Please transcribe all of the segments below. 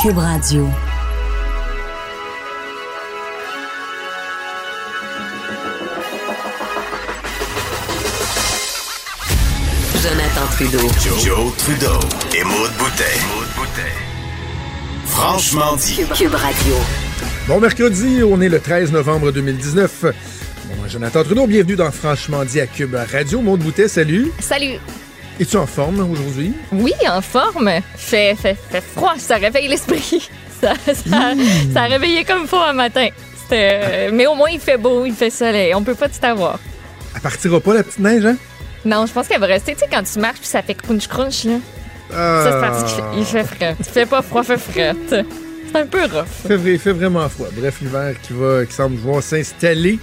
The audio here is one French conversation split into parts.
Cube Radio. Jonathan Trudeau. Joe, Trudeau et Maude Boutet. Franchement dit. Cube Radio. Bon mercredi, on est le 13 novembre 2019. Bon, Jonathan Trudeau, bienvenue dans Franchement dit à Cube Radio. Maude Boutet, salut. Salut. Es-tu en forme aujourd'hui? Oui, en forme. Fait, fait, fait froid, ça réveille l'esprit. Ça, ça, ça a réveillé comme faux un matin. Euh, mais au moins, il fait beau, il fait soleil. On peut pas tout avoir. Elle partira pas, la petite neige, hein? Non, je pense qu'elle va rester. Tu sais, quand tu marches puis ça fait crunch-crunch, là. Ah, Ça, c'est parce qu'il fait, fait frais. Il fait pas froid, il fait frais. C'est un peu rough. fait, il fait vraiment froid. Bref, l'hiver qui va, qui semble vouloir s'installer.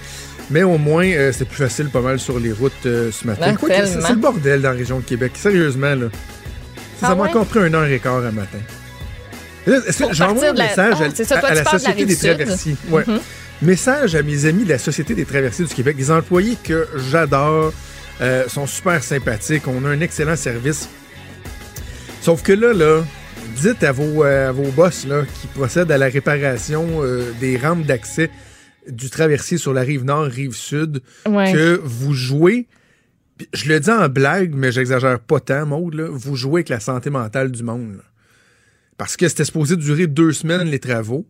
Mais au moins, euh, c'est plus facile pas mal sur les routes euh, ce matin. Quoi que c'est le bordel dans la région de Québec. Sérieusement, là. Ça Ah m'a ouais? encore pris une heure et quart un matin. J'envoie un la- message Ah, à- c'est ça, toi, à, à tu la Société des traversiers. Ouais. Mhm. Message à mes amis de la Société des traversiers du Québec, des employés que j'adore, euh, sont super sympathiques, on a un excellent service. Sauf que là, là, dites à vos, à vos boss là, qui procèdent à la réparation euh, des rampes d'accès du traversier sur la rive nord, rive sud, Ouais. que vous jouez. Je le dis en blague, mais j'exagère pas tant, Maud, là, vous jouez avec la santé mentale du monde. là. Parce que c'était supposé durer deux semaines, les travaux.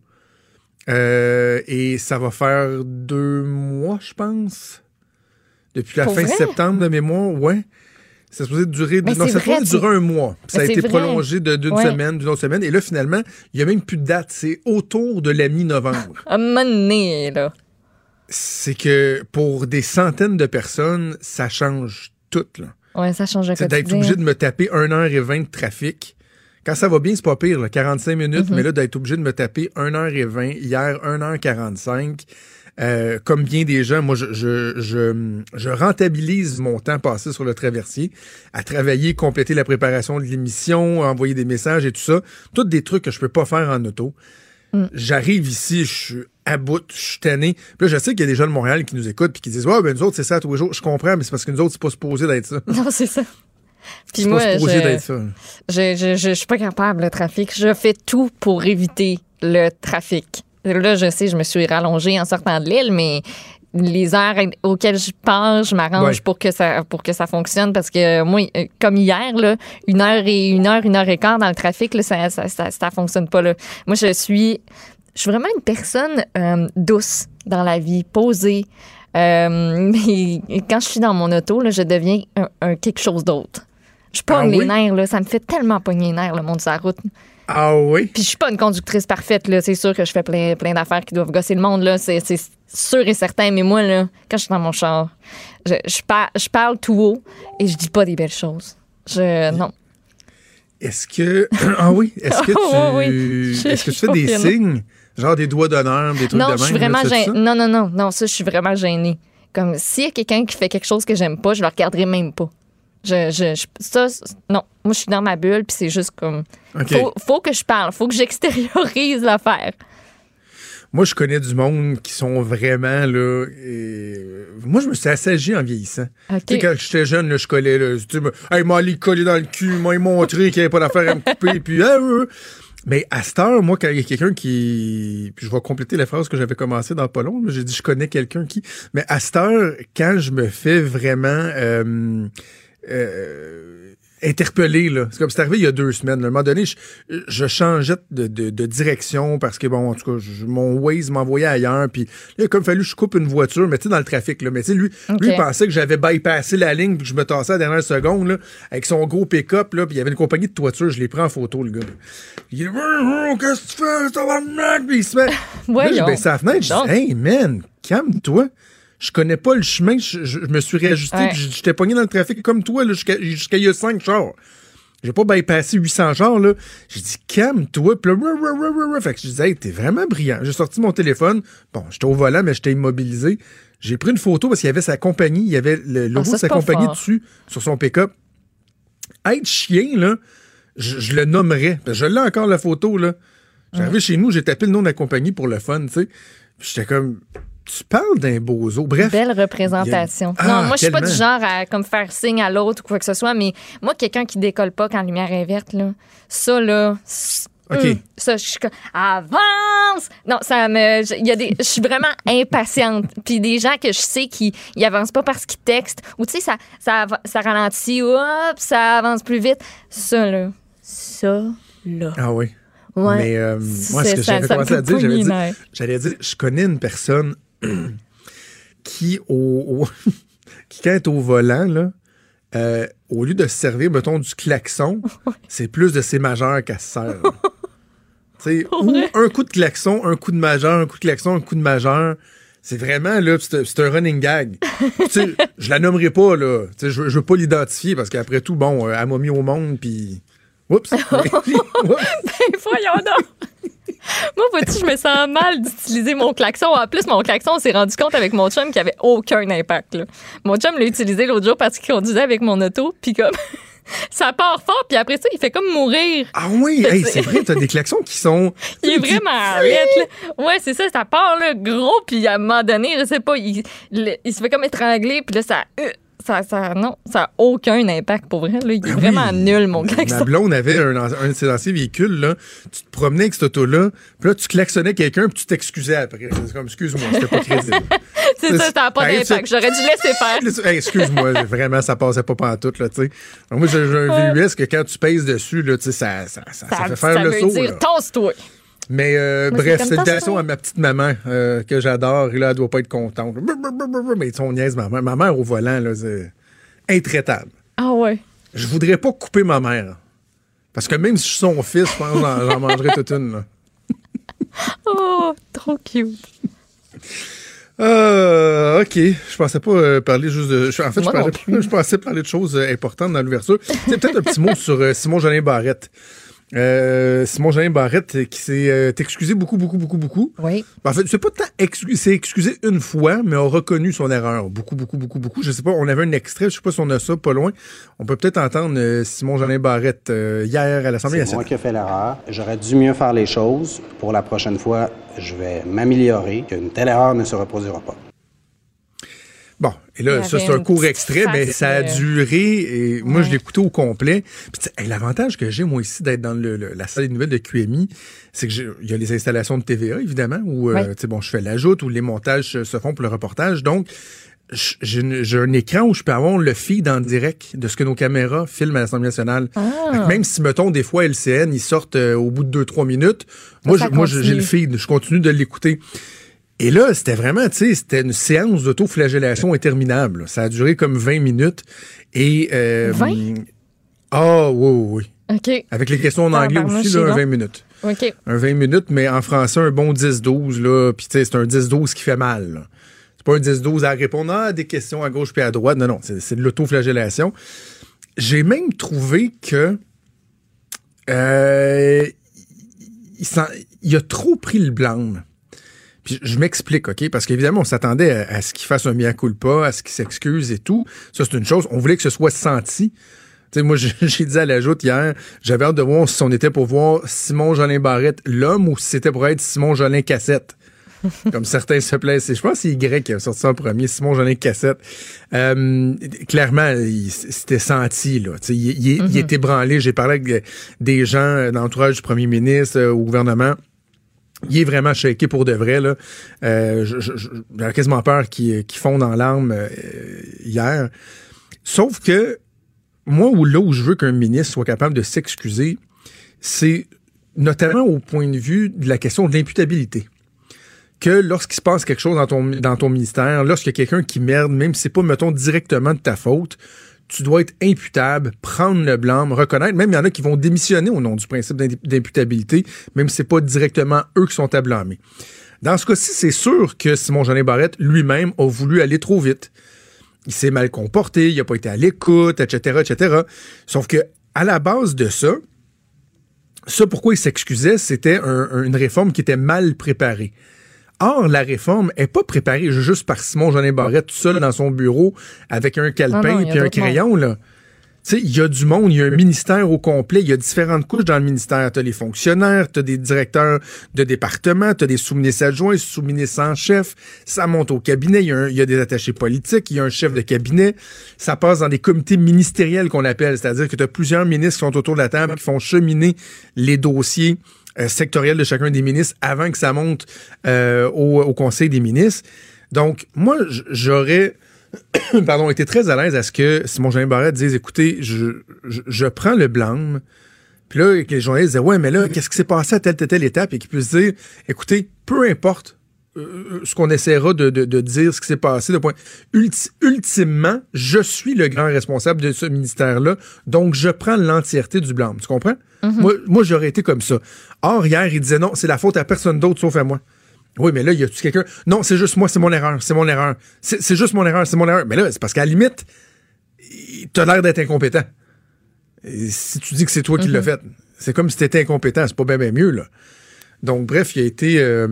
Euh, et ça va faire deux mois, je pense. Depuis la Pour fin vrai? septembre de mémoire, ouais. C'est supposé durer. Mais non, ça vrai, durer un mois. Ça a été vrai. prolongé d'une Ouais. semaine, d'une autre semaine. Et là, finalement, il n'y a même plus de date. C'est autour de la mi-novembre. À un moment donné, là. C'est que pour des centaines de personnes, ça change tout. là. Ouais, ça change C'est d'être obligé de me taper 1h20 de trafic. Quand ça va bien, c'est pas pire, là, 45 minutes, Mhm. mais là, d'être obligé de me taper 1h20, hier 1h45. Euh, comme bien des gens, moi, je, je, je, je rentabilise mon temps passé sur le traversier à travailler, compléter la préparation de l'émission, envoyer des messages et tout ça. Tous des trucs que je peux pas faire en auto. Mm. J'arrive ici, je suis à bout, je suis tanné. Puis là, je sais qu'il y a des gens de Montréal qui nous écoutent puis qui disent Ouais, ben nous autres, c'est ça tous les jours. Je comprends, mais c'est parce que nous autres, c'est pas supposé d'être ça. Non, c'est ça. Puis C'est moi, pas supposé je, d'être ça. je, je, je, je suis pas capable, le trafic. Je fais tout pour éviter le trafic. Là, je sais, je me suis rallongée en sortant de l'île, mais les heures auxquelles je pars, je m'arrange Ouais. pour que ça pour que ça fonctionne parce que moi euh, comme hier là, une heure et une heure une heure et quart dans le trafic là, ça ça, ça ça fonctionne pas là. Moi je suis je suis vraiment une personne euh, douce dans la vie, posée. Euh, mais quand je suis dans mon auto, là, je deviens un, un quelque chose d'autre. Je pogne Ah les oui? nerfs, là. Ça me fait tellement pogner les nerfs, le monde sur la route. Ah oui? Puis je suis pas une conductrice parfaite, là. C'est sûr que je fais plein, plein d'affaires qui doivent gosser le monde, là. C'est sûr et certain. Mais moi, là, quand je suis dans mon char, je, je, par- je parle tout haut et je dis pas des belles choses. Je, non. Est-ce que. Ah oui? Est-ce que tu. Oui, Est-ce que tu fais des signes? Genre des doigts d'honneur, des trucs Non, de je suis là, vraiment? Non, non, non, non, ça, je suis vraiment gênée. Comme s'il y a quelqu'un qui fait quelque chose que j'aime pas, je le regarderai même pas. Je, je, je- ça, non. Moi, je suis dans ma bulle, puis c'est juste comme. OK. Faut, faut que je parle, faut que j'extériorise l'affaire. Moi, je connais du monde qui sont vraiment, là. et- Moi, je me suis assagi en vieillissant. Tu sais, quand j'étais jeune, là, je collais, là. Tu sais, me- hey, m'a allé coller dans le cul, m'a montré qu'il n'y avait pas d'affaire à me couper, puis. ah, euh. Mais à cette heure, moi, quand il y a quelqu'un qui. Puis je vais compléter la phrase que j'avais commencé dans pas long. J'ai dit je connais quelqu'un qui. Mais à cette heure, quand je me fais vraiment. euh, euh, interpellé là. C'est comme c'est arrivé il y a deux semaines. là. À un moment donné, je, je changeais de, de- de direction parce que bon, en tout cas, je- mon Waze m'envoyait ailleurs. Puis là, il a comme fallu que je coupe une voiture, mais tu sais, dans le trafic. Là. Mais tu sais, lui, lui, il pensait que j'avais bypassé la ligne puis que je me tassais à la dernière seconde là, avec son gros pick-up. Là, puis il y avait une compagnie de toiture, je l'ai pris en photo, le gars. Il dit Qu'est-ce que tu fais, tabarnak? Puis il se met. Là, fenêtre, je dis Hey man, calme-toi. Je connais pas le chemin, je, je- je me suis réajusté, Ouais. j'étais pogné dans le trafic comme toi jusqu'à il y a cinq chars. J'ai pas bypassé 800 genres, là. J'ai dit, calme-toi. Puis là. Fait que je disais, hey, t'es vraiment brillant. J'ai sorti mon téléphone. Bon, j'étais au volant, mais j'étais immobilisé. J'ai pris une photo parce qu'il y avait sa compagnie. Il y avait le logo Ah, ça, de sa compagnie fort. dessus, sur son pick-up. Être chien, là, je, je le nommerais. Parce que Je l'ai encore, la photo, là. J'arrivais chez nous, j'ai tapé le nom de la compagnie pour le fun, tu sais. J'étais comme, tu parles d'un bozo. Bref. Belle représentation. Non, Ah, moi, je suis pas du genre à comme faire signe à l'autre ou quoi que ce soit, mais moi, quelqu'un qui décolle pas quand la lumière est verte, là, ça, là. OK. ça, je suis comme, avance! Non, ça me. je- Il y a des. Je suis vraiment impatiente. Puis des gens que je sais qui ils avancent pas parce qu'ils textent, ou tu sais, ça, ça, ça ralentit, hop, ça avance plus vite. Ça, là. Ça, là. Ah oui. Ouais. Mais euh, moi, ce que j'avais commencé à dire, j'avais dit, j'allais dire, je connais une personne qui, au, au- qui quand elle est au volant, là, euh, au lieu de se servir, mettons, du klaxon, c'est plus de ses majeurs qu'elle se sert. ou un coup de klaxon, un coup de majeur, un coup de klaxon, un coup de majeur. C'est vraiment, là, c'est un running gag. Je la nommerai pas, là. Je, je veux pas l'identifier parce qu'après tout, bon, euh, elle m'a mis au monde, puis... Oups! Oups. Voyons donc. Moi, vois-tu, je me sens mal d'utiliser mon klaxon. En plus, mon klaxon, on s'est rendu compte avec mon chum qu'il n'y avait aucun impact. là. Mon chum l'a utilisé l'autre jour parce qu'il conduisait avec mon auto, puis comme ça part fort, puis après ça, il fait comme mourir. Ah oui, hey, c'est vrai, t'as des klaxons qui sont. Il est vraiment raide, là. Ouais, c'est ça, ça part là, gros, puis à un moment donné, je sais pas, il, le- il se fait comme étrangler, puis là, ça, euh, ça, ça, non, ça a aucun impact pour vrai. Là. Il est Ah vraiment oui. nul, mon Ma klaxon. blonde avait un, un de ses anciens véhicules, là. Tu te promenais avec cet auto-là, puis là, tu klaxonnais quelqu'un, puis tu t'excusais après. C'est comme, excuse-moi, c'était pas crédible. C'est ça, ça n'a pas d'impact. J'aurais dû laisser faire. Hey, excuse-moi, vraiment, ça passait pas pantoute, là, tu sais. Alors, Moi, j'ai un VUS que quand tu pèses dessus, là, ça, ça, ça, ça Ça, fait faire ça le veut saut, dire, là. Mais euh, Moi, c'est bref, salutations ça. à ma petite maman euh, que j'adore. Et là, elle doit pas être contente. Mais son niaise, ma mère. Ma mère au volant, là, c'est intraitable. Ah ouais. Je voudrais pas couper ma mère. Parce que même si je suis son fils, je pense que j'en mangerais toute une. Là. Oh, trop cute. Euh, OK. Je pensais pas euh, parler juste de. je- en fait, je, Moi parlais- je pensais parler de choses euh, importantes dans l'ouverture. C'est peut-être un petit mot sur Simon Jolin Barrette. Euh, Simon Jolin Barrette euh, qui s'est euh, excusé beaucoup, beaucoup, beaucoup, beaucoup. Oui. En fait, c'est pas tant excusé, c'est excusé une fois, mais a reconnu son erreur. Beaucoup, beaucoup, beaucoup, beaucoup. Je sais pas, on avait un extrait, je sais pas si on a ça pas loin. On peut peut-être entendre euh, Simon Jolin Barrette euh, hier à l'Assemblée C'est moi qui ai fait l'erreur. J'aurais dû mieux faire les choses. Pour la prochaine fois, je vais m'améliorer. Qu'une telle erreur ne se reproduira pas. Et là, ça, c'est un court extrait, mais ça a duré, et moi, je Ouais. l'ai écouté au complet. Hey, l'avantage que j'ai, moi, ici, d'être dans le- le- la salle des nouvelles de QMI, c'est que j'ai- il y a les installations de TVA, évidemment, où, euh, Ouais. tu sais, bon, je fais l'ajout, où les montages se- font pour le reportage. Donc, j'ai un écran où je peux avoir le feed en direct de ce que nos caméras filment à l'Assemblée nationale. Ah. Même si, mettons, des fois, LCN, ils sortent euh, au bout de 2-3 minutes, moi, ça je- moi, je- j'ai le feed, je continue de l'écouter. Et là, c'était vraiment, tu sais, c'était une séance d'autoflagellation interminable. là. Ça a duré comme 20 minutes. Et. euh, 20? Ah, oui, oui, oui. OK. Avec les questions en Ah, anglais aussi, là, un pas. 20 minutes. OK. Un 20 minutes, mais en français, un bon 10-12, là. Puis, tu sais, c'est un 10-12 qui fait mal, là. C'est pas un 10-12 à répondre à des questions à gauche puis à droite. Non, non, c'est de l'autoflagellation. J'ai même trouvé que. Euh, il, il a trop pris le blâme. Puis je m'explique, OK? Parce qu'évidemment, on s'attendait à, à ce qu'il fasse un mea culpa, à ce qu'il s'excuse et tout. Ça, c'est une chose. On voulait que ce soit senti. Moi, j'ai dit à la joute hier, j'avais hâte de voir si on était pour voir Simon Jolin Barrette, l'homme, ou si c'était pour être Simon Jolin Cassette. Comme certains se plaisent. Je pense que c'est Y qui a sorti ça en premier, Simon Jolin Cassette. Euh, clairement, il- c'était senti, là. Il, il- il était branlé. J'ai parlé avec des gens dans l'entourage du premier ministre, euh, au gouvernement. Il est vraiment shaké pour de vrai. Là. Euh, J'avais quasiment peur qu'il fonde en larmes euh, hier. Sauf que moi, où là où je veux qu'un ministre soit capable de s'excuser, c'est notamment au point de vue de la question de l'imputabilité. Que lorsqu'il se passe quelque chose dans ton, dans ton ministère, lorsqu'il y a quelqu'un qui merde, même si c'est pas, mettons, directement de ta faute, tu dois être imputable, prendre le blâme, reconnaître. Même il y en a qui vont démissionner au nom du principe d'im- d'imputabilité, même si c'est pas directement eux qui sont à blâmer. Dans ce cas-ci, c'est sûr que Simon Jeanin Barrette lui-même a voulu aller trop vite. Il s'est mal comporté, il n'a pas été à l'écoute, etc., etc. Sauf que à la base de ça, ça, pourquoi il s'excusait, c'était un- une réforme qui était mal préparée. Or, la réforme est pas préparée juste par Simon Jeanin Barrette tout seul dans son bureau avec un calepin et un crayon, là. Tu sais, il y a du monde, il y a un ministère au complet, il y a différentes couches dans le ministère. Tu as les fonctionnaires, tu as des directeurs de département, tu as des sous-ministres adjoints, sous-ministres en chef. Ça monte au cabinet, il y, a un- il y a des attachés politiques, il y a un chef de cabinet. Ça passe dans des comités ministériels qu'on appelle, c'est-à-dire que tu as plusieurs ministres qui sont autour de la table, qui font cheminer les dossiers euh, sectoriels de chacun des ministres avant que ça monte euh, au, au Conseil des ministres. Donc, moi, j'aurais pardon, été très à l'aise à ce que Simon Jean Barrette dise écoutez, je, je, je prends le blâme. Puis là, que les journalistes disaient ouais, mais là, qu'est-ce qui s'est passé à telle, telle, telle étape? Et qu'ils puissent dire écoutez, peu importe euh, ce qu'on essaiera de, de, de dire, ce qui s'est passé, de point. Ulti- ultimement, je suis le grand responsable de ce ministère-là, donc je prends l'entièreté du blâme. Tu comprends? Moi, moi j'aurais été comme ça. Or, hier, il disait non, c'est la faute à personne d'autre sauf à moi. Oui, mais là, y a-tu quelqu'un? Non, c'est juste moi, c'est mon erreur, c'est mon erreur. C'est juste mon erreur, c'est mon erreur. Mais là, c'est parce qu'à la limite, t'as l'air d'être incompétent. Et si tu dis que c'est toi qui l'as fait, c'est comme si t'étais incompétent, c'est pas bien, bien mieux, là. Donc, bref, il a été. euh,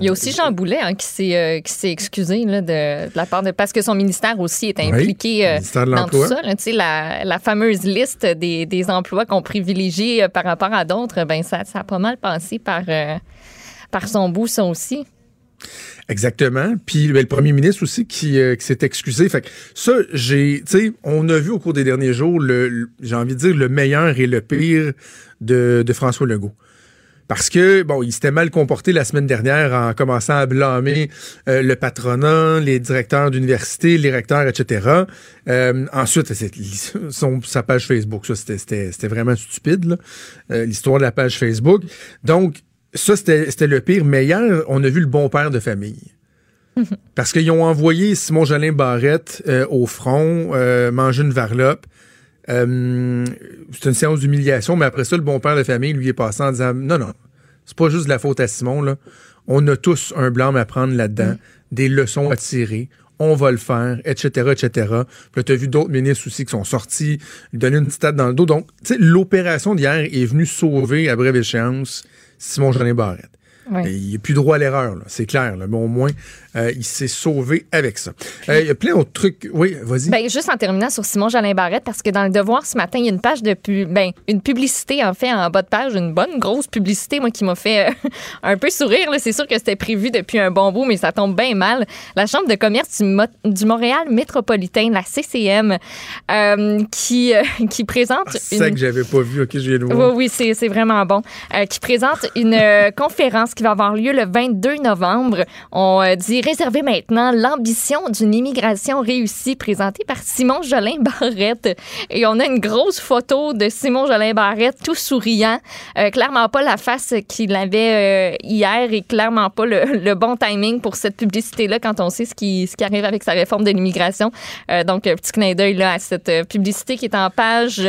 Il y a aussi Jean Boulet hein, qui s'est euh, qui s'est excusé là, de, de la part de parce que son ministère aussi est impliqué Oui, euh, dans tout ça. là. La, la fameuse liste des, des emplois qu'on privilégie par rapport à d'autres, ben ça, ça a pas mal passé par par son bout ça aussi. Exactement. Puis ben, le premier ministre aussi qui, euh, qui s'est excusé. Fait que ça, j'ai, tu sais, on a vu au cours des derniers jours, le, le- j'ai envie de dire, le meilleur et le pire de, de François Legault. Parce que, bon, il s'était mal comporté la semaine dernière en commençant à blâmer euh, le patronat, les directeurs d'université, les recteurs, etc. Euh, ensuite, son, sa page Facebook, ça, c'était- vraiment stupide, là, euh, l'histoire de la page Facebook. Donc, ça, c'était c'était le pire. Mais hier, on a vu le bon père de famille. Parce qu'ils ont envoyé Simon Jolin Barrette euh, au front, euh, manger une varlope. Euh, c'est une séance d'humiliation, mais après ça, le bon père de famille lui est passé en disant Non, non, c'est pas juste de la faute à Simon, là. On a tous un blâme à prendre là-dedans, des leçons à tirer. On va le faire, etc., etc. Puis là, t'as vu d'autres ministres aussi qui sont sortis, lui donner une petite tête dans le dos. Donc, tu sais, l'opération d'hier est venue sauver, à brève échéance, Simon Jolin Barrette. Il n'y a plus droit à l'erreur, c'est clair. Là, mais au moins, euh, il s'est sauvé avec ça. Euh, Il y a plein d'autres trucs. Oui, vas-y. Ben, juste en terminant sur Simon Jolin Barrette, parce que dans le Devoir ce matin, il y a une page de pu- ben, une publicité en fait en bas de page, une bonne grosse publicité, moi qui m'a fait euh, un peu sourire. C'est sûr que c'était prévu depuis un bon bout, mais ça tombe bien mal. La Chambre de commerce du, Mo- du Montréal métropolitain, la CCM, qui qui présente c'est ça une que j'avais pas vu. OK, je viens de oui, voir. oui, c'est c'est vraiment bon. Qui présente une conférence qui va avoir lieu le 22 novembre. On euh, dit réserver maintenant l'ambition d'une immigration réussie, présentée par Simon Jolin Barrette. Et on a une grosse photo de Simon Jolin Barrette, tout souriant. Euh, clairement pas la face qu'il avait euh, hier et clairement pas le, bon timing pour cette publicité-là quand on sait ce qui, ce qui arrive avec sa réforme de l'immigration. Donc, un petit clin d'œil à cette publicité qui est en page.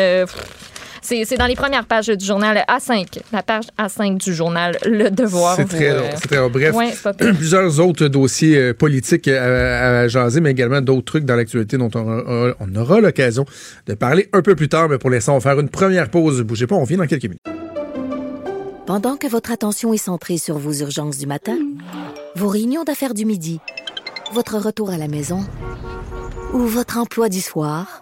C'est dans les premières pages du journal A5, la page A5 du journal Le Devoir. C'est très, euh, très long. Bref, ouais, plusieurs autres dossiers euh, politiques à, à jaser, mais également d'autres trucs dans l'actualité dont on aura, on aura l'occasion de parler un peu plus tard. Mais pour l'instant, on va faire une première pause. Bougez pas, on vient dans quelques minutes. Pendant que votre attention est centrée sur vos urgences du matin, vos réunions d'affaires du midi, votre retour à la maison ou votre emploi du soir,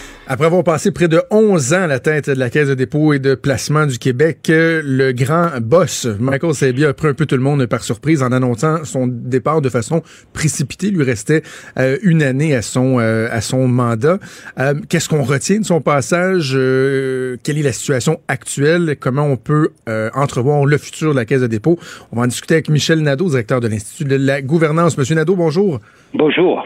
Après avoir passé près de 11 ans à la tête de la Caisse de dépôt et de placement du Québec, euh, le grand boss, Michael Sabia, a pris un peu tout le monde par surprise en annonçant son départ de façon précipitée. Il lui restait euh, une année à son, euh, à son mandat. Euh, Qu'est-ce qu'on retient de son passage? Euh, quelle est la situation actuelle? Comment on peut euh, entrevoir le futur de la Caisse de dépôt? On va en discuter avec Michel Nadeau, directeur de l'Institut de la gouvernance. Monsieur Nadeau, bonjour. Bonjour.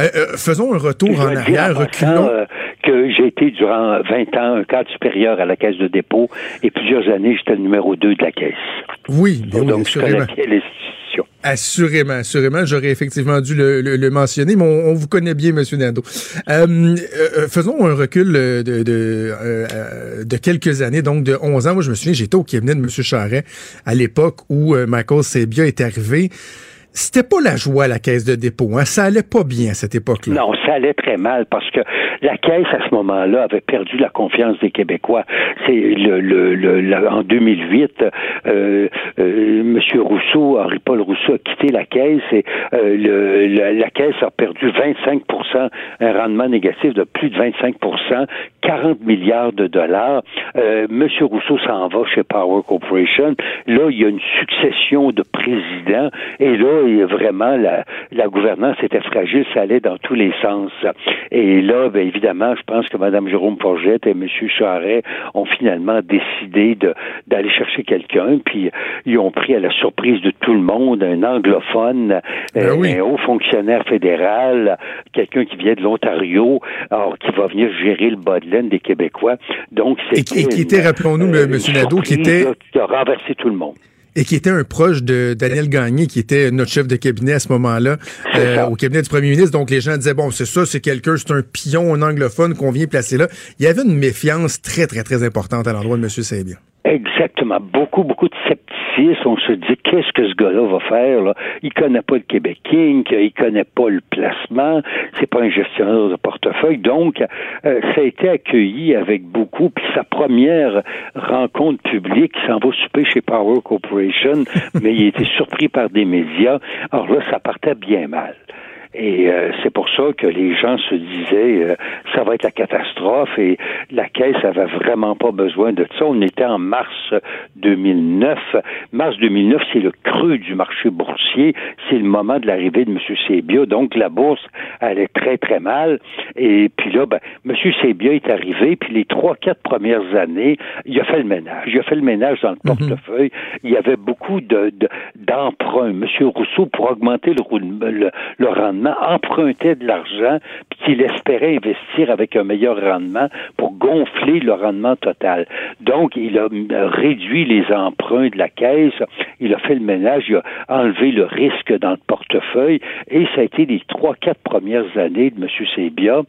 Euh, euh, faisons un retour en arrière, reculons. euh, que j'ai été durant 20 ans un cadre supérieur à la caisse de dépôt et plusieurs années, j'étais le numéro 2 de la caisse. Oui, bien oui, Donc, je assurément. l'institution. Assurément, assurément. J'aurais effectivement dû le, le- le mentionner, mais on, on vous connaît bien, Monsieur Nadeau. Euh, euh, faisons un recul euh, de, de, euh, de quelques années, donc de 11 ans. Moi, je me souviens, j'étais au cabinet de Monsieur Charret à l'époque où euh, Michael Sebia est arrivé. C'était pas la joie la caisse de dépôt. Hein? Ça allait pas bien à cette époque-là. Non, ça allait très mal parce que la Caisse, à ce moment-là, avait perdu la confiance des Québécois. C'est le, le, le- en 2008, euh, euh, M. Rousseau, Henri-Paul Rousseau a quitté la Caisse et euh, la, la Caisse a perdu 25% un rendement négatif de plus de 25% 40 milliards de dollars. Euh, M. Rousseau s'en va chez Power Corporation. Là, il y a une succession de présidents et là, a vraiment la, la gouvernance était fragile, ça allait dans tous les sens. Et là, ben, évidemment, je pense que Mme Jérôme Forgette et M. Charret ont finalement décidé d'aller chercher quelqu'un, puis ils ont pris à la surprise de tout le monde un anglophone, Ben euh, oui. un haut fonctionnaire fédéral, quelqu'un qui vient de l'Ontario, alors qui va venir gérer le bas de laine des Québécois. Donc, Et c'est qui- et qui était, rappelons-nous, M. Nadeau, qui était- qui a renversé tout le monde. Et qui était un proche de Daniel Gagné, qui était notre chef de cabinet à ce moment-là, euh, au cabinet du premier ministre. Donc les gens disaient, bon, c'est ça, c'est quelqu'un, c'est un pion, un anglophone qu'on vient placer là. Il y avait une méfiance très, très, très importante à l'endroit de M. Sabia. Exactement. Beaucoup, beaucoup de scepticisme. On se dit, qu'est-ce que ce gars-là va faire? Là? Il connaît pas le Québec King, il connaît pas le placement, c'est pas un gestionnaire de portefeuille. Donc, euh, ça a été accueilli avec beaucoup. Puis sa première rencontre publique, il s'en va souper chez Power Corporation, mais il a été surpris par des médias. Alors là, ça partait bien mal. Et euh, c'est pour ça que les gens se disaient euh, ça va être la catastrophe et la caisse avait vraiment pas besoin de ça. On était en mars 2009. Mars 2009, c'est le creux du marché boursier. C'est le moment de l'arrivée de M. Sebia. Donc la bourse allait très très mal. Et puis là, ben, M. Sebia est arrivé. Puis les trois quatre premières années, il a fait le ménage. Il a fait le ménage dans le portefeuille. Il y avait beaucoup de de- d'emprunts. M. Rousseau, pour augmenter le, le rendement, empruntait de l'argent qu'il espérait investir avec un meilleur rendement pour gonfler le rendement total. Donc, il a réduit les emprunts de la caisse, il a fait le ménage, il a enlevé le risque dans le portefeuille et ça a été les trois, quatre premières années de M. Sebia.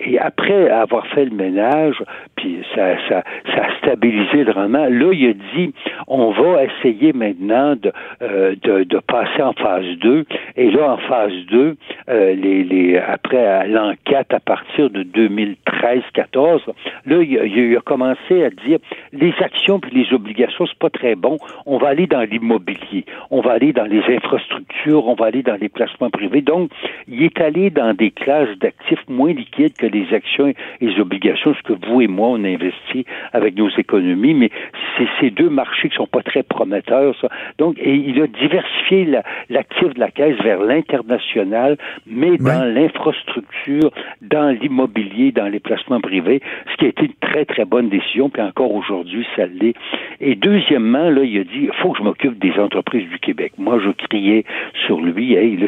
Et après avoir fait le ménage, puis ça, ça, ça a stabilisé le rendement, là, il a dit, on va essayer maintenant de, euh, de, de passer en phase 2. Et là, en phase 2, euh, les, les, après 4, à partir de 2013-14, là, il, a- il a commencé à dire les actions puis les obligations, c'est pas très bon. On va aller dans l'immobilier, on va aller dans les infrastructures, on va aller dans les placements privés. Donc, il est allé dans des classes d'actifs moins liquides que les actions et les obligations, ce que vous et moi, on investit avec nos économies, mais c'est ces deux marchés qui sont pas très prometteurs, ça. Donc, il a diversifié la- l'actif de la caisse vers l'international, mais dans l'infrastructure, dans l'immobilier, dans les placements privés, ce qui a été une très, très bonne décision, puis encore aujourd'hui, ça l'est. Et deuxièmement, là, il a dit, il faut que je m'occupe des entreprises du Québec. Moi, je criais sur lui, hey,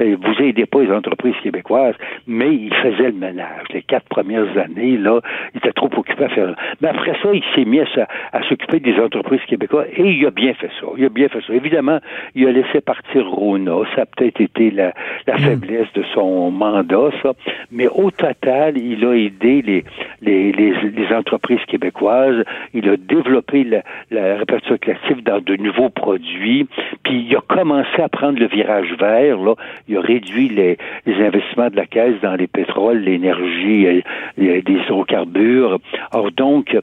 euh, vous aidez pas les entreprises québécoises, mais il faisait le ménage. Les quatre premières années, là, il était trop occupé à faire. Mais après ça, il s'est mis à, s'occuper des entreprises québécoises et il a bien fait ça. Il a bien fait ça. Évidemment, il a laissé partir Rona. Ça a peut-être été la, la faiblesse de son mandat, ça. Mais au total, il a aidé les, les, les, entreprises québécoises. Il a développé la, la répartition collective dans de nouveaux produits. Puis il a commencé à prendre le virage vert. Là. Il a réduit les, investissements de la caisse dans les pétroles, l'énergie, euh, les, hydrocarbures. Or donc,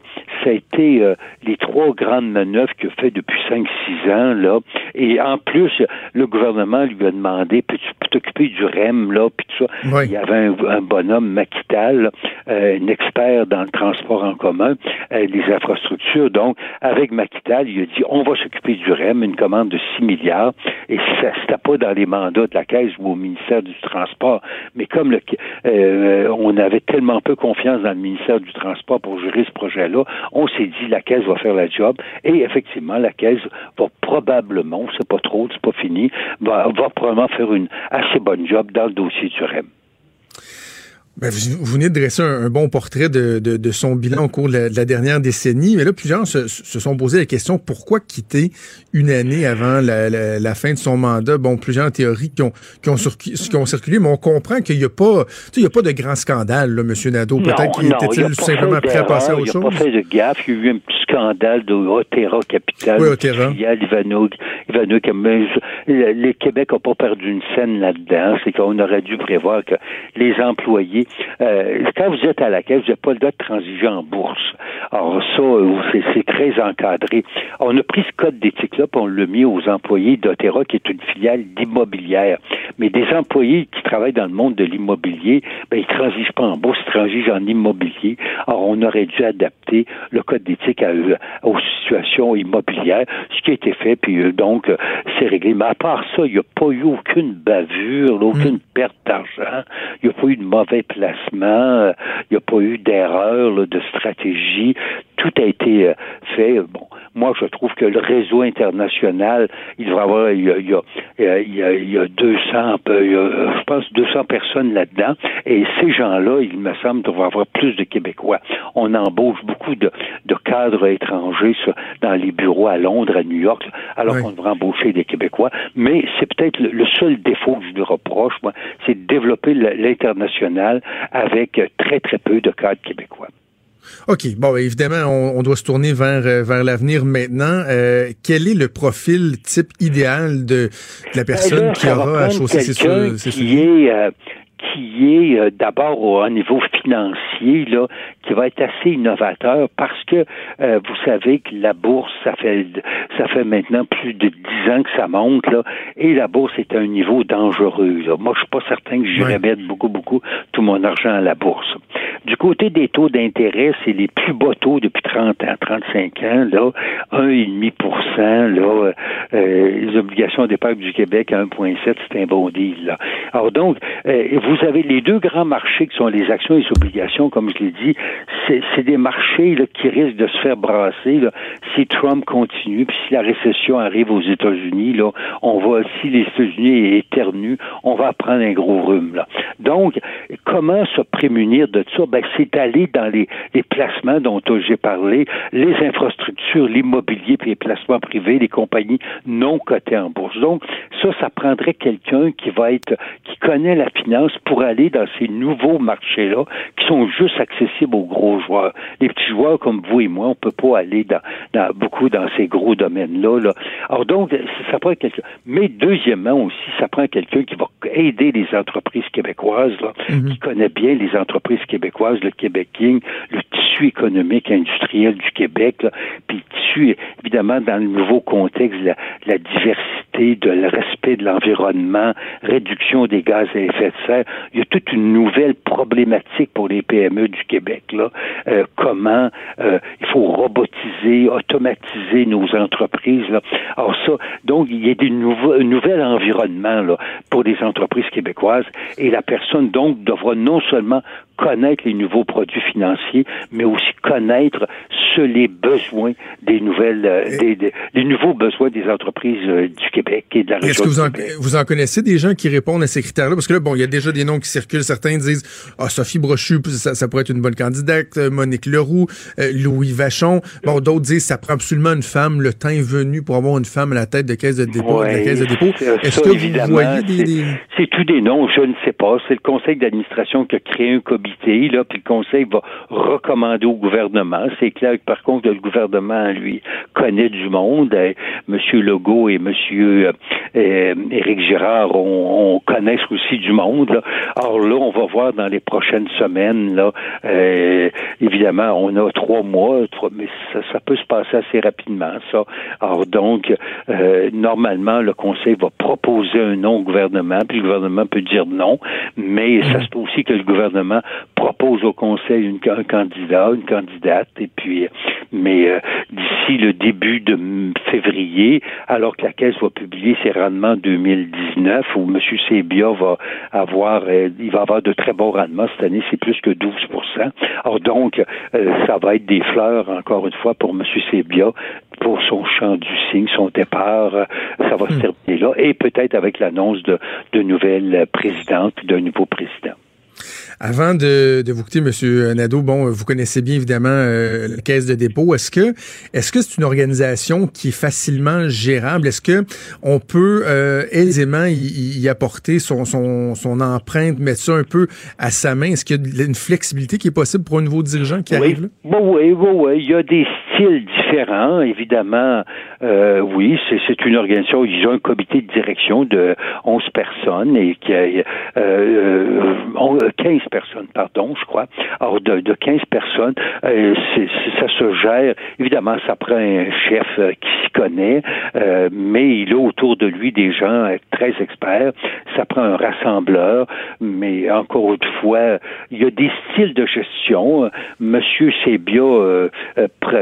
ça a été euh, les trois grandes manœuvres qu'il a fait depuis 5-6 ans. Là. Et en plus, le gouvernement lui a demandé, peux-tu t'occuper du REM, là, puis tout ça. Oui. Il y avait un, un bonhomme, Maquital, euh, un expert dans le transport en commun, euh, les infrastructures. Donc, avec Maquital, il a dit, on va s'occuper du REM, une commande de 6 milliards. Et ça, c'était pas dans les mandats de la Caisse ou au ministère du Transport. Mais comme le, euh, on avait tellement peu confiance dans le ministère du Transport pour gérer ce projet-là, on s'est dit, la Caisse va faire la job. Et effectivement, la Caisse va probablement, c'est pas trop, c'est pas fini, va, va probablement faire une assez bonne job dans le dossier du REM. Ben, vous, vous, venez de dresser un, un bon portrait de, de, de, son bilan au cours de la, de la, dernière décennie, mais là, plusieurs se, se, sont posé la question pourquoi quitter une année avant la, la, la fin de son mandat? Bon, plusieurs théories qui ont, qui ont, sur, qui ont circulé, mais on comprend qu'il n'y a pas, il y a pas de grand scandale, là, M. Nadeau. Peut-être qu'il était-il simplement prêt à passer à autre chose. Il n'a pas fait de gaffe. Il y a eu un petit scandale de Otera Capital. Oui, Otera. Ivano, Ivano, le Québec n'a pas perdu une scène là-dedans. C'est qu'on aurait dû prévoir que les employés euh, quand vous êtes à la caisse, vous n'avez pas le droit de transiger en bourse. Alors ça, euh, c'est très encadré. On a pris ce code d'éthique-là, puis on l'a mis aux employés d'Otera, qui est une filiale d'immobilière. Mais des employés qui travaillent dans le monde de l'immobilier, ben, ils transigent pas en bourse, ils transigent en immobilier. Alors, on aurait dû adapter le code d'éthique aux situations immobilières, ce qui a été fait, puis euh, donc, c'est réglé. Mais à part ça, il n'y a pas eu aucune bavure, aucune mm. perte d'argent, il n'y a pas eu de mauvais placement, il n'y a pas eu d'erreur de stratégie. Tout a été fait. Bon, moi, je trouve que le réseau international, il devrait avoir, il y a, il y a, il y a, il y a 200, je pense 200 personnes là-dedans, et ces gens-là, il me semble, devraient avoir plus de Québécois. On embauche beaucoup de, de cadres étrangers dans les bureaux à Londres, à New York, alors qu'on devrait embaucher des Québécois. Mais c'est peut-être le, seul défaut que je lui reproche, moi, c'est de développer l'international avec très, très peu de cadres québécois. OK. Bon, ben, évidemment, on, on, doit se tourner vers, euh, vers l'avenir maintenant. Euh, quel est le profil type idéal de, de la personne là, qui aura à chausser ses, ses qui est, euh, qui est euh, d'abord au niveau financier là, qui va être assez innovateur parce que euh, vous savez que la bourse ça fait ça fait maintenant plus de dix ans que ça monte là et la bourse est à un niveau dangereux. Là. Moi je suis pas certain que j'irais ouais. mettre beaucoup beaucoup tout mon argent à la bourse. Du côté des taux d'intérêt, c'est les plus bas taux depuis 30 ans, 35 ans là, 1,5 là, euh, les obligations d'épargne du Québec à 1,7, c'est un bon deal là. Alors donc euh, vous avez les deux grands marchés qui sont les actions et les obligations, comme je l'ai dit, c'est des marchés là, qui risquent de se faire brasser là, si Trump continue, puis si la récession arrive aux États-Unis, là, on va, si les États-Unis éternuent, on va prendre un gros rhume. Là. Donc, comment se prémunir de ça? Ben, c'est aller dans les, les placements dont j'ai parlé, les infrastructures, l'immobilier, puis les placements privés, les compagnies non cotées en bourse. Donc, ça, ça prendrait quelqu'un qui va être, qui connaît la finance pour aller dans ces nouveaux marchés-là qui sont juste accessibles aux gros joueurs. Les petits joueurs comme vous et moi, on peut pas aller dans, dans beaucoup dans ces gros domaines-là. Là. Alors donc, ça prend quelqu'un. Mais deuxièmement aussi, ça prend quelqu'un qui va aider les entreprises québécoises, là, mm-hmm. qui connaît bien les entreprises québécoises, le Québec King, le tissu économique industriel du Québec, là, puis le tissu, évidemment, dans le nouveau contexte, la, la diversité, de le respect de l'environnement, réduction des gaz à effet de serre. Il y a toute une nouvelle problématique pour les PME du Québec. Là. Euh, comment euh, il faut robotiser, automatiser nos entreprises. Là. Alors ça, donc il y a des nouveaux, un nouvel environnement là, pour les entreprises québécoises et la personne donc devra non seulement connaître les nouveaux produits financiers, mais aussi connaître ce, les besoins des nouvelles, euh, des, des, les nouveaux besoins des entreprises euh, du Québec et de la région. Est-ce que vous en, vous en, connaissez des gens qui répondent à ces critères-là? Parce que là, bon, il y a déjà des noms qui circulent. Certains disent, ah, Sophie Brochu, ça, ça, pourrait être une bonne candidate. Euh, Monique Leroux, euh, Louis Vachon. Bon, d'autres disent, ça prend absolument une femme. Le temps est venu pour avoir une femme à la tête de caisse de dépôt. Ouais, de la caisse de dépôt. Est-ce que vous voyez des, des... C'est tous des noms. Je ne sais pas. C'est le conseil d'administration qui a créé un comité, là, puis le conseil va recommander au gouvernement. C'est clair que, par contre, le gouvernement, lui, connaît du monde. Monsieur Legault et Monsieur euh, Éric Girard, on, on connaissent aussi du monde. Là. Alors là, on va voir dans les prochaines semaines, là, euh, évidemment, on a trois mois, trois, mais ça, peut se passer assez rapidement, ça. Alors donc, euh, normalement, le conseil va proposer un nom au gouvernement, puis le gouvernement peut dire non, mais ça se peut aussi que le gouvernement propose au conseil une, un candidat, une candidate, et puis, mais euh, d'ici le début de février, alors que la Caisse va publier ses rendements 2019, où M. Sébia va avoir, euh, il va avoir de très bons rendements cette année, c'est plus que 12% Alors donc, euh, ça va être des fleurs, encore une fois, pour M. Sébia, pour son champ du signe, son départ, euh, ça va se terminer là, et peut-être avec l'annonce de, de nouvelles présidentes, d'un nouveau président. Avant de, de vous quitter, Monsieur Nadeau, bon, vous connaissez bien évidemment euh, la caisse de dépôt. Est-ce que est-ce que c'est une organisation qui est facilement gérable? Est-ce que on peut euh, aisément y, y, apporter son, son, son empreinte, mettre ça un peu à sa main? Est-ce qu'il y a une flexibilité qui est possible pour un nouveau dirigeant qui oui. arrive là? Bon, oui, oui, oui. Il y a des styles différents, évidemment. Euh, oui, c'est une organisation. Ils ont un comité de direction de 11 personnes et qui a euh, 15 personnes, pardon, je crois. Alors, de, de 15 personnes, euh, ça se gère. Évidemment, ça prend un chef euh, qui s'y connaît, euh, mais il a autour de lui des gens très experts. Ça prend un rassembleur, mais encore une fois, il y a des styles de gestion. Monsieur Sebia,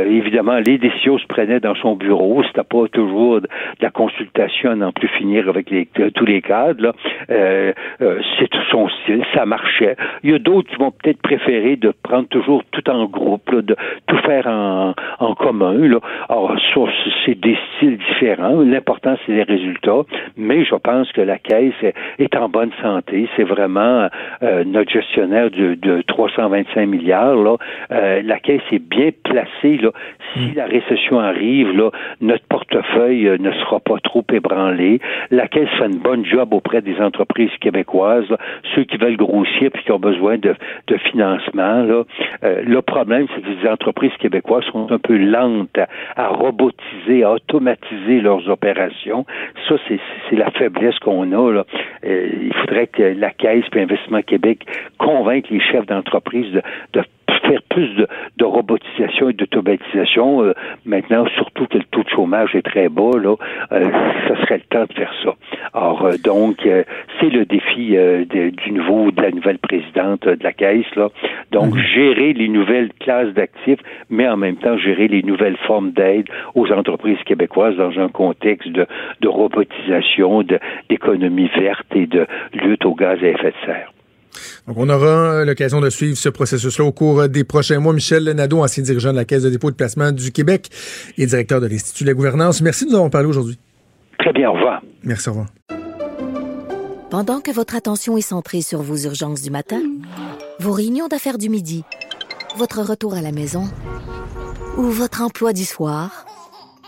évidemment, les décisions se prenaient dans son bureau. C'était pas toujours de la consultation à n'en plus finir avec tous les cadres. C'est son style, ça Il y a d'autres qui vont peut-être préférer de prendre toujours tout en groupe, là, de tout faire en, en commun. Là. Alors, ça, c'est des styles différents. L'important, c'est les résultats. Mais je pense que la Caisse est en bonne santé. C'est vraiment euh, notre gestionnaire de, de 325 milliards. Là. Euh, la Caisse est bien placée. Là. Si la récession arrive, là, notre portefeuille euh, ne sera pas trop ébranlé. La Caisse fait une bonne job auprès des entreprises québécoises, là, ceux qui veulent grossir puis qui ont besoin de, financement. Là. Euh, le problème, c'est que les entreprises québécoises sont un peu lentes à, robotiser, à automatiser leurs opérations. Ça, c'est la faiblesse qu'on a. Euh, il faudrait que la Caisse et Investissement Québec convainquent les chefs d'entreprise de, de faire plus de, de robotisation et d'automatisation. Euh, maintenant, surtout que le taux de chômage est très bas, là, euh, ça serait le temps de faire ça. Alors, euh, donc, euh, c'est le défi de, du nouveau, de la nouvelle présidente de la Caisse, là. Donc, -hmm. gérer les nouvelles classes d'actifs, mais en même temps, gérer les nouvelles formes d'aide aux entreprises québécoises dans un contexte de, de robotisation, d'économie verte et de lutte au gaz à effet de serre. Donc, on aura l'occasion de suivre ce processus-là au cours des prochains mois. Michel Nadeau, ancien dirigeant de la Caisse de dépôt et de placement du Québec et directeur de l'Institut de la gouvernance. Merci de nous avoir parlé aujourd'hui. Très bien, au revoir. Merci, au revoir. Pendant que votre attention est centrée sur vos urgences du matin, vos réunions d'affaires du midi, votre retour à la maison ou votre emploi du soir,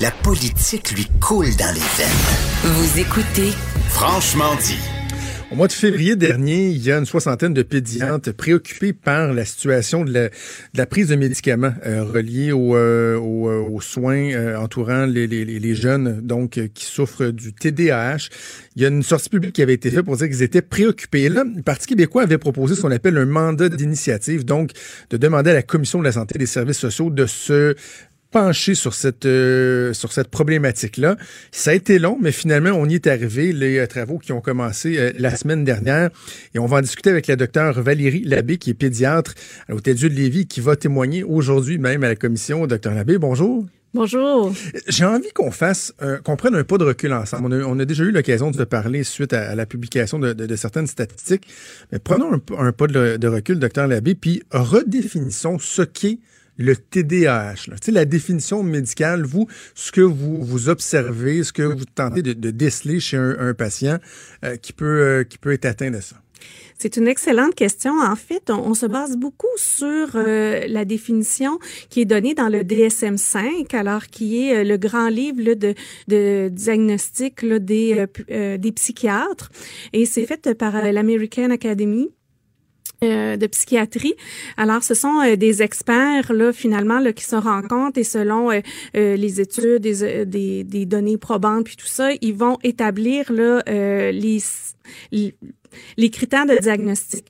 La politique lui coule dans les veines. Vous écoutez Franchement dit. Au mois de février dernier, il y a une soixantaine de pédiatres préoccupés par la situation de la, de la prise de médicaments euh, reliés au, euh, au, aux soins euh, entourant les, les, les, jeunes donc qui souffrent du TDAH. Il y a une sortie publique qui avait été faite pour dire qu'ils étaient préoccupés. Et là, le Parti québécois avait proposé ce qu'on appelle un mandat d'initiative, donc de demander à la Commission de la santé et des services sociaux de se pencher sur cette euh, sur cette problématique là. Ça a été long, mais finalement on y est arrivé. Les euh, travaux qui ont commencé euh, la semaine dernière et on va en discuter avec la docteure Valérie Labbé qui est pédiatre à l'Hôtel-Dieu de Lévis qui va témoigner aujourd'hui même à la commission. Docteur Labbé, bonjour. Bonjour. J'ai envie qu'on fasse, euh, qu'on prenne un pas de recul ensemble. On a, on a déjà eu l'occasion de parler suite à, à la publication de, de, de, certaines statistiques. Mais prenons un, un pas de, de recul, docteur Labbé, puis redéfinissons ce qu'est le TDAH. Là. La définition médicale, vous, ce que vous, vous observez, ce que vous tentez de, déceler chez un, patient euh, qui, peut, euh, qui peut être atteint de ça? C'est une excellente question. En fait, on, se base beaucoup sur euh, la définition qui est donnée dans le DSM-5, alors qui est le grand livre de, de diagnostic des, des psychiatres. Et c'est fait par l'American Academy euh, de psychiatrie. Alors, ce sont euh, des experts là finalement là, qui se rencontrent et selon euh, les études, des, des, des, données probantes puis tout ça, ils vont établir là les les critères de diagnostic.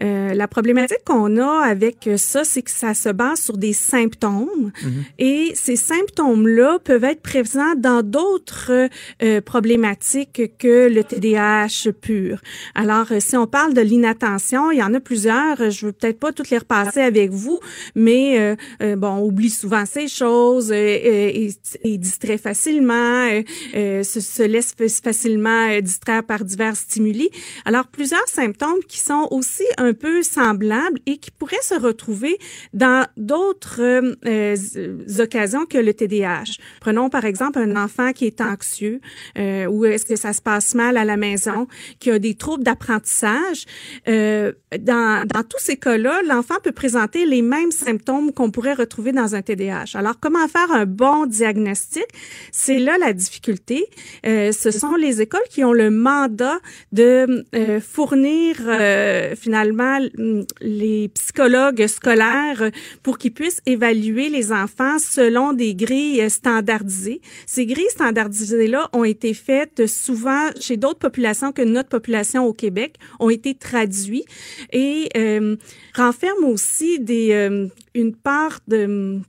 Euh, la problématique qu'on a avec ça, c'est que ça se base sur des symptômes Mhm. et ces symptômes-là peuvent être présents dans d'autres euh, problématiques que le TDAH pur. Alors, euh, si on parle de l'inattention, il y en a plusieurs. Je veux peut-être pas toutes les repasser avec vous, mais euh, euh, bon, on oublie souvent ces choses, euh, et, et distrait facilement, se, se laisse facilement distraire par divers stimuli. Alors, plusieurs symptômes qui sont aussi un peu semblables et qui pourraient se retrouver dans d'autres euh, euh, occasions que le TDAH. Prenons par exemple un enfant qui est anxieux euh, ou est-ce que ça se passe mal à la maison, qui a des troubles d'apprentissage. Euh, dans, dans tous ces cas-là, l'enfant peut présenter les mêmes symptômes qu'on pourrait retrouver dans un TDAH. Alors, comment faire un bon diagnostic? C'est là la difficulté. Euh, ce sont les écoles qui ont le mandat de fournir euh, finalement mm, les psychologues scolaires pour qu'ils puissent évaluer les enfants selon des grilles standardisées. Ces grilles standardisées-là ont été faites souvent chez d'autres populations que notre population au Québec, ont été traduites et euh, renferment aussi des, euh, une part de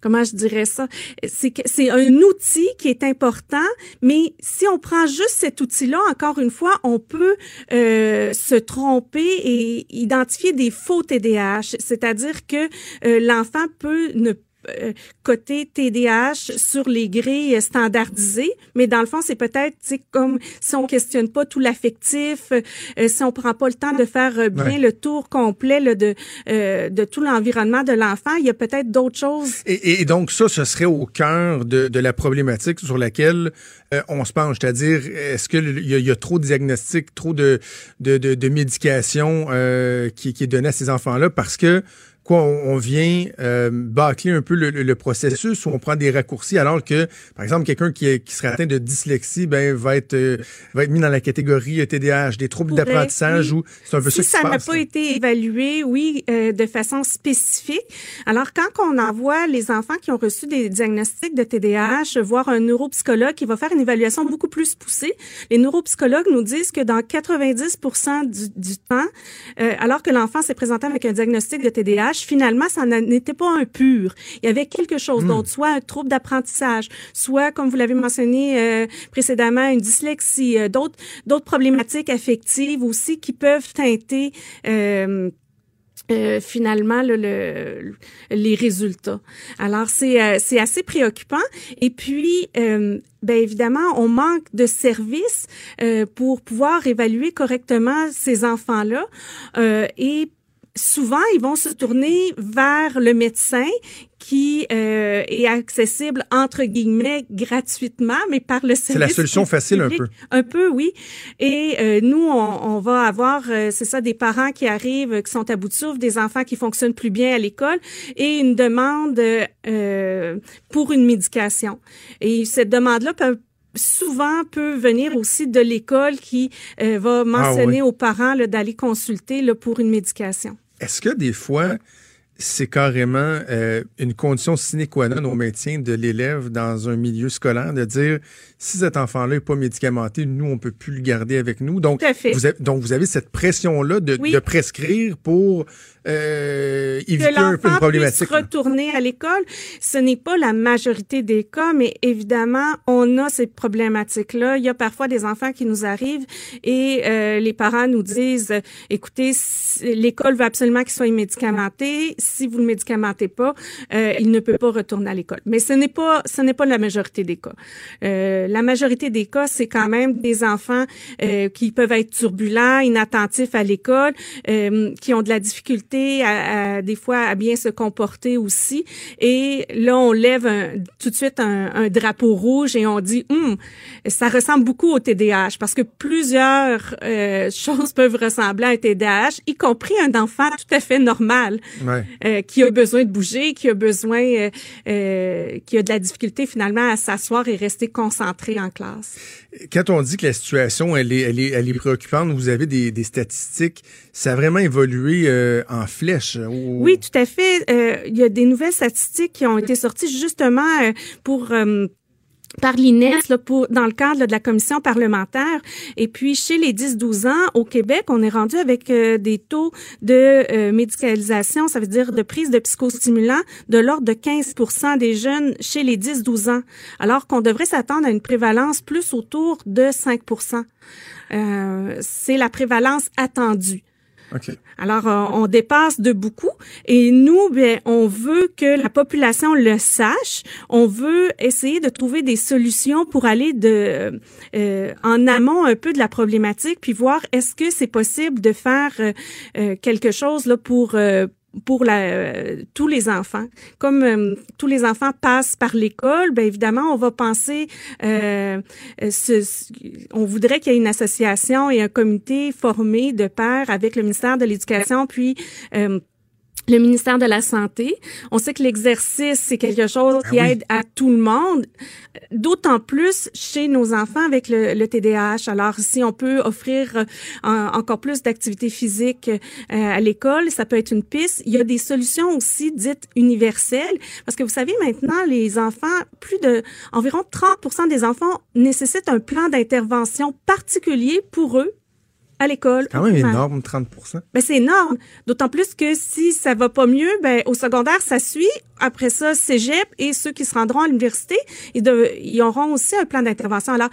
comment je dirais ça? C'est un outil qui est important mais si on prend juste cet outil-là encore une fois on peut euh, se tromper et identifier des faux TDAH c'est-à-dire que euh, l'enfant peut ne côté TDAH sur les grilles standardisées, mais dans le fond, c'est peut-être comme si on questionne pas tout l'affectif, euh, si on prend pas le temps de faire euh, bien Ouais. le tour complet là, de euh, de tout l'environnement de l'enfant, il y a peut-être d'autres choses. Et, et donc ça, ce serait au cœur de, de la problématique sur laquelle euh, on se penche, c'est-à-dire est-ce qu'il y, a- il y a trop de diagnostics, trop de, de, de, de médication euh, qui, qui est donnée à ces enfants-là? Parce que on, on vient euh, bâcler un peu le, le- le processus où on prend des raccourcis alors que, par exemple, quelqu'un qui, qui serait atteint de dyslexie ben, va, être, euh, va être mis dans la catégorie TDAH, des troubles d'apprentissage ou c'est un peu si ça qui ça n'a pas là. été évalué, oui, euh, de façon spécifique. Alors, quand on envoie les enfants qui ont reçu des diagnostics de TDAH voir un neuropsychologue qui va faire une évaluation beaucoup plus poussée, les neuropsychologues nous disent que dans 90 du, du temps, euh, alors que l'enfant s'est présenté avec un diagnostic de TDAH, finalement, ça n'était pas un pur. Il y avait quelque chose d'autre, soit un trouble d'apprentissage, soit, comme vous l'avez mentionné euh, précédemment, une dyslexie, euh, d'autres d'autres problématiques affectives aussi qui peuvent teinter euh, euh, finalement le, le- les résultats. Alors c'est euh, c'est assez préoccupant et puis euh, ben évidemment on manque de services pour pouvoir évaluer correctement ces enfants là et souvent ils vont se tourner vers le médecin qui euh, est accessible entre guillemets gratuitement, mais par le service. la solution facile un peu. Un peu, oui. Et euh, nous, on, on va avoir, euh, c'est ça, des parents qui arrivent, qui sont à bout de souffle, des enfants qui fonctionnent plus bien à l'école, et une demande euh, pour une médication. Et cette demande-là peut souvent peut venir aussi de l'école qui euh, va mentionner Ah oui. aux parents d'aller consulter là, pour une médication. Est-ce que des fois, c'est carrément euh, une condition sine qua non au maintien de l'élève dans un milieu scolaire de dire si cet enfant-là n'est pas médicamenté, nous, on peut plus le garder avec nous? Donc, Tout à fait. vous avez, donc vous avez cette pression-là de, Oui. de prescrire pour euh, éviter un peu une puisse problématique. là. retourner à l'école. Ce n'est pas la majorité des cas, mais évidemment, on a ces problématiques-là. Il y a parfois des enfants qui nous arrivent et euh, les parents nous disent, écoutez, l'école veut absolument qu'il soit médicamenté. Si vous le médicamentez pas, euh, il ne peut pas retourner à l'école. Mais ce n'est pas, ce n'est pas la majorité des cas. Euh, la majorité des cas, c'est quand même des enfants euh, qui peuvent être turbulents, inattentifs à l'école, euh, qui ont de la difficulté à, à- des fois à bien se comporter aussi. Et là, on lève un- tout de suite un, un drapeau rouge et on dit, Hum, ça ressemble beaucoup au TDAH parce que plusieurs euh, choses peuvent ressembler à un TDAH, y compris un enfant tout à fait normal Ouais. euh, qui a besoin de bouger, qui a besoin, euh, euh, qui a de la difficulté finalement à s'asseoir et rester concentré en classe. Quand on dit que la situation elle est, elle est, elle est préoccupante, vous avez des, des statistiques, ça a vraiment évolué euh, ou- Oui, tout à fait. Euh, il y a des nouvelles statistiques qui ont été sorties justement euh, pour euh, par l'INES là, dans le cadre de la commission parlementaire. Et puis, chez les 10-12 ans, au Québec, on est rendu avec euh, des taux de euh, médicalisation, ça veut dire de prise de psychostimulants, de l'ordre de 15 des jeunes chez les 10-12 ans, alors qu'on devrait s'attendre à une prévalence plus autour de 5% euh, C'est la prévalence attendue. Alors, euh, on dépasse de beaucoup et nous, ben, on veut que la population le sache. On veut essayer de trouver des solutions pour aller de euh, en amont un peu de la problématique, puis voir est-ce que c'est possible de faire euh, quelque chose là pour pour la, euh, tous les enfants. Comme euh, tous les enfants passent par l'école, ben évidemment, on va penser, euh, ce, on voudrait qu'il y ait une association et un comité formé de pairs avec le ministère de l'Éducation, puis le ministère de la Santé. On sait que l'exercice, c'est quelque chose qui ah aide à tout le monde, d'autant plus chez nos enfants avec le, le TDAH. Alors, si on peut offrir euh, encore plus d'activités physiques euh, à l'école, ça peut être une piste. Il y a des solutions aussi dites universelles, parce que vous savez, maintenant, les enfants, plus de environ 30 des enfants nécessitent un plan d'intervention particulier pour eux à l'école. C'est quand même énorme, 30 ben, C'est énorme. D'autant plus que si ça va pas mieux, ben, au secondaire, ça suit. Après ça, cégep et ceux qui se rendront à l'université, ils, ils auront aussi un plan d'intervention. Alors,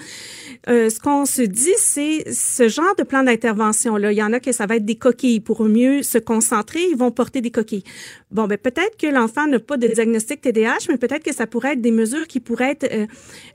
euh, ce qu'on se dit, c'est ce genre de plan d'intervention-là. Il y en a que ça va être des coquilles. Pour mieux se concentrer, ils vont porter des coquilles. Bon, ben peut-être que l'enfant n'a pas de diagnostic TDAH, mais peut-être que ça pourrait être des mesures qui pourraient être euh,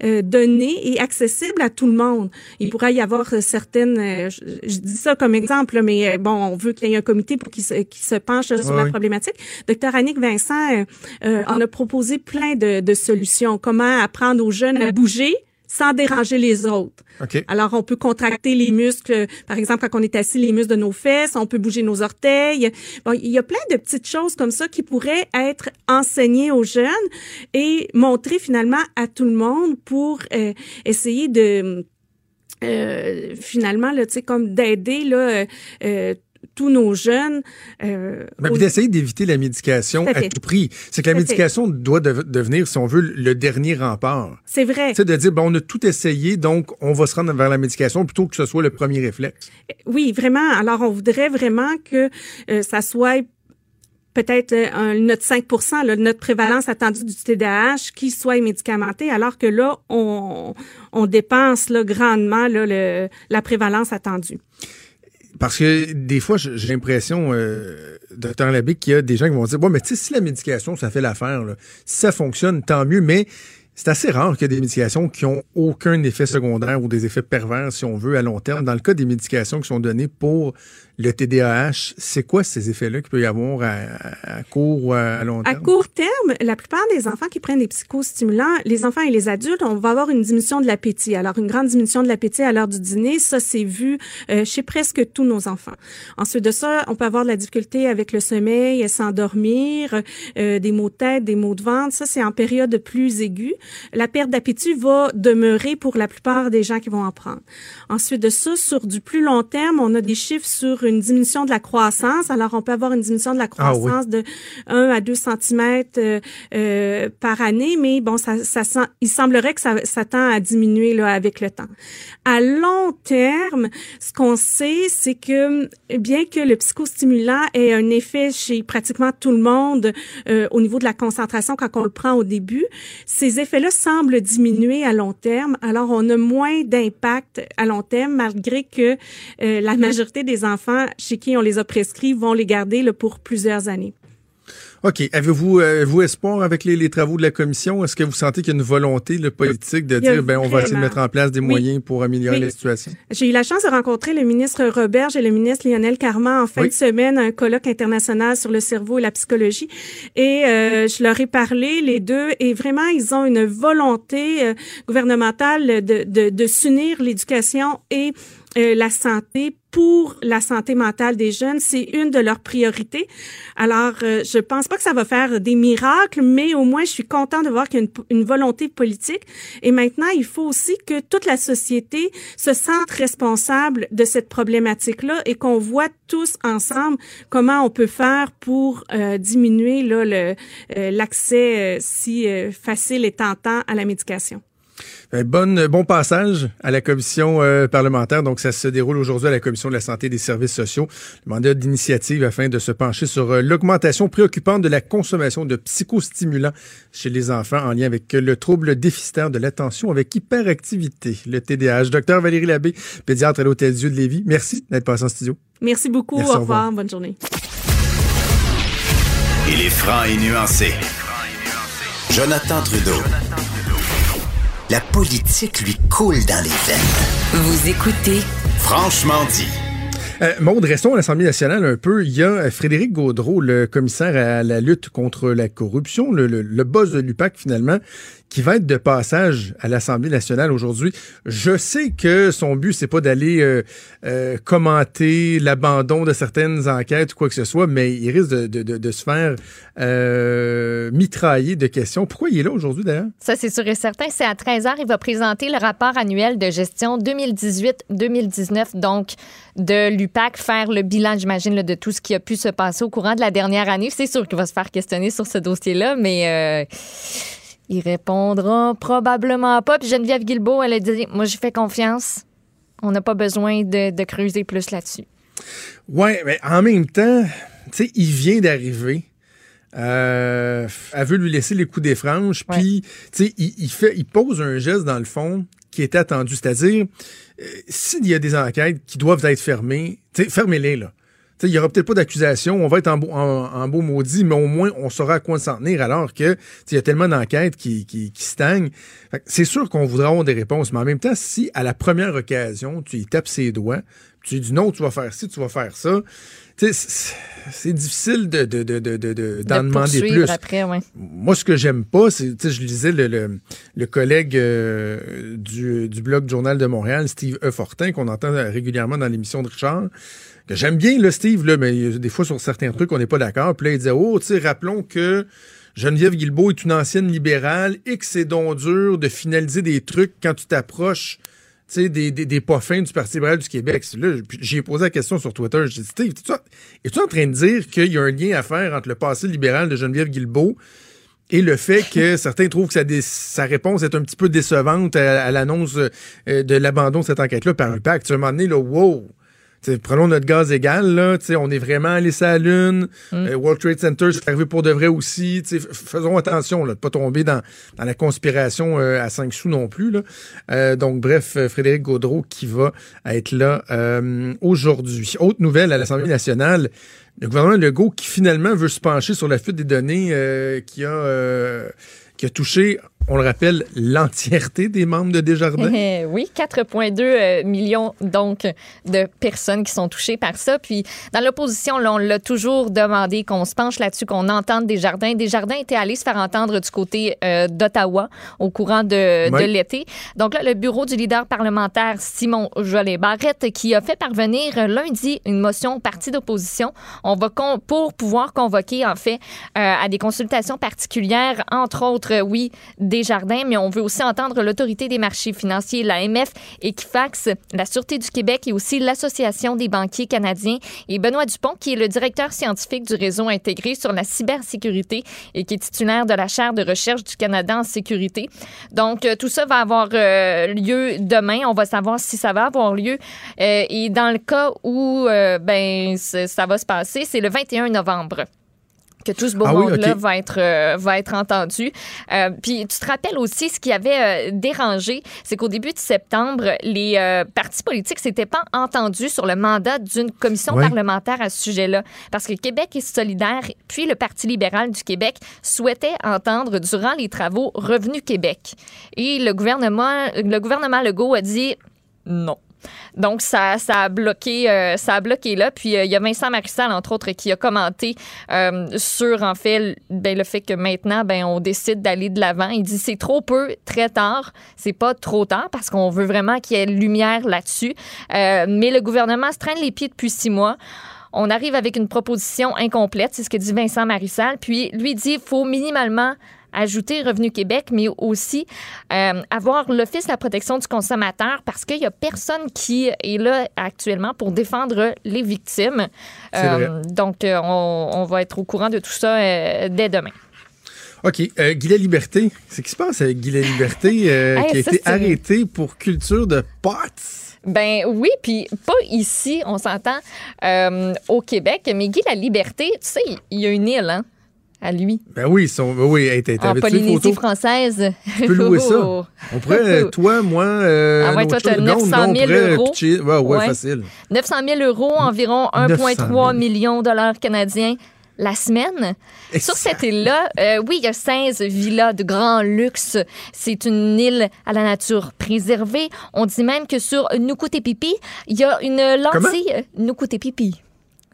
euh, données et accessibles à tout le monde. Il pourrait y avoir certaines, je, dis ça comme exemple, mais bon, on veut qu'il y ait un comité pour qu'il se, se penche sur la problématique. Docteur Annick Vincent euh, on a proposé plein de, de, solutions. Comment apprendre aux jeunes à bouger sans déranger les autres. Alors, on peut contracter les muscles, par exemple, quand on est assis, les muscles de nos fesses, on peut bouger nos orteils. Bon, il y a plein de petites choses comme ça qui pourraient être enseignées aux jeunes et montrer finalement à tout le monde pour euh, essayer de euh, finalement là, tu sais, comme d'aider là. Euh, tous nos jeunes. Euh, Mais d'essayer d'éviter la médication à, tout prix. C'est que la médication doit devenir, si on veut, le dernier rempart. C'est vrai. C'est de dire, bon, on a tout essayé, donc on va se rendre vers la médication plutôt que ce soit le premier réflexe. Oui, vraiment. Alors, on voudrait vraiment que euh, ça soit peut-être euh, notre 5 là, notre prévalence attendue du TDAH qui soit médicamenté, alors que là, on, dépense grandement la prévalence attendue. Parce que des fois, j'ai l'impression, euh, docteur Labic, qu'il y a des gens qui vont dire, bon, mais tu sais, si la médication, ça fait l'affaire, si ça fonctionne, tant mieux, mais c'est assez rare qu'il y ait des médications qui ont aucun effet secondaire ou des effets pervers, si on veut, à long terme. Dans le cas des médications qui sont données pour le TDAH, c'est quoi ces effets-là qu'il peut y avoir à, court ou à, long terme? À court terme, la plupart des enfants qui prennent des psychostimulants, les enfants et les adultes, on va avoir une diminution de l'appétit. Alors, une grande diminution de l'appétit à l'heure du dîner, ça, c'est vu euh, chez presque tous nos enfants. Ensuite de ça, on peut avoir de la difficulté avec le sommeil, s'endormir, euh, des maux de tête, des maux de ventre. Ça, c'est en période plus aiguë. La perte d'appétit va demeurer pour la plupart des gens qui vont en prendre. Ensuite de ça, sur du plus long terme, on a des chiffres sur une diminution de la croissance. Alors, on peut avoir une diminution de la ah croissance de 1 à 2 cm euh, euh, par année, mais bon, ça, ça il semblerait que ça, ça tend à diminuer là, avec le temps. À long terme, ce qu'on sait, c'est que bien que le psychostimulant ait un effet chez pratiquement tout le monde euh, au niveau de la concentration quand on le prend au début, ces effets-là semblent diminuer à long terme. Alors, on a moins d'impact à long terme malgré que la majorité des enfants chez qui on les a prescrits vont les garder pour plusieurs années. OK. Avez-vous euh, vous espoir avec les, travaux de la commission? Est-ce que vous sentez qu'il y a une volonté le politique de dire ben on va essayer de mettre en place des moyens pour améliorer la situation? J'ai eu la chance de rencontrer le ministre Robert et le ministre Lionel Carman en fin de semaine à un colloque international sur le cerveau et la psychologie. Et euh, je leur ai parlé, les deux, et vraiment, ils ont une volonté euh, gouvernementale de, de, de s'unir l'éducation et euh, la santé pour la santé mentale des jeunes, c'est une de leurs priorités. Alors, euh, je pense pas que ça va faire des miracles, mais au moins, je suis content de voir qu'il y a une, une, volonté politique. Et maintenant, il faut aussi que toute la société se sente responsable de cette problématique-là et qu'on voit tous ensemble comment on peut faire pour euh, diminuer là, l'accès si facile et tentant à la médication. Un bon, bon passage à la commission euh, parlementaire. Donc, ça se déroule aujourd'hui à la commission de la santé et des services sociaux. Le mandat d'initiative afin de se pencher sur euh, l'augmentation préoccupante de la consommation de psychostimulants chez les enfants en lien avec le trouble déficitaire de l'attention avec hyperactivité, le TDAH. Docteur Valérie Labbé, pédiatre à l'Hôtel Dieu de Lévis. Merci d'être passé en studio. Merci beaucoup. Merci, au au revoir. revoir. Bonne journée. Il est franc et nuancé. Jonathan Trudeau. La politique lui coule dans les veines. Vous écoutez Franchement dit. Euh, Maude, restons à l'Assemblée nationale un peu. Il y a euh, Frédéric Gaudreau, le commissaire à la lutte contre la corruption, le, le, le boss de l'UPAC finalement, qui va être de passage à l'Assemblée nationale aujourd'hui. Je sais que son but, c'est pas d'aller euh, euh, commenter l'abandon de certaines enquêtes ou quoi que ce soit, mais il risque de, de, de, de se faire mitrailler de questions. Pourquoi il est là aujourd'hui d'ailleurs? Ça, c'est sûr et certain. C'est à 13 h. Il va présenter le rapport annuel de gestion 2018-2019, donc de l'UPAC, faire le bilan, j'imagine, de tout ce qui a pu se passer au courant de la dernière année. C'est sûr qu'il va se faire questionner sur ce dossier-là, mais euh, il répondra probablement pas. Puis Geneviève Guilbeault, elle a dit Moi, j'ai fait confiance. On n'a pas besoin de, de creuser plus là-dessus. Ouais, mais en même temps, tu sais, il vient d'arriver. Euh, elle veut lui laisser les coups des franges, puis tu sais, il, il fait, il pose un geste dans le fond qui était attendu, c'est-à-dire euh, s'il y a des enquêtes qui doivent être fermées, tu sais, fermez-les là. Tu sais, il y aura peut-être pas d'accusation, on va être en, beau- en, en beau maudit, mais au moins on saura à quoi s'en tenir. Alors que tu sais, il y a tellement d'enquêtes qui, qui, qui stagnent. C'est sûr qu'on voudra avoir des réponses, mais en même temps, si à la première occasion tu y tapes ses doigts, tu dis non, tu vas faire ci, tu vas faire ça. C'est- difficile de, de, de, de, de- de- d'en de demander plus. après, ouais. Moi, ce que j'aime pas, c'est, je lisais le, le, le collègue euh, du, du blog Journal de Montréal, Steve E. Fortin, qu'on entend régulièrement dans l'émission de Richard, que j'aime bien, le Steve, là, mais a des fois, sur certains trucs, on n'est pas d'accord. Puis là, il disait, oh, tu sais, rappelons que Geneviève Guilbeault est une ancienne libérale et que c'est donc dur de finaliser des trucs quand tu t'approches sais, des, des, des pas fins du Parti libéral du Québec. Là, j'ai posé la question sur Twitter. J'ai dit, Steve, es-tu en- train de dire qu'il y a un lien à faire entre le passé libéral de Geneviève Guilbeault et le fait que certains trouvent que sa, réponse est un petit peu décevante à, à l'annonce euh, de l'abandon de cette enquête-là par l'UPAC. Tu sais, à un moment donné, là, wow! T'sais, prenons notre gaz égal, là, t'sais, on est vraiment allé sur la Lune. Euh, World Trade Center, c'est arrivé pour de vrai aussi. T'sais, faisons attention là, de pas tomber dans, dans la conspiration euh, à 5 sous non plus. Là. Euh, donc, bref, euh, Frédéric Gaudreau qui va être là euh, aujourd'hui. Autre nouvelle à l'Assemblée nationale, le gouvernement Legault qui finalement veut se pencher sur la fuite des données euh, qui a... euh, qui a touché, on le rappelle, l'entièreté des membres de Desjardins. Eh oui, 4,2 euh, millions donc de personnes qui sont touchées par ça. Puis dans l'opposition, on l'a toujours demandé qu'on se penche là-dessus, qu'on entende des jardins. Des jardins étaient allés se faire entendre du côté euh, d'Ottawa au courant de, l'été. Donc là, le bureau du leader parlementaire Simon Jolet Barrette qui a fait parvenir euh, lundi une motion au parti d'opposition. On va con- pour pouvoir convoquer en fait euh, à des consultations particulières, entre autres, oui, des jardins, mais on veut aussi entendre l'autorité des marchés financiers, l'AMF, Equifax, la Sûreté du Québec et aussi l'Association des banquiers canadiens et Benoît Dupont, qui est le directeur scientifique du réseau intégré sur la cybersécurité et qui est titulaire de la chaire de recherche du Canada en sécurité. Donc, euh, tout ça va avoir euh, lieu demain. On va savoir si ça va avoir lieu. Euh, et dans le cas où euh, ben, ça va se passer, c'est le 21 novembre que tout ce beau Ah oui, monde-là va être euh, va être entendu. Euh, puis tu te rappelles aussi ce qui avait euh, dérangé, c'est qu'au début de septembre, les partis politiques s'étaient pas entendus sur le mandat d'une commission parlementaire à ce sujet-là, parce que Québec est solidaire, puis le Parti libéral du Québec souhaitait entendre durant les travaux Revenu Québec, et le gouvernement le gouvernement Legault a dit non. Donc, ça, ça, a bloqué, euh, ça a là. Puis, euh, il y a Vincent Marissal, entre autres, qui a commenté euh, sur, en fait, ben, le fait que maintenant, ben, on décide d'aller de l'avant. Il dit c'est trop peu, très tard. C'est pas trop tard parce qu'on veut vraiment qu'il y ait lumière là-dessus. Mais le gouvernement se traîne les pieds depuis six mois. On arrive avec une proposition incomplète, c'est ce que dit Vincent Marissal. Puis, lui dit faut minimalement ajouter Revenu Québec, mais aussi euh, avoir l'Office de la protection du consommateur parce qu'il n'y a personne qui est là actuellement pour défendre les victimes. Vrai. donc, euh, on, on va être au courant de tout ça euh, dès demain. OK. Euh, Guy La Liberté. C'est qui se passe avec Guy La Liberté euh, Hey, qui a ça, été arrêté pour culture de potes? Ben oui, puis pas ici, on s'entend, euh, au Québec, mais Guy La Liberté, tu sais, il y a une île, hein, à lui, Ben oui, son, ben oui, hey, en Polynésie photos? française. Tu peux louer ça. On pourrait, euh, toi, moi, euh, Ah ouais, toi, non, 900 non, 000 on pourrait euros. pitcher- Ouais, ouais, Ouais. facile. 900 000 euros, environ 900 000. 1,3 million de dollars canadiens la semaine. Et Sur cette île-là, euh, oui, il y a 16 villas de grand luxe. C'est une île à la nature préservée. On dit même que sur Nukutepipi, il y a une lentille. Nukutepipi.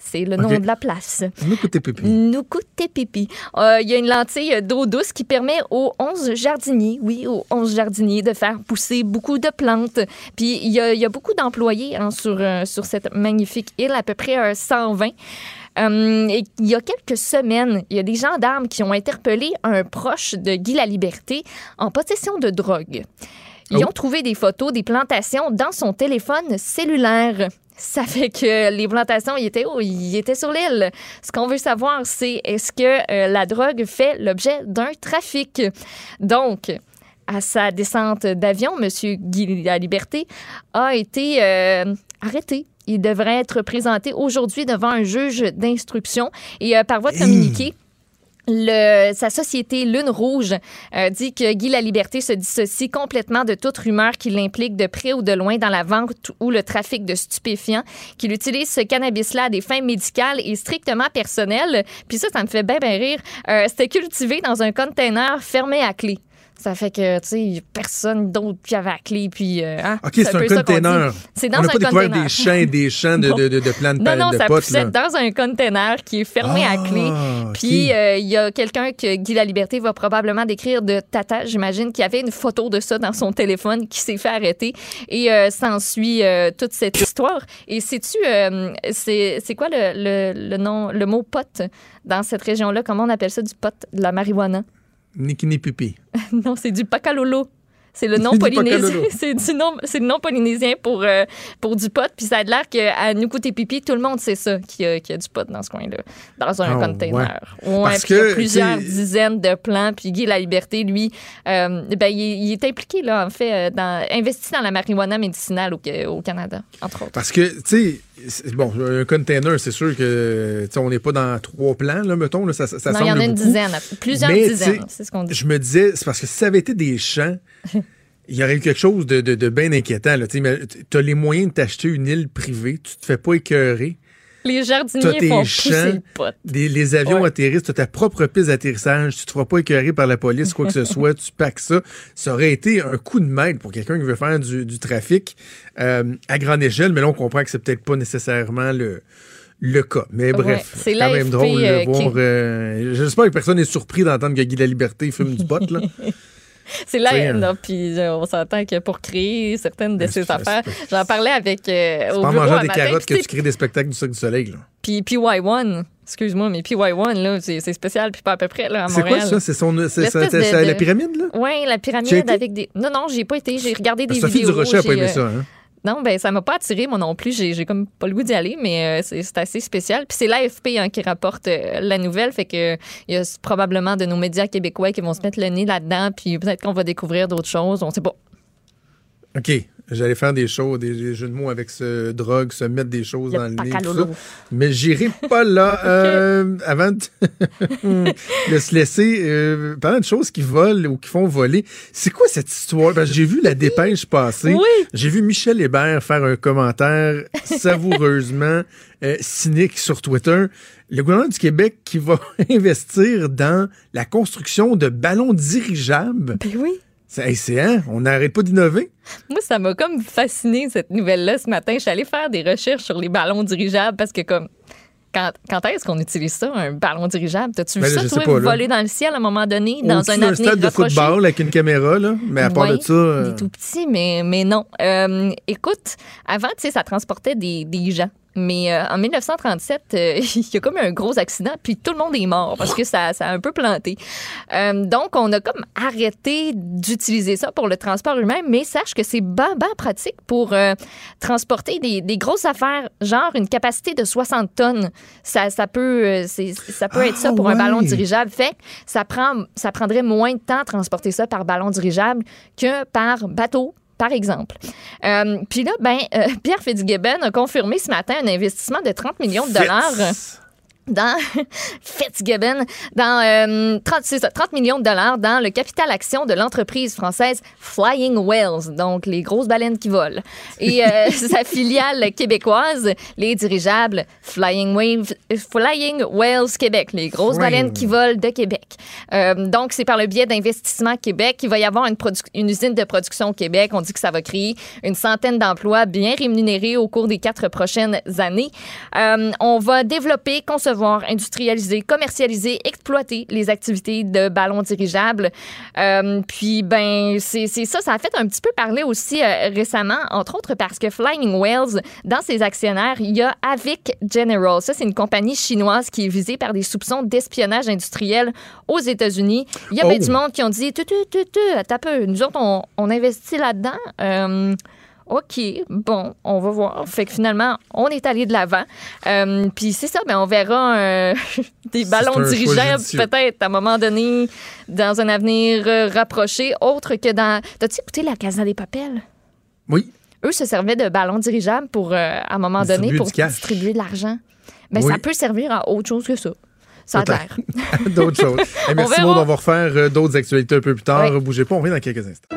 C'est le nom de la place. Nous, côté pipi. Nukutepipi. Euh, Il y a une lentille d'eau douce qui permet aux 11 jardiniers, oui, aux 11 jardiniers de faire pousser beaucoup de plantes. Puis il y a, il y a beaucoup d'employés hein, sur, euh, sur cette magnifique île, à peu près euh, 120. Euh, et il y a quelques semaines, il y a des gendarmes qui ont interpellé un proche de Guy la Liberté en possession de drogue. Ils Oh. ont trouvé des photos des plantations dans son téléphone cellulaire. Ça fait que les plantations, ils étaient où? Ils étaient sur l'île. Ce qu'on veut savoir, c'est est-ce que euh, la drogue fait l'objet d'un trafic? Donc, à sa descente d'avion, M. Guy La Liberté a été euh, arrêté. Il devrait être présenté aujourd'hui devant un juge d'instruction et euh, par voie de communiqué. Le- sa société Lune Rouge euh, dit que Guy La Liberté se dissocie complètement de toute rumeur qui l'implique de près ou de loin dans la vente ou le trafic de stupéfiants, qu'il utilise ce cannabis-là à des fins médicales et strictement personnelles. Puis ça, ça me fait bien, bien rire. Euh, C'était cultivé dans un container fermé à clé. Ça fait que, tu sais, personne d'autre qui avait la clé. Puis, euh, hein, OK, c'est un container. C'est dans On n'a un pas container. des champs des champs de, de, de, de plantes Non, non, de ça potes. poussait là. dans un container qui est fermé à clé. Ah. Puis euh, il y a quelqu'un que Guy La Liberté va probablement décrire de Tata, j'imagine, qui avait une photo de ça dans son téléphone, qui s'est fait arrêter. Et euh, s'ensuit euh, toute cette histoire. Et sais-tu, euh, c'est quoi le, le, le nom, le mot pot dans cette région-là? Comment on appelle ça du pot, de la marijuana? Nikini pipi. non, c'est du pacalolo. C'est le nom polynésien. C'est du nom, c'est le nom polynésien pour, euh, pour du pot. Puis ça a l'air qu'à Nukutepipi, tout le monde sait ça, qu'il y, a, qu'il y a du pot dans ce coin-là, dans un Ah, container. Ouais, Parce puis il y que, a plusieurs dizaines de plants. Puis Guy La Liberté, lui, euh, ben, il, est- il est impliqué, là, en fait, euh, dans, investi dans la marijuana médicinale au, au Canada, entre autres. Parce que, tu sais, bon, un container, c'est sûr que, tu sais, on n'est pas dans trois plans, là, mettons, là, ça, ça non, il y en a une beaucoup. dizaine, plusieurs Mais, dizaines, c'est ce qu'on dit. Je me disais, c'est parce que si ça avait été des champs, il y aurait eu quelque chose de, de, de bien inquiétant. Tu as les moyens de t'acheter une île privée, tu te fais pas écœurer. Les jardiniers tes font pousser champs, le pot. des- les avions Ouais. atterrissent, tu as ta propre piste d'atterrissage, tu te feras pas écœurer par la police, quoi que ce soit, tu packs ça. Ça aurait été un coup de maître pour quelqu'un qui veut faire du, du trafic euh, à grande échelle, mais là, on comprend que c'est peut-être pas nécessairement le, le cas. Mais bref, c'est c'est quand même drôle de euh, qui- voir. euh, J'espère que personne n'est surpris d'entendre que Guy la Liberté fume du pot. Là. C'est là, T'sais, non, puis euh, on s'entend que pour créer certaines de Mais ces affaires, j'en parlais avec euh, C'est au pas en mangeant des carottes que tu crées des spectacles du Cirque du Soleil. là. Puis PY1, excuse-moi, mais PY1, là, c'est spécial, puis pas à peu près, là, à C'est quoi Montréal. ça? C'est son, c'est- la de- pyramide, là? Oui, la pyramide avec des. Non, non, j'ai pas été. J'ai regardé des Sophie vidéos. Durocher a pas aimé euh, ça, hein? Non, ben ça m'a pas attiré moi non plus. J'ai comme pas le goût d'y aller, mais euh, c'est assez spécial. Puis c'est l'AFP hein, qui rapporte euh, la nouvelle, fait que il y a probablement de nos médias québécois qui vont se mettre le nez là-dedans, puis peut-être qu'on va découvrir d'autres choses. On sait pas. OK. J'allais faire des choses, des, des jeux de mots avec ce drogue, se mettre des choses Le dans le nez. tout ça. Mais j'irai pas là. Euh, avant de, de se laisser, euh, parlant de choses qui volent ou qui font voler, c'est quoi cette histoire? Parce que j'ai vu la dépêche passer. Oui. J'ai vu Michel Hébert faire un commentaire savoureusement euh, cynique sur Twitter. Le gouvernement du Québec qui va investir dans la construction de ballons dirigeables. Ben oui. C'est hey, hein? On n'arrête pas d'innover. Moi, ça m'a comme fasciné cette nouvelle-là ce matin. Je suis allée faire des recherches sur les ballons dirigeables parce que comme quand, quand est-ce qu'on utilise ça, un ballon dirigeable? T'as-tu vu Ben là, ça, toi, pas, voler dans le ciel à un moment donné, dans un avenir stade de rapproché? football avec une caméra, là. Mais à part de ça. euh, est tout petit, mais, mais non. Euh, écoute, avant, tu sais, ça transportait des, des gens. Mais euh, en 1937, euh, il y a comme un gros accident, puis tout le monde est mort parce que ça, ça a un peu planté. Euh, donc, on a comme arrêté d'utiliser ça pour le transport humain, mais sache que c'est ben, ben pratique pour transporter des, des grosses affaires, genre une capacité de 60 tonnes. Ça, ça peut, ça peut Ah, être ça pour un ballon dirigeable. Fait que ça, prend, ça prendrait moins de temps à transporter ça par ballon dirigeable que par bateau par exemple. Euh, Puis là, ben, euh, Pierre Fitzgibbon a confirmé ce matin un investissement de 30 millions de dollars. Dans Fitzgibbon, dans euh, 30, c'est ça, 30 millions de dollars dans le capital action de l'entreprise française Flying Whales, donc les grosses baleines qui volent, et euh, sa filiale québécoise, les dirigeables Flying, Wave, Flying Whales Québec, les grosses Flying. baleines qui volent de Québec. Euh, donc, c'est par le biais d'Investissement Québec qu'il va y avoir une, usine de production au Québec. On dit que ça va créer une centaine d'emplois bien rémunérés au cours des quatre prochaines années. Euh, on va développer, concevoir, industrialiser, commercialiser, exploiter les activités de ballons dirigeables. Euh, puis, ben, c'est ça. Ça a fait un petit peu parler aussi euh, récemment, entre autres parce que Flying Whales, dans ses actionnaires, il y a Avic General. Ça, c'est une compagnie chinoise qui est visée par des soupçons d'espionnage industriel aux États-Unis. Il y a Oh. du monde qui ont dit, tu, tu, tu, tu, peu, nous autres, on, on investit là-dedans. Euh, OK, bon, on va voir. Fait que finalement, on est allé de l'avant. Euh, Puis c'est ça, ben on verra euh, des ballons dirigeables peut-être à un moment donné dans un avenir euh, rapproché, autre que dans... T'as-tu écouté La Casa des Papels? Oui. Eux se servaient de ballons dirigeables pour, euh, à un moment donné, pour distribuer de l'argent. Ben, Oui. ça peut servir à autre chose que ça. Ça a Peut-être. l'air. d'autres choses. Merci. Maud, on va refaire d'autres actualités un peu plus tard. Oui. Bougez pas, on revient dans quelques instants.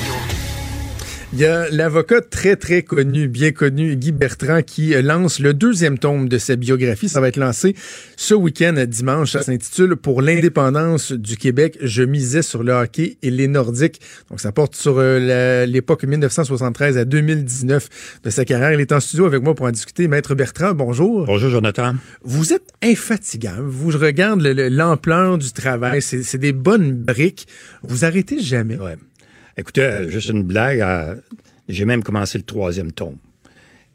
Il y a l'avocat très, très connu, bien connu, Guy Bertrand, qui lance le deuxième tome de sa biographie. Ça va être lancé ce week-end, dimanche. Ça s'intitule Pour l'indépendance du Québec, je misais sur le hockey et les Nordiques. Donc, ça porte sur euh, l'époque 1973 à 2019 de sa carrière. Il est en studio avec moi pour en discuter. Maître Bertrand, bonjour. Bonjour, Jonathan. Vous êtes infatigable. Vous, je regarde le- le- l'ampleur du travail. C'est c'est des bonnes briques. Vous arrêtez jamais. Ouais. Écoutez, euh, juste une blague. euh, J'ai même commencé le troisième tome.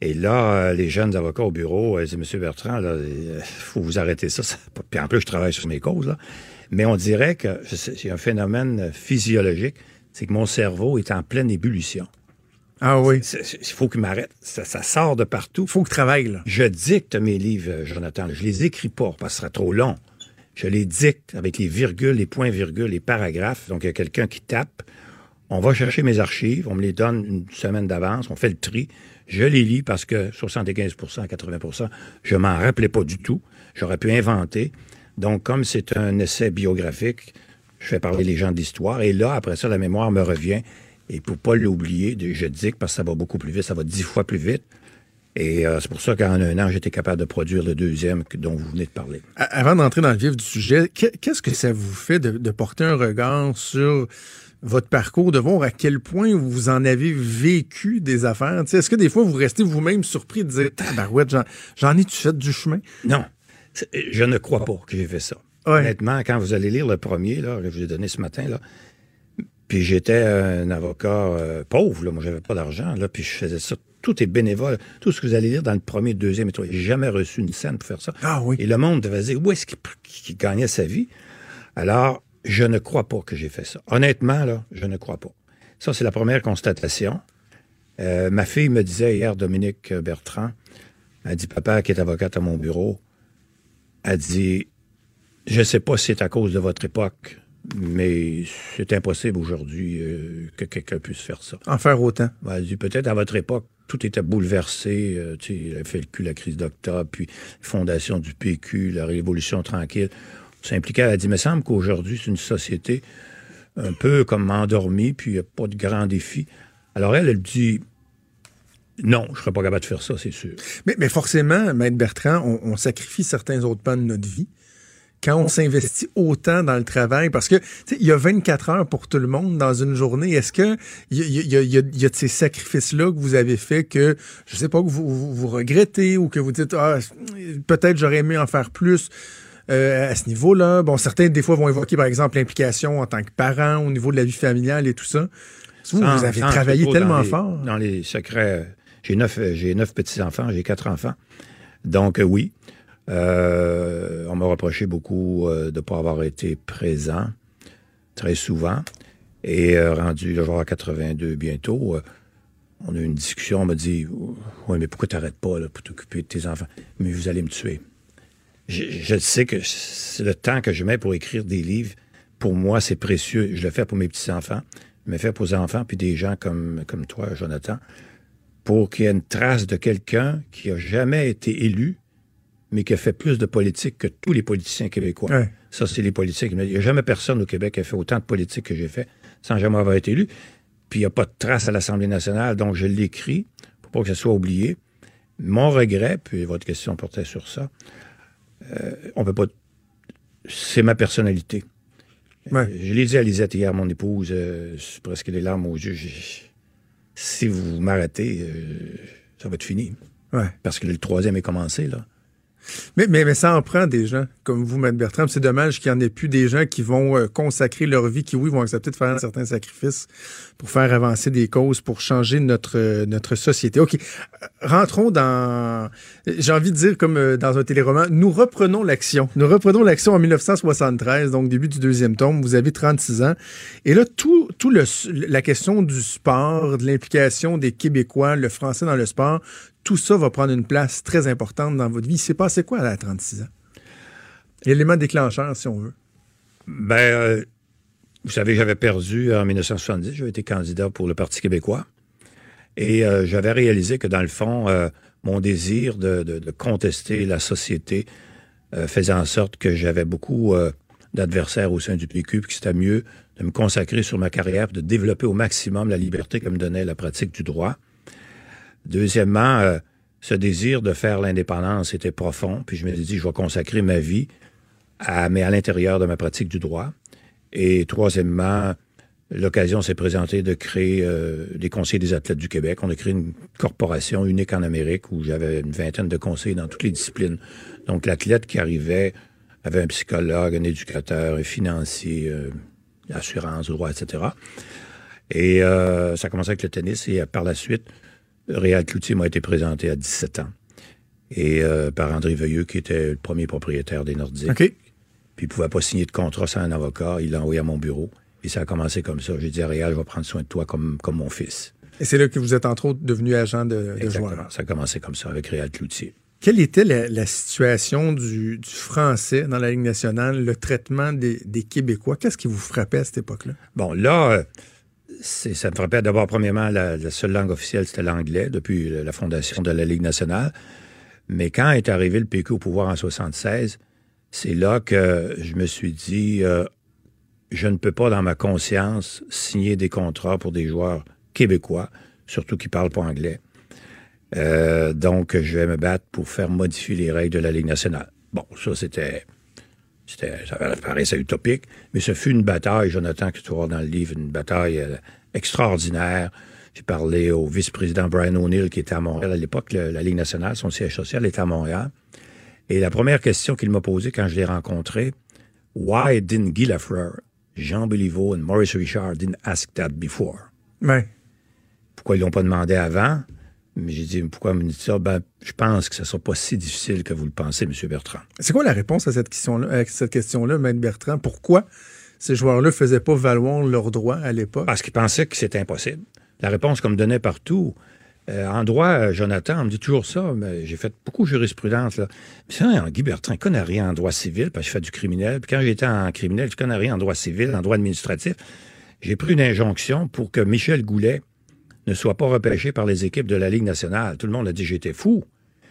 Et là, euh, les jeunes avocats au bureau euh, disaient, Monsieur Bertrand, il faut vous arrêter ça. ça- Puis en plus, je travaille sur mes causes. Là. Mais on dirait que c'est un phénomène physiologique. C'est que mon cerveau est en pleine ébullition. Ah oui. Il faut qu'il m'arrête. Ça, ça sort de partout. Faut que travaille, là. Je dicte mes livres, Jonathan. Je les écris pas parce que ce serait trop long. Je les dicte avec les virgules, les points-virgules, les paragraphes. Donc, il y a quelqu'un qui tape. On va chercher mes archives. On me les donne une semaine d'avance. On fait le tri. Je les lis parce que 75% 80% je m'en rappelais pas du tout. J'aurais pu inventer. Donc, comme c'est un essai biographique, je fais parler les gens de l'histoire. Et là, après ça, la mémoire me revient. Et pour pas l'oublier, je dicte parce que ça va beaucoup plus vite. Ça va dix fois plus vite. Et euh, c'est pour ça qu'en un an, j'étais capable de produire le deuxième que- dont vous venez de parler. Avant d'entrer dans le vif du sujet, que- qu'est-ce que ça vous fait de porter un regard sur votre parcours, de voir à quel point vous en avez vécu des affaires? Est-ce que des fois, vous restez vous-même surpris de dire, tabarouette, j'en, ai-tu fait du chemin? Non, je ne crois pas que j'ai fait ça. Ouais. Honnêtement, quand vous allez lire le premier, là, que je vous ai donné ce matin, là, puis j'étais un avocat euh, pauvre, là, moi j'avais pas d'argent, là, puis je faisais ça. Tout est bénévole. Tout ce que vous allez lire dans le premier, deuxième et troisième. J'ai jamais reçu une scène pour faire ça. Ah oui. Et le monde devait se dire où est-ce qu'il qu'il gagnait sa vie? Alors, je ne crois pas que j'ai fait ça. Honnêtement, là, je ne crois pas. Ça, c'est la première constatation. Euh, ma fille me disait hier, Dominique Bertrand, elle dit, papa, qui est avocate à mon bureau, a dit, je ne sais pas si c'est à cause de votre époque, mais c'est impossible aujourd'hui euh, que quelqu'un puisse faire ça. En faire autant. Ben, elle dit, peut-être à votre époque, tout était bouleversé. euh, tu sais, il a fait le cul la crise d'octobre, puis fondation du PQ, la révolution tranquille. S'impliquer. Elle a dit, il me semble qu'aujourd'hui, c'est une société un peu comme endormie, puis il n'y a pas de grands défis. Alors elle, elle dit, non, je ne serais pas capable de faire ça, c'est sûr. Mais, mais forcément, Maître Bertrand, on, sacrifie certains autres pans de notre vie quand on s'investit autant dans le travail, parce que il y a 24 heures pour tout le monde dans une journée. Est-ce que il y, y, a de ces sacrifices-là que vous avez fait que je sais pas que vous, vous, vous regrettez ou que vous dites ah peut-être j'aurais aimé en faire plus. Euh, à ce niveau-là, bon, certains des fois vont évoquer par exemple l'implication en tant que parent au niveau de la vie familiale et tout ça. Vous, Sans- vous avez travaillé tellement les- fort. Dans les secrets, j'ai neuf, j'ai neuf petits-enfants, j'ai quatre enfants. Donc, euh, oui. Euh, on m'a reproché beaucoup euh, de ne pas avoir été présent très souvent. Et euh, rendu le jour à 82 bientôt, euh, on a eu une discussion, on m'a dit Oui, mais pourquoi t'arrêtes pas là, pour t'occuper de tes enfants? Mais vous allez me tuer. Je, je sais que c'est le temps que je mets pour écrire des livres. Pour moi, c'est précieux. Je le fais pour mes petits-enfants, je le fais pour les enfants, puis des gens comme, comme toi, Jonathan, pour qu'il y ait une trace de quelqu'un qui a jamais été élu, mais qui a fait plus de politique que tous les politiciens québécois. Ouais. Ça, c'est les politiques. Il n'y a jamais personne au Québec qui a fait autant de politique que j'ai fait sans jamais avoir été élu. Puis il n'y a pas de trace à l'Assemblée nationale, donc je l'écris pour pas que ça soit oublié. Mon regret, puis votre question portait sur ça, euh, on peut pas. C'est ma personnalité. Ouais. Je l'ai dit à Lisette hier, mon épouse, euh, c'est presque les larmes aux yeux. Si vous m'arrêtez, euh, ça va être fini. Ouais. Parce que le troisième est commencé, là. Mais, mais, ça en prend des gens comme vous, Maître Bertrand. C'est dommage qu'il n'y en ait plus des gens qui vont euh, consacrer leur vie, qui, oui, vont accepter de faire certains sacrifices pour faire avancer des causes, pour changer notre, euh, notre société. OK. Euh, Rentrons dans, j'ai envie de dire comme dans un téléroman, nous reprenons l'action. Nous reprenons l'action en 1973, donc début du deuxième tome. Vous avez 36 ans. Et là, tout, tout le, la question du sport, de l'implication des Québécois, le français dans le sport, tout ça va prendre une place très importante dans votre vie. Il s'est passé quoi à 36 ans? L'élément déclencheur, si on veut. Ben, euh, vous savez, j'avais perdu en 1970. J'avais été candidat pour le Parti québécois. Et euh, j'avais réalisé que, dans le fond, euh, mon désir de, contester la société faisait en sorte que j'avais beaucoup d'adversaires au sein du PQ, puis que c'était mieux de me consacrer sur ma carrière, de développer au maximum la liberté que me donnait la pratique du droit. Deuxièmement, euh, ce désir de faire l'indépendance était profond, puis je me suis dit, je vais consacrer ma vie à- mais à l'intérieur de ma pratique du droit. Et troisièmement, l'occasion s'est présentée de créer euh, les conseillers des athlètes du Québec. On a créé une corporation unique en Amérique où j'avais une vingtaine de conseillers dans toutes les disciplines. Donc l'athlète qui arrivait avait un psychologue, un éducateur, un financier, euh, l'assurance, le droit, etc. Et euh, ça a commencé avec le tennis et euh, par la suite, Réal Cloutier m'a été présenté à 17 ans. Et euh, par André Veuilleux, qui était le premier propriétaire des Nordiques. OK. Puis il pouvait pas signer de contrat sans un avocat. Il l'a envoyé à mon bureau. Et ça a commencé comme ça. J'ai dit à Réal, je vais prendre soin de toi comme, comme mon fils. Et c'est là que vous êtes entre autres devenu agent de, de joueur. Ça a commencé comme ça avec Réal Cloutier. Quelle était la, la situation du, du français dans la Ligue nationale, le traitement des, des Québécois? Qu'est-ce qui vous frappait à cette époque-là? Bon, là, euh, ça me frappait d'abord, premièrement, la, seule langue officielle, c'était l'anglais depuis la fondation de la Ligue nationale. Mais quand est arrivé le PQ au pouvoir en 76, c'est là que je me suis dit, euh, je ne peux pas, dans ma conscience, signer des contrats pour des joueurs québécois, surtout qui parlent pas anglais. Euh, donc, je vais me battre pour faire modifier les règles de la Ligue nationale. Bon, ça, c'était, ça paraissait utopique, mais ce fut une bataille, Jonathan, que tu vois dans le livre, une bataille euh, extraordinaire. J'ai parlé au vice-président Brian O'Neill, qui était à Montréal à l'époque, la Ligue nationale, son siège social était à Montréal. Et la première question qu'il m'a posée quand je l'ai rencontré, Why didn't Guy Lafleur, Jean Béliveau et Maurice Richard didn't ask that before? Pourquoi ils l'ont pas demandé avant? Mais j'ai dit, pourquoi me dites ça? Ben, je pense que ce ne sera pas si difficile que vous le pensez, M. Bertrand. C'est quoi la réponse à cette question-là, cette question-là, Maître Bertrand? Pourquoi ces joueurs-là faisaient pas valoir leurs droits à l'époque? Parce qu'ils pensaient que c'était impossible. La réponse qu'on me donnait partout, euh, en droit, euh, Jonathan, on me dit toujours ça, mais j'ai fait beaucoup de jurisprudence. Là. Puis ça, Guy Bertrand, il connaît rien en droit civil, parce que je fais du criminel. Puis quand j'étais en criminel, je connais rien en droit civil, en droit administratif. J'ai pris une injonction pour que Michel Goulet ne soit pas repêché par les équipes de la Ligue nationale. Tout le monde a dit j'étais fou.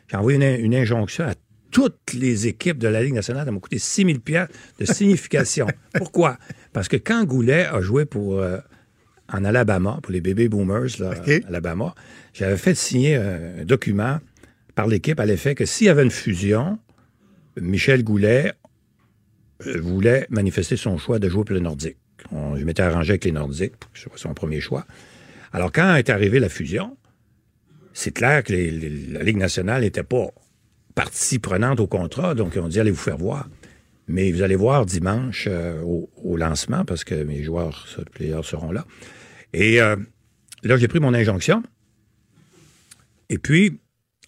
J'ai envoyé une, une injonction à toutes les équipes de la Ligue nationale, ça m'a coûté 6 000 de signification. Pourquoi? Parce que quand Goulet a joué pour, euh, en Alabama, pour les bébés boomers, là. Alabama, j'avais fait signer un document par l'équipe à l'effet que s'il y avait une fusion, Michel Goulet euh, voulait manifester son choix de jouer pour le Nordique. On- je m'étais arrangé avec les Nordiques pour que ce soit son premier choix. Alors, quand est arrivée la fusion, c'est clair que la Ligue nationale n'était pas partie prenante au contrat, donc on dit allez vous faire voir? Mais vous allez voir dimanche euh, au, lancement, parce que mes joueurs, players seront là. Et euh, là, j'ai pris mon injonction. Et puis,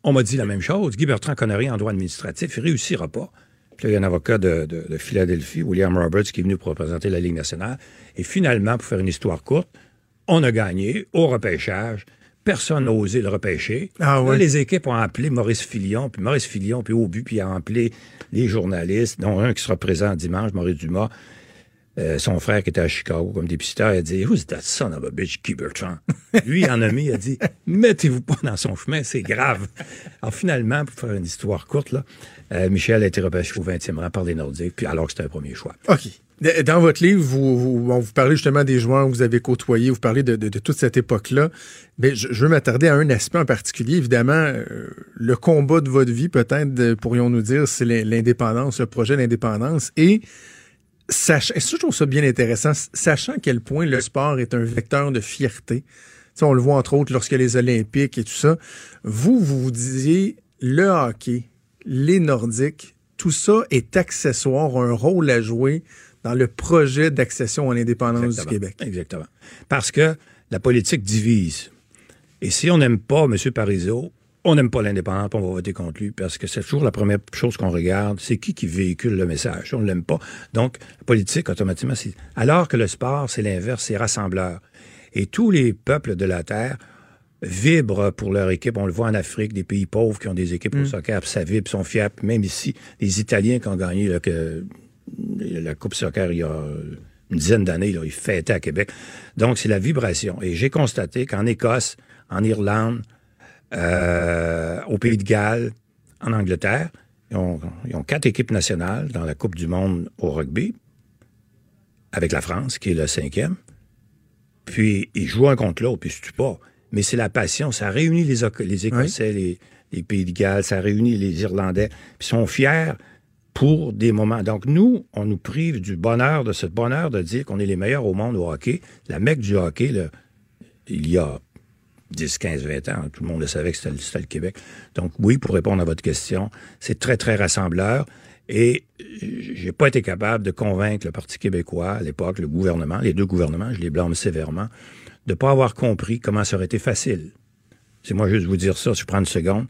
on m'a dit la même chose. Guy Bertrand rien en droit administratif, il réussira pas. Puis là, il y a un avocat de Philadelphie, William Roberts, qui est venu pour représenter la Ligue nationale. Et finalement, pour faire une histoire courte, on a gagné au repêchage. Personne n'a osé le repêcher. Ah ouais. Là, les équipes ont appelé Maurice Filion, puis Maurice Filion, puis au but, puis ont appelé les journalistes, dont un qui sera présent dimanche, Maurice Dumas, euh, son frère qui était à Chicago comme dépisteur, il a dit Who's that son of a bitch, Guy Bertrand? Lui, il en a mis, il a dit Mettez-vous pas dans son chemin, c'est grave. Alors finalement, pour faire une histoire courte, là, euh, Michel a été repêché au 20e rang par les Nordiques, puis alors que c'était un premier choix. OK. D- Dans votre livre, vous, vous, parlez justement des joueurs que vous avez côtoyés, vous parlez de, toute cette époque-là. Mais je, veux m'attarder à un aspect en particulier. Évidemment, euh, le combat de votre vie, peut-être, pourrions-nous dire, c'est l'in- l'indépendance, le projet d'indépendance. Et sach- et ça, je trouve ça bien intéressant, sachant à quel point le sport est un vecteur de fierté? On le voit entre autres lorsque les Olympiques et tout ça. Vous, vous vous disiez, le hockey, les Nordiques, tout ça est accessoire, un rôle à jouer dans le projet d'accession à l'indépendance du. Québec. Exactement. Parce que la politique divise. Et si on n'aime pas M. Parizeau, on n'aime pas l'indépendant, puis on va voter contre lui, parce que c'est toujours la première chose qu'on regarde, c'est qui qui véhicule le message. On ne l'aime pas. Donc, la politique, automatiquement, c'est... Alors que le sport, c'est l'inverse, c'est rassembleur. Et tous les peuples de la Terre vibrent pour leur équipe. On le voit en Afrique, des pays pauvres qui ont des équipes au soccer, puis ça vibre, sont fiers. Puis même ici, les Italiens qui ont gagné là, que, la Coupe soccer il y a une dizaine d'années, là, ils fêtaient à Québec. Donc, c'est la vibration. Et j'ai constaté qu'en Écosse, en Irlande, euh, au Pays de Galles, en Angleterre, ils ont, ils ont quatre équipes nationales dans la Coupe du monde au rugby, avec la France, qui est le cinquième. Puis, ils jouent un contre l'autre, puis ils se tuent pas. Mais c'est la passion. Ça réunit les, Écossais, les, les Pays de Galles, ça réunit les Irlandais. Puis, ils sont fiers pour des moments. Donc, nous, on nous prive du bonheur, de ce bonheur de dire qu'on est les meilleurs au monde au hockey. La mecque du hockey, il y a 10, 15, 20 ans, tout le monde le savait que c'était le- Québec. Donc, oui, pour répondre à votre question, c'est très, très rassembleur. Et j'ai pas été capable de convaincre le Parti québécois, à l'époque, le gouvernement, les deux gouvernements, je les blâme sévèrement, de pas avoir compris comment ça aurait été facile. C'est moi juste vous dire ça, si je prends une seconde.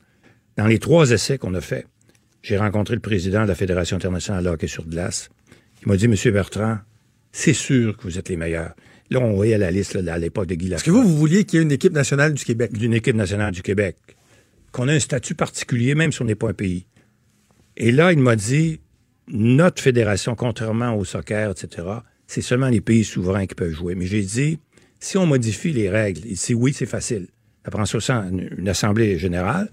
Dans les trois essais qu'on a faits, j'ai rencontré le président de la Fédération internationale de hockey sur glace. Il m'a dit, Monsieur Bertrand, c'est sûr que vous êtes les meilleurs. Là, on voyait la liste là, à l'époque de Guy Est-ce que vous, vous vouliez qu'il y ait une équipe nationale du Québec? d'une équipe nationale du Québec, qu'on a un statut particulier, même si on n'est pas un pays. Et là, il m'a dit, notre fédération, contrairement au soccer, etc., c'est seulement les pays souverains qui peuvent jouer. Mais j'ai dit, si on modifie les règles, il dit oui, c'est facile. Ça prend ça sans une, une assemblée générale,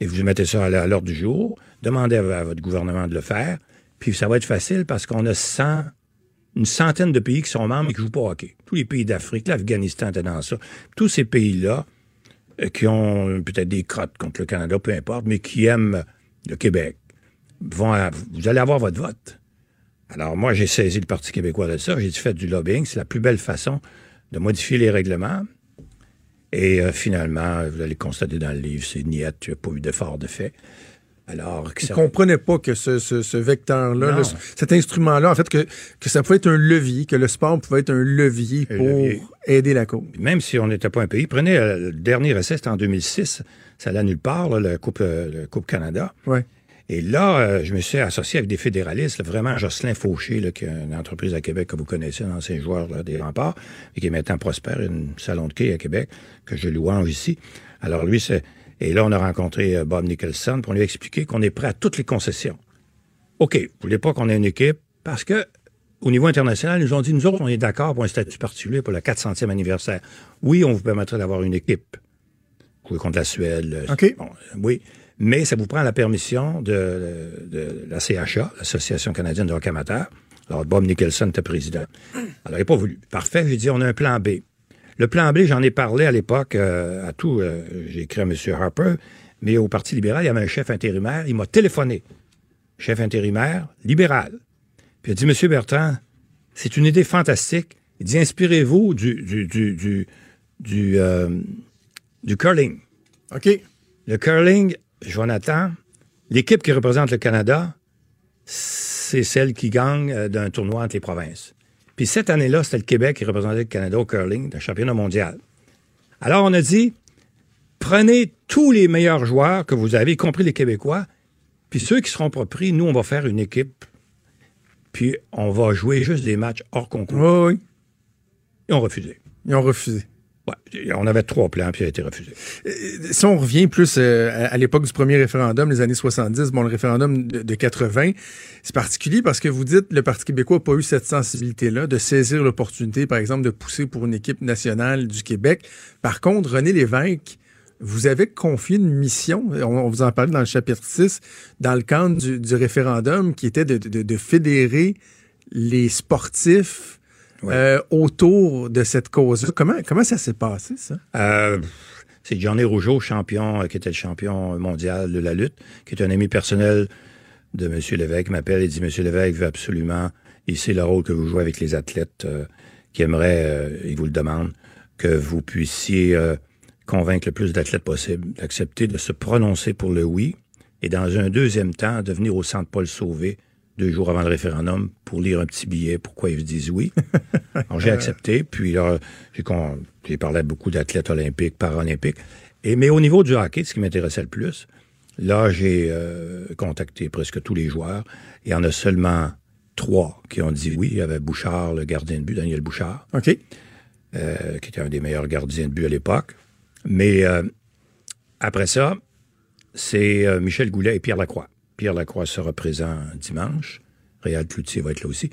et vous mettez ça à l'ordre du jour, demandez à, votre gouvernement de le faire, puis ça va être facile parce qu'on a 100, une centaine de pays qui sont membres et qui ne jouent pas au. Tous les pays d'Afrique, l'Afghanistan était dans ça. Tous ces pays-là, euh, qui ont peut-être des crottes contre le Canada, peu importe, mais qui aiment le Québec, vous allez avoir votre vote. Alors moi, j'ai saisi le Parti québécois de ça, j'ai dit du lobbying, c'est la plus belle façon de modifier les règlements. Et euh, finalement, vous allez constater dans le livre, c'est niette, tu n'as pas eu d'effort de fait. Alors, que ça- ne comprenez pas que ce, ce- ce vecteur-là, cet instrument-là, en fait, que, que ça pouvait être un levier, que le sport pouvait être un levier Un pour levier. aider la cause. même si on n'était pas un pays, prenez euh, le dernier essai, c'était en 2006, ça allait nulle part, là, coupe, euh, Coupe Canada. Ouais. Et là, euh, je me suis associé avec des fédéralistes, là, vraiment Jocelyn Fauché, là, qui est une entreprise à Québec que vous connaissez, un ancien joueur là, des remparts, et qui est maintenant prospère, un salon de quai à Québec, que je louange ici. Alors lui, c'est... Et là, on a rencontré euh, Bob Nicholson pour lui expliquer qu'on est prêt à toutes les concessions. OK, vous voulez pas qu'on ait une équipe, parce que au niveau international, ils nous ont dit, nous autres, on est d'accord pour un statut particulier pour le 400e anniversaire. Oui, on vous permettrait d'avoir une équipe. Jouer contre la Suède. OK. bon, euh, oui. mais ça vous prend la permission de, de la CHA, l'Association canadienne de hockey amateur. Alors, Bob Nicholson était président. Alors, il n'a pas voulu. Parfait, j'ai dit, on a un plan B. Le plan B, j'en ai parlé à l'époque euh, à tout. euh, j'ai écrit à M. Harper, mais au Parti libéral, il y avait un chef intérimaire. Il m'a téléphoné. Chef intérimaire, libéral. Puis il a dit, Monsieur Bertrand, c'est une idée fantastique. Il dit, inspirez-vous du, du, du, du, du, euh, du curling. OK. Le curling, Jonathan, l'équipe qui représente le Canada, c'est celle qui gagne d'un tournoi entre les provinces. Puis cette année-là, c'était le Québec qui représentait le Canada au curling, d'un championnat mondial. Alors on a dit, prenez tous les meilleurs joueurs que vous avez, y compris les Québécois, puis ceux qui seront pas pris, nous, on va faire une équipe, puis on va jouer juste des matchs hors concours. Oui, oui. Ils ont refusé. Ils ont refusé. On avait trois plans, puis il a été refusé. si on revient plus euh, à, l'époque du premier référendum, les années 70, bon, le référendum de, de 80, c'est particulier parce que vous dites le Parti québécois n'a pas eu cette sensibilité-là de saisir l'opportunité, par exemple, de pousser pour une équipe nationale du Québec. Par contre, René Lévesque, vous avez confié une mission, on, vous en parlait dans le chapitre 6, dans le cadre du, du référendum, qui était de fédérer les sportifs euh, autour de cette cause-là. Comment, comment ça s'est passé, ça? Euh, c'est Johnny Rougeau, champion, euh, qui était le champion mondial de la lutte, qui est un ami personnel de M. Lévesque, m'appelle et dit, M. Lévesque veut absolument, il sait le rôle que vous jouez avec les athlètes euh, qui aimeraient, euh, il vous le demande, que vous puissiez euh, convaincre le plus d'athlètes possible d'accepter de se prononcer pour le oui et dans un deuxième temps, de venir au Centre Paul Sauvé deux jours avant le référendum pour lire un petit billet pourquoi ils disent oui. Alors j'ai accepté, puis là, j'ai, parlé à beaucoup d'athlètes olympiques, paralympiques. Et, mais au niveau du hockey, ce qui m'intéressait le plus, là, j'ai euh, contacté presque tous les joueurs. Il y en a seulement trois qui ont dit oui. Il y avait Bouchard, le gardien de but, Daniel Bouchard, OK. euh, qui était un des meilleurs gardiens de but à l'époque. Mais euh, après ça, c'est euh, Michel Goulet et Pierre Lacroix. Pierre Lacroix sera présent dimanche. Réal Cloutier va être là aussi.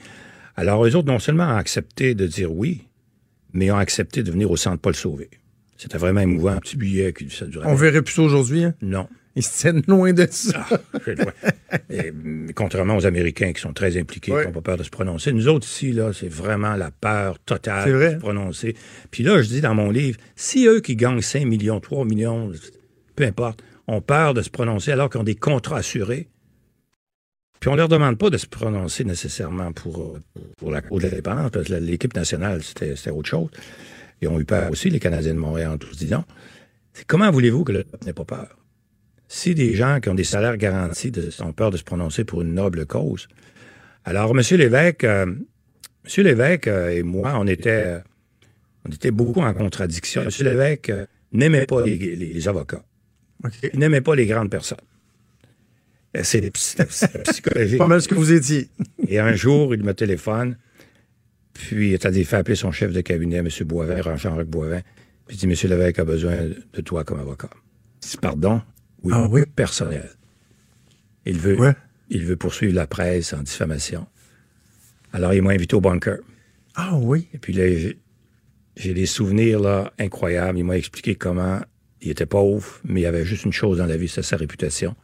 Alors, eux autres, non seulement ont accepté de dire oui, mais ont accepté de venir au Centre Paul Sauvé. C'était vraiment émouvant, un petit billet qui ça durait. On verrait plus ça aujourd'hui, hein? Non. Ils se tiennent loin de ça. Et, mm, contrairement aux Américains qui sont très impliqués, Ouais. qui n'ont pas peur de se prononcer. Nous autres ici, là, c'est vraiment la peur totale vrai. de se prononcer. Puis là, je dis dans mon livre, si eux qui gagnent 5 millions, 3 millions, peu importe, ont peur de se prononcer alors qu'ils ont des contrats assurés, puis on leur demande pas de se prononcer nécessairement pour, pour la cause de l'indépendance, parce que l'équipe nationale, c'était autre chose. Ils ont eu peur aussi, les Canadiens de Montréal ont tous dit non. Comment voulez-vous que le peuple n'ait pas peur? Si des gens qui ont des salaires garantis ont peur de se prononcer pour une noble cause. Alors, M. Lévesque, euh, M. Euh, et moi, on était, euh, on était beaucoup en contradiction. M. Lévesque euh, n'aimait pas les avocats. Il n'aimait pas les grandes personnes. Euh, C'est psychologique. Pas mal ce que vous étiez. Et un jour, il me téléphone, puis il a fait appeler son chef de cabinet, M. Boivin, Jean-Roch Boivin, puis il dit, M. Lévesque a besoin de toi comme avocat. Pardon? Oui, Ah oui? personnel. Il veut, Ouais. il veut poursuivre la presse en diffamation. Alors, il m'a invité au bunker. Ah oui? Et puis là, j'ai- j'ai des souvenirs là, incroyables. Il m'a expliqué comment il était pauvre, mais il avait juste une chose dans la vie, c'est sa réputation.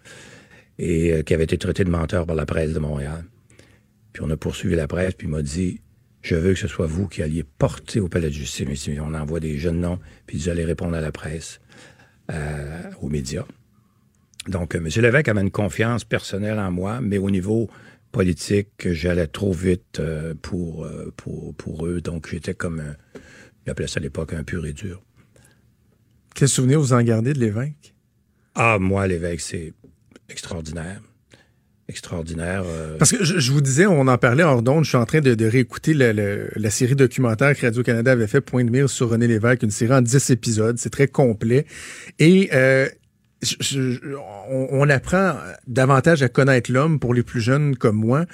Et euh, qui avait été traité de menteur par la presse de Montréal. Puis on a poursuivi la presse, puis il m'a dit Je veux que ce soit vous qui alliez porter au palais de justice. On envoie des jeunes noms, puis vous allez répondre à la presse, euh, aux médias. Donc, euh, M. Lévesque avait une confiance personnelle en moi, mais au niveau politique, j'allais trop vite pour, pour, pour eux. Donc, j'étais comme, un, il appelait ça à l'époque un pur et dur. Quel souvenir vous en gardez de l'évêque? Ah, moi, l'évêque, c'est extraordinaire. Extraordinaire. euh, Parce que je, je vous disais, on en parlait hors d'onde, je suis en train de, de réécouter la série documentaire que Radio-Canada avait fait, Point de mire sur René Lévesque, une série en 10 épisodes, c'est très complet. Et euh, je- je- on, on apprend davantage à connaître l'homme pour les plus jeunes comme moi.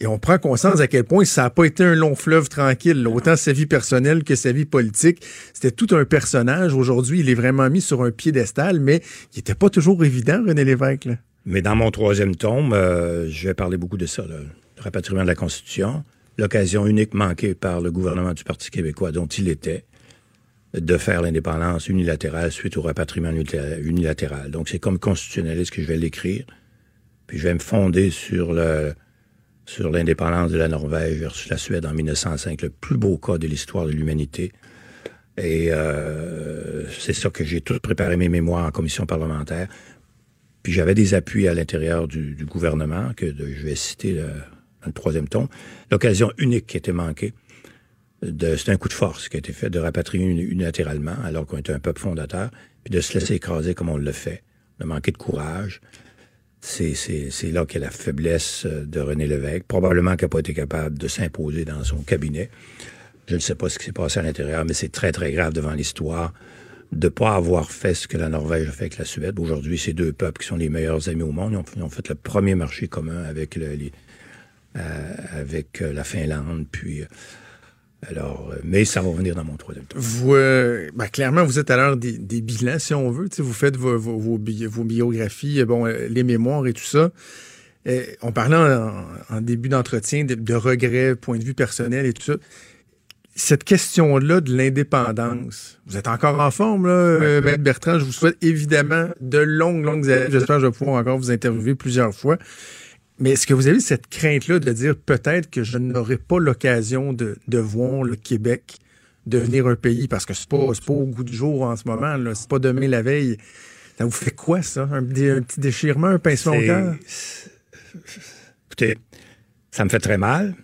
Et on prend conscience à quel point ça n'a pas été un long fleuve tranquille. Autant sa vie personnelle que sa vie politique. C'était tout un personnage. Aujourd'hui, il est vraiment mis sur un piédestal, mais il n'était pas toujours évident, René Lévesque. Mais dans mon troisième tome, euh, je vais parler beaucoup de ça, le rapatriement de la Constitution, l'occasion unique manquée par le gouvernement du Parti québécois dont il était de faire l'indépendance unilatérale suite au rapatriement unilatéral. Donc, c'est comme constitutionnaliste que je vais l'écrire. Puis, je vais me fonder sur le sur l'indépendance de la Norvège versus la Suède en 1905, le plus beau cas de l'histoire de l'humanité. Et euh, c'est ça que j'ai tout préparé mes mémoires en commission parlementaire. Puis j'avais des appuis à l'intérieur du, gouvernement, que de- je vais citer le- dans le troisième ton. L'occasion unique qui était manquée, de- c'est un coup de force qui a été fait de rapatrier uni- unilatéralement, alors qu'on était un peuple fondateur, puis de se laisser écraser comme on le fait. A manqué de courage. C'est, là qu'est la faiblesse euh, de René Lévesque. Probablement qu'il n'a pas été capable de s'imposer dans son cabinet. Je ne sais pas ce qui s'est passé à l'intérieur, mais c'est très, très grave devant l'histoire de ne pas avoir fait ce que la Norvège a fait avec la Suède. Aujourd'hui, ces deux peuples qui sont les meilleurs amis au monde, ont, fait le premier marché commun avec, euh, avec euh, la Finlande. Puis, alors, euh, mais ça va venir dans mon troisième tour. Vous, euh, ben, clairement, vous êtes à l'heure des, des bilans, si on veut. Vous faites vos, vos, vos bi- vos biographies, euh, bon, les mémoires et tout ça. On parlait en, en début d'entretien de, de regrets, point de vue personnel et tout ça. Cette question-là de l'indépendance, vous êtes encore en forme, là, Maître Bertrand? Je vous souhaite évidemment de longues, longues années. J'espère que je vais pouvoir encore vous interviewer plusieurs fois. Mais est-ce que vous avez cette crainte-là de dire peut-être que je n'aurai pas l'occasion de, de voir le Québec devenir un pays? Parce que c'est pas, pas au goût du jour en ce moment. C'est pas demain la veille. Ça vous fait quoi, ça? Un, petit- un petit déchirement, un pincement au cœur? Écoutez, ça me fait très mal.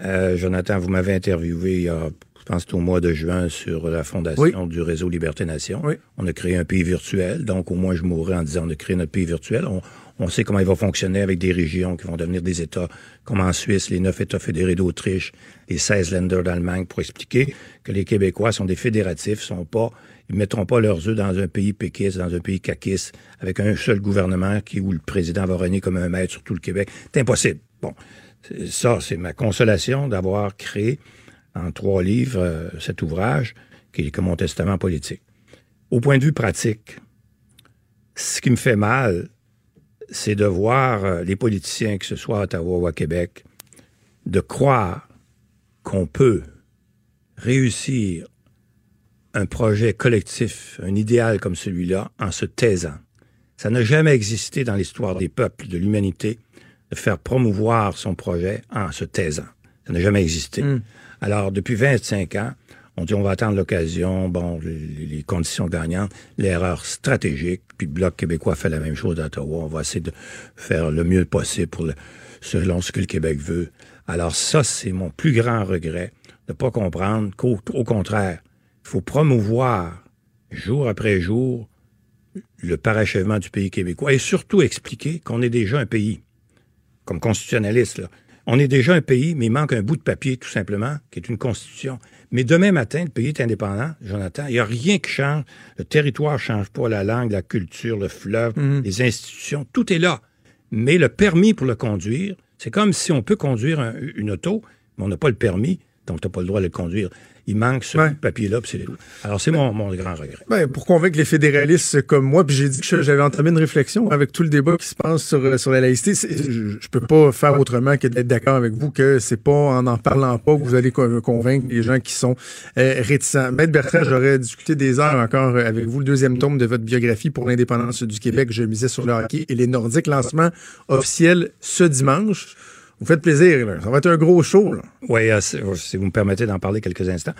Euh, Jonathan, vous m'avez interviewé il y a, je pense, au mois de juin sur la fondation du réseau Liberté Nation. Oui. On a créé un pays virtuel, donc au moins je mourrai en disant on a créé notre pays virtuel. On, on sait comment il va fonctionner avec des régions qui vont devenir des États, comme en Suisse, les neuf États fédérés d'Autriche, les 16 Länder d'Allemagne, pour expliquer que les Québécois sont des fédératifs, sont pas, ils ne mettront pas leurs œufs dans un pays péquiste, dans un pays caquiste, avec un seul gouvernement qui, où le président va régner comme un maître sur tout le Québec. C'est impossible. Bon. Ça, c'est ma consolation d'avoir créé en trois livres euh, cet ouvrage qui est comme mon testament politique. Au point de vue pratique, ce qui me fait mal, c'est de voir euh, les politiciens, que ce soit à Ottawa ou à Québec, de croire qu'on peut réussir un projet collectif, un idéal comme celui-là, en se taisant. Ça n'a jamais existé dans l'histoire des peuples, de l'humanité, de faire promouvoir son projet en se taisant. Ça n'a jamais existé. Alors, depuis 25 ans, on dit on va attendre l'occasion, bon, les, conditions gagnantes, l'erreur stratégique, puis le Bloc québécois fait la même chose à Ottawa. On va essayer de faire le mieux possible selon ce que le Québec veut. Alors ça, c'est mon plus grand regret, de ne pas comprendre qu'au au contraire, il faut promouvoir jour après jour le parachèvement du pays québécois et surtout expliquer qu'on est déjà un pays, comme constitutionnaliste. On est déjà un pays, mais il manque un bout de papier, tout simplement, qui est une constitution. Mais demain matin, le pays est indépendant, Jonathan. Il n'y a rien qui change. Le territoire ne change pas, la langue, la culture, le fleuve, les institutions, tout est là. Mais le permis pour le conduire, c'est comme si on peut conduire un- une auto, mais on n'a pas le permis, donc tu n'as pas le droit de le conduire. Il manque ce Ouais. papier-là, puis c'est. Alors, c'est mon, mon grand regret. Ben, pour convaincre les fédéralistes comme moi, puis j'ai dit que j'avais entamé une réflexion avec tout le débat qui se passe sur, euh, sur la laïcité. Je, je peux pas faire autrement que d'être d'accord avec vous que c'est pas en en parlant pas que vous allez co- convaincre les gens qui sont euh, réticents. Maître Bertrand, j'aurais discuté des heures encore euh, avec vous. Le deuxième tome de votre biographie pour l'indépendance du Québec, je misais sur le hockey et les Nordiques. Lancement officiel ce dimanche. Vous faites plaisir, là. Ça va être un gros show, là. Oui, euh, si si vous me permettez d'en parler quelques instants.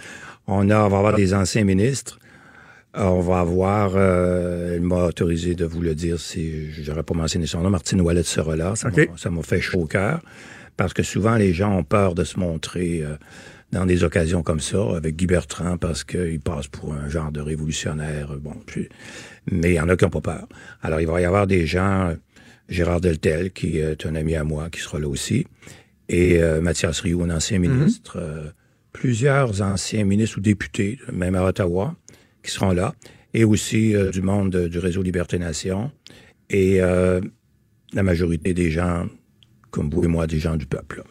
On, a, on va avoir des anciens ministres. Euh, On va avoir, euh, elle m'a autorisé de vous le dire si j'aurais pas mentionné son nom, Martine Ouellet sera là. Ça m'a- fait chaud au cœur. Parce que souvent, les gens ont peur de se montrer euh, dans des occasions comme ça, avec Guy Bertrand, parce qu'il passe pour un genre de révolutionnaire. Bon, puis- mais il y en a qui n'ont pas peur. Alors, il va y avoir des gens, Gérard Deltel, qui est un ami à moi, qui sera là aussi, et euh, Mathias Rioux, un ancien ministre, euh, plusieurs anciens ministres ou députés, même à Ottawa, qui seront là, et aussi euh, du monde de- du réseau Liberté Nation, et la majorité des gens, comme vous et moi, des gens du peuple.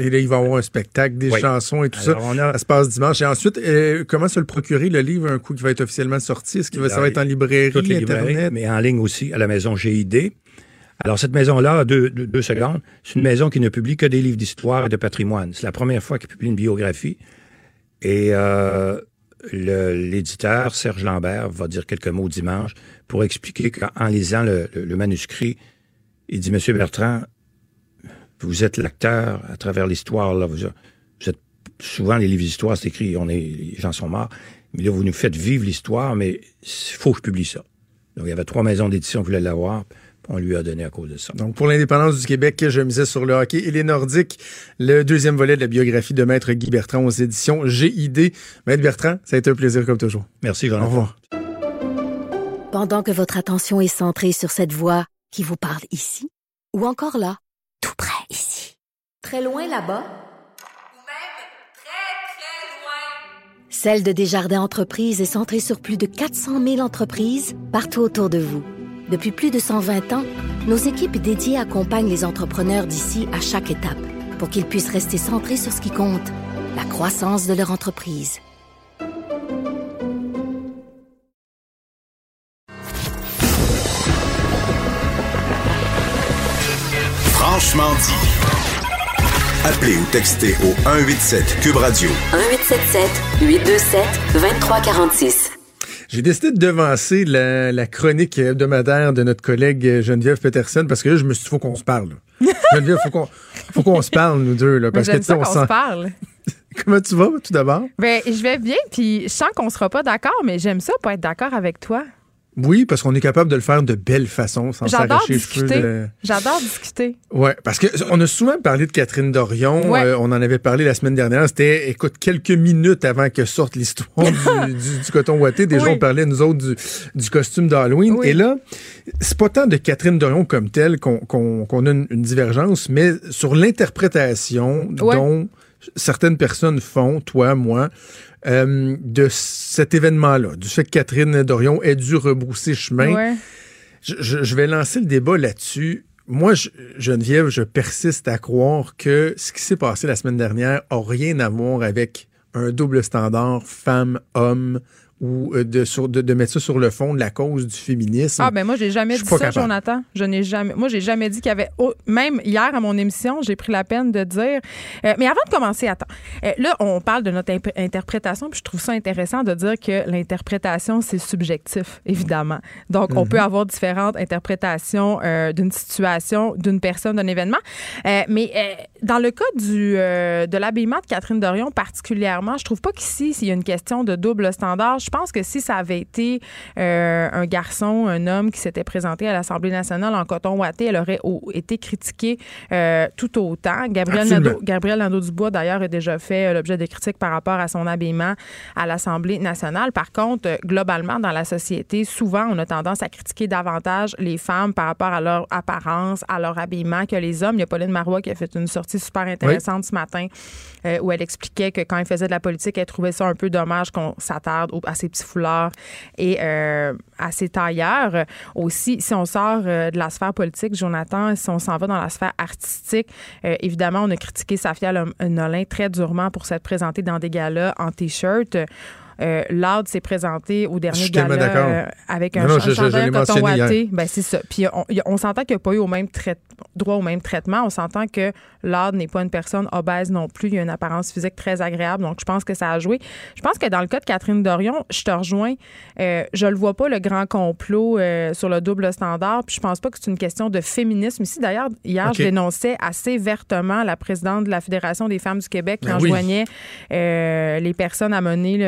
Et là, il va y avoir un spectacle, des Oui. chansons et tout Alors, ça. on a- Ça se passe dimanche. Et ensuite, euh, comment se le procurer, le livre, un coup qui va être officiellement sorti? Est-ce que ça va être en librairie, librairies, Internet? mais en ligne aussi, à la maison GID. Alors, cette maison-là, deux, deux, deux secondes, c'est une maison qui ne publie que des livres d'histoire et de patrimoine. C'est la première fois qu'il publie une biographie. Et euh, l'éditeur, Serge Lambert, va dire quelques mots dimanche pour expliquer qu'en lisant le, le- le manuscrit, il dit, Monsieur Bertrand, vous êtes l'acteur à travers l'histoire. Là, vous, vous êtes souvent les livres d'histoire, c'est écrit, on est, les gens sont morts. Mais là, vous nous faites vivre l'histoire, mais il faut que je publie ça. Donc, il y avait trois maisons d'édition qui voulaient l'avoir. On lui a donné à cause de ça. Donc, pour l'indépendance du Québec, je misais sur le hockey et les Nordiques, le deuxième volet de la biographie de Maître Guy Bertrand aux éditions GID. Maître Bertrand, ça a été un plaisir comme toujours. Merci, Au Jonathan. revoir. Pendant que votre attention est centrée sur cette voix qui vous parle ici, ou encore là, tout près ici, très loin là-bas, Celle de Desjardins Entreprises est centrée sur plus de 400 000 entreprises partout autour de vous. Depuis plus de 120 ans, nos équipes dédiées accompagnent les entrepreneurs d'ici à chaque étape pour qu'ils puissent rester centrés sur ce qui compte, la croissance de leur entreprise. Franchement dit. Appelez ou textez au 187 Cube Radio 1877 827 2346. J'ai décidé de devancer la, la chronique hebdomadaire de notre collègue Geneviève Peterson parce que là, je me suis dit, faut qu'on se parle. Geneviève, faut qu'on, faut qu'on se parle, nous deux, là, Mais parce que, tu sais, ça on se parle. Comment tu vas, tout d'abord? Ben, je vais bien, puis je sens qu'on sera pas d'accord, mais j'aime ça pas être d'accord avec toi. Oui, parce qu'on est capable de le faire de belle façon, sans s'arracher les cheveux. de- J'adore discuter. Ouais, parce que on a souvent parlé de Catherine Dorion. Ouais. euh, on en avait parlé la semaine dernière. C'était, écoute, quelques minutes avant que sorte l'histoire du, du- du coton ouaté. Déjà, Oui. on parlait, nous autres, du, du costume d'Halloween. Oui. Et là, c'est pas tant de Catherine Dorion comme telle qu'on a une, une divergence, mais sur l'interprétation Ouais. dont certaines personnes font, toi, moi, euh, de cet événement-là, du fait que Catherine Dorion ait dû rebrousser chemin. Ouais. Je, je- je vais lancer le débat là-dessus. Moi, je- Geneviève, je persiste à croire que ce qui s'est passé la semaine dernière a rien à voir avec un double standard femme-homme ou euh, de, sur- de, de mettre ça sur le fond de la cause du féminisme. Ah ben moi j'ai jamais dit ça, capable. Jonathan. Je n'ai jamais. Moi j'ai jamais dit qu'il y avait. Même hier à mon émission, j'ai pris la peine de dire. Euh, mais avant de commencer, attends. Euh, là, on parle de notre interprétation, puis je trouve ça intéressant de dire que l'interprétation c'est subjectif, évidemment. Donc on Mhm. peut avoir différentes interprétations euh, d'une situation, d'une personne, d'un événement. Mais dans le cas du de l'habillement de Catherine Dorion particulièrement, je trouve pas qu'ici s'il y a une question de double standard. Je pense que si ça avait été euh, un garçon, un homme qui s'était présenté à l'Assemblée nationale en coton ouaté, elle aurait au- été critiquée euh, tout autant. Gabriel. Nadeau, Gabriel Nadeau-Dubois, d'ailleurs, a déjà fait euh, l'objet de critiques par rapport à son habillement à l'Assemblée nationale. Par contre, globalement, dans la société, souvent, on a tendance à critiquer davantage les femmes par rapport à leur apparence, à leur habillement que les hommes. Il y a Pauline Marois qui a fait une sortie super intéressante ce matin euh, où elle expliquait que quand elle faisait de la politique, elle trouvait ça un peu dommage qu'on s'attarde au- à ses petits foulards et euh, à ses tailleurs. Euh, Aussi, si on sort euh, de la sphère politique, Jonathan, si on s'en va dans la sphère artistique, euh, évidemment, on a critiqué Safia Lom- Nolin très durement pour s'être présentée dans des galas en T-shirt. Euh, Loud s'est présenté au dernier gala euh, avec un, Non, non, un je- je chandail coton ouaté. Ben, c'est ça. Puis on, on s'entend qu'il n'y a pas eu au même trai- droit au même traitement. On s'entend que Loud n'est pas une personne obèse non plus. Il a une apparence physique très agréable. Donc, je pense que ça a joué. Je pense que dans le cas de Catherine Dorion, je te rejoins. Euh, je le vois pas, le grand complot euh, sur le double standard. Puis je pense pas que c'est une question de féminisme. Ici, d'ailleurs, hier, je dénonçais assez vertement la présidente de la Fédération des femmes du Québec qui Ben oui. enjoignait euh, les personnes à mener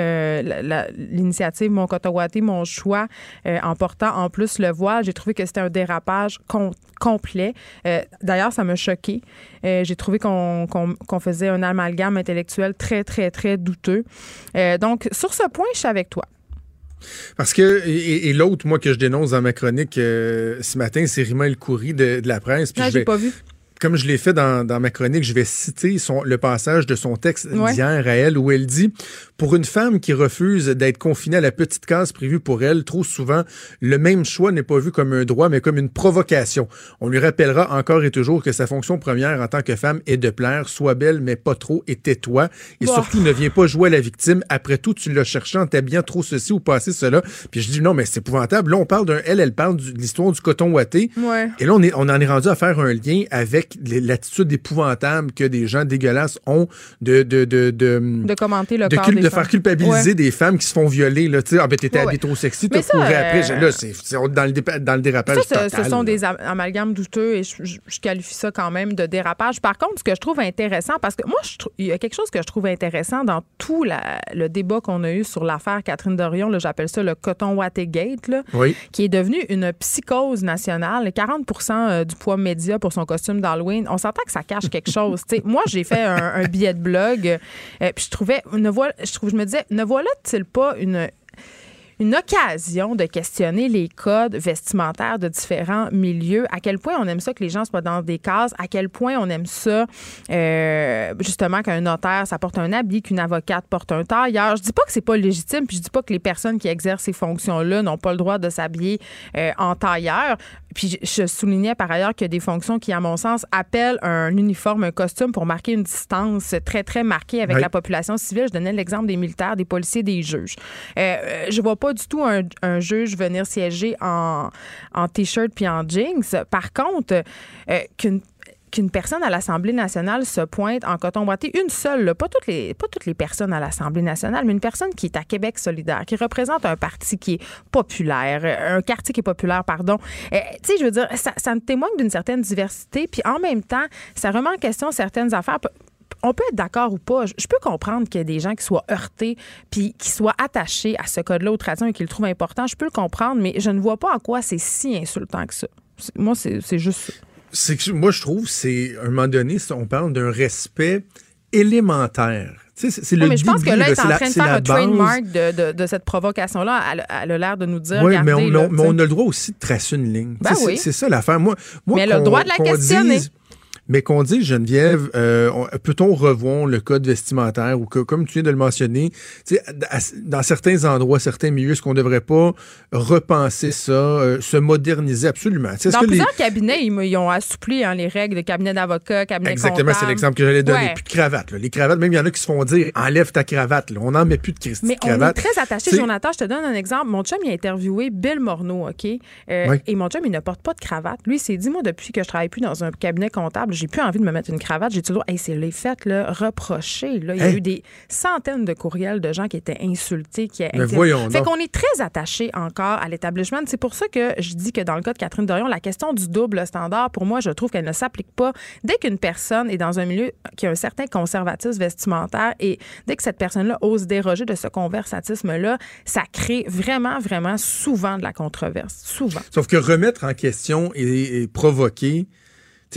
l'initiative Mon Cotawaté, mon choix, euh, en portant en plus le voile. J'ai trouvé que c'était un dérapage com- complet. Euh, D'ailleurs, ça m'a choqué. Euh, J'ai trouvé qu'on faisait un amalgame intellectuel très, très, très douteux. Euh, donc, sur ce point, je suis avec toi. Parce que, et, et l'autre, moi, que je dénonce dans ma chronique euh, ce matin, c'est Rima El Khoury de, de la presse. Puis Ah, je vais- pas vu. Comme je l'ai fait dans, dans ma chronique, je vais citer son, le passage de son texte Ouais. d'hier à elle où elle dit Pour une femme qui refuse d'être confinée à la petite case prévue pour elle, trop souvent, le même choix n'est pas vu comme un droit, mais comme une provocation. On lui rappellera encore et toujours que sa fonction première en tant que femme est de plaire, sois belle, mais pas trop, et tais-toi. Et surtout, ne viens pas jouer à la victime. Après tout, tu l'as cherché en t'habillant trop ceci ou passé cela. Puis je dis non, mais c'est épouvantable. Là, on parle d'un. Elle, elle parle de l'histoire du coton ouaté. Ouais. Et là, on, est, on en est rendu à faire un lien avec l'attitude épouvantable que des gens dégueulasses ont de, de, de, de, De commenter le de, corps des de faire culpabiliser Ouais. des femmes qui se font violer, là, tu sais, ah ben t'étais Ouais, trop sexy, t'as couru après, euh, là, c'est dans le, dépa- dans le dérapage Ça, ce, total. ce sont là. des am- amalgames douteux et je, je- je qualifie ça quand même de dérapage. Par contre, ce que je trouve intéressant, parce que moi, je il y a quelque chose que je trouve intéressant dans tout la- le débat qu'on a eu sur l'affaire Catherine Dorion, j'appelle ça le coton Watergate, là, Oui. qui est devenu une psychose nationale. 40% euh, du poids média pour son costume d'Halloween. On s'entend que ça cache quelque chose. Moi, j'ai fait un, un billet de blog, euh, puis je trouvais, ne voilà, je trouve, je me disais, ne voilà-t-il pas une une occasion de questionner les codes vestimentaires de différents milieux, à quel point on aime ça que les gens soient dans des cases, à quel point on aime ça, euh, justement, qu'un notaire, ça porte un habit, qu'une avocate porte un tailleur? Je dis pas que c'est pas légitime, puis je dis pas que les personnes qui exercent ces fonctions-là n'ont pas le droit de s'habiller euh, en tailleur. Puis je soulignais par ailleurs qu'il y a des fonctions qui, à mon sens, appellent un uniforme, un costume pour marquer une distance très, très marquée avec Oui. la population civile. Je donnais l'exemple des militaires, des policiers, des juges. Euh, je vois pas du tout un, juge venir siéger en, en T-shirt puis en jeans. Par contre, euh, qu'une qu'une personne à l'Assemblée nationale se pointe en coton boité, une seule, pas toutes les pas toutes les personnes à l'Assemblée nationale, mais une personne qui est à Québec solidaire, qui représente un parti qui est populaire, euh, un quartier qui est populaire, pardon. Euh, tu sais, je veux dire, ça, témoigne d'une certaine diversité, puis en même temps, ça remet en question certaines affaires on peut être d'accord ou pas. Je peux comprendre qu'il y a des gens qui soient heurtés puis qui soient attachés à ce code-là aux traditions et qui le trouvent important. Je peux le comprendre, mais je ne vois pas en quoi c'est si insultant que ça. Moi, c'est juste ça. Que moi, je trouve, c'est, à un moment donné, on parle d'un respect élémentaire. Tu sais, c'est- c'est Oui, le mais je pense que là, elle est en train de faire un trademark de, de- de cette provocation-là. Elle, elle a l'air de nous dire, Oui, mais, on, là, mais tu sais. on a le droit aussi de tracer une ligne. Ben Tu sais, oui. C'est ça l'affaire. Moi, moi, Mais elle a le droit de la questionner. dise- mais qu'on dise, Geneviève, euh, on- peut-on revoir le code vestimentaire ou que, comme tu viens de le mentionner, tu sais, à- dans certains endroits, certains milieux, est-ce qu'on ne devrait pas repenser ça, euh, se moderniser absolument? Dans les- plusieurs cabinets, ils, ont assoupli hein, les règles de cabinet d'avocat, cabinet Exactement, c'est l'exemple que j'allais donner. Ouais. Plus de cravate. là. Les cravates, même il y en a qui se font dire enlève ta cravate. là. On n'en met plus de Christy Mais on est cravate. très attachés, C'est- Jonathan. Je te donne un exemple. Mon chum, il a interviewé Bill Morneau, OK? Euh, Oui. Et mon chum, il ne porte pas de cravate. Lui, il s'est dit, moi, depuis que je travaille plus dans un cabinet comptable, j'ai plus envie de me mettre une cravate. J'ai toujours, hey, c'est les fêtes, là, reprochées. Là. Il y a eu des centaines de courriels de gens qui étaient insultés. Qui Mais voyons Fait qu'on est très attachés encore à l'établissement. C'est pour ça que je dis que dans le cas de Catherine Dorion, la question du double standard, pour moi, je trouve qu'elle ne s'applique pas. Dès qu'une personne est dans un milieu qui a un certain conservatisme vestimentaire et dès que cette personne-là ose déroger de ce conversatisme-là, ça crée vraiment, vraiment souvent de la controverse. Souvent. Sauf que remettre en question et, et provoquer,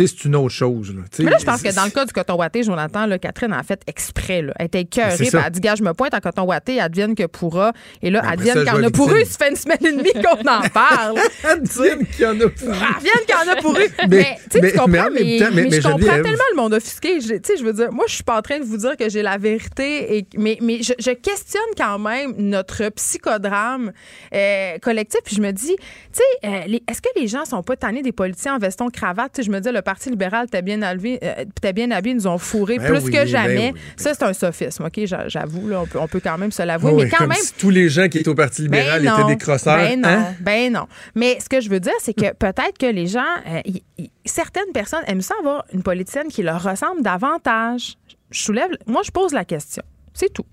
c'est une autre chose. là. Mais là, je pense que dans le cas du coton ouaté, Jonathan, là, Catherine a fait exprès. Là. Elle était écœurée. Elle a dit, gars, je me pointe en coton ouaté, advienne que pourra. Et là, Après advienne vais a pour victime. eux. Ça fait une semaine et demie qu'on en parle. Advienne qu'il y en a pour Advienne qu'il y en a pour eux. Mais- Mais, tu sais, mais- tu comprends, mais mais, temps, je comprends Geneviève- tellement le monde offusqué. Je- Tu sais, je veux dire, moi, je suis pas en train de vous dire que j'ai la vérité, et, mais, mais je, je questionne quand même notre psychodrame euh, collectif. Puis je me dis, tu sais, euh, est-ce que les gens sont pas tannés des politiciens en veston cravate? Tu sais, je me dis, le Parti libéral t'es bien habillé, euh, bien habillé, nous ont fourré Ben plus oui, que ben jamais. oui, Ça, c'est un sophisme, OK? J'a- J'avoue, là, on peut, on peut quand même se l'avouer. Mais quand comme même, si tous les gens qui étaient au Parti libéral ben étaient des crosseurs. Ben non, Hein? ben non. Mais ce que je veux dire, c'est que peut-être que les gens, euh, y- y- certaines personnes aiment ça avoir une politicienne qui leur ressemble davantage. Je soulève, moi, je pose la question. C'est tout.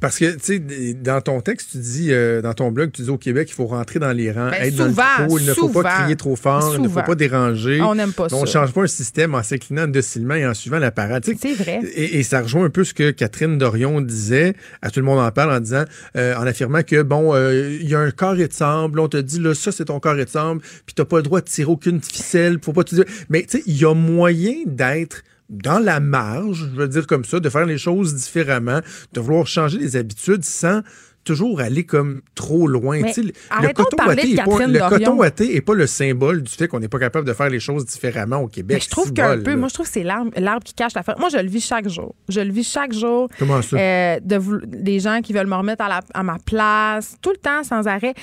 Parce que, tu sais, dans ton texte, tu dis, euh, dans ton blog, tu dis au Québec, il faut rentrer dans les rangs, Ben, être souvent, dans le il ne faut souvent. pas crier trop fort, il ne faut pas déranger. On n'aime pas On ne ça. change pas un système en s'inclinant docilement et en suivant la parade. Tu C'est vrai. Et, et ça rejoint un peu ce que Catherine Dorion disait, à tout le monde en parle, en disant, euh, en affirmant que, bon, euh, il y a un carré de sable, on te dit, là, ça, c'est ton carré de sable, puis t'as pas le droit de tirer aucune ficelle, faut pas te dire. Mais, tu sais, il y a moyen d'être dans la marge, je veux dire comme ça, de faire les choses différemment, de vouloir changer les habitudes sans toujours aller comme trop loin. Tu le- coton est pas, le coton ouaté est pas le symbole du fait qu'on n'est pas capable de faire les choses différemment au Québec. Mais je trouve qu'un peu, là. moi, je trouve que c'est l'arbre l'arbre qui cache la forêt. Moi, je le vis chaque jour. Je le vis chaque jour. Comment ça? Euh, de des gens qui veulent me remettre à, la- à ma place, tout le temps, sans arrêt.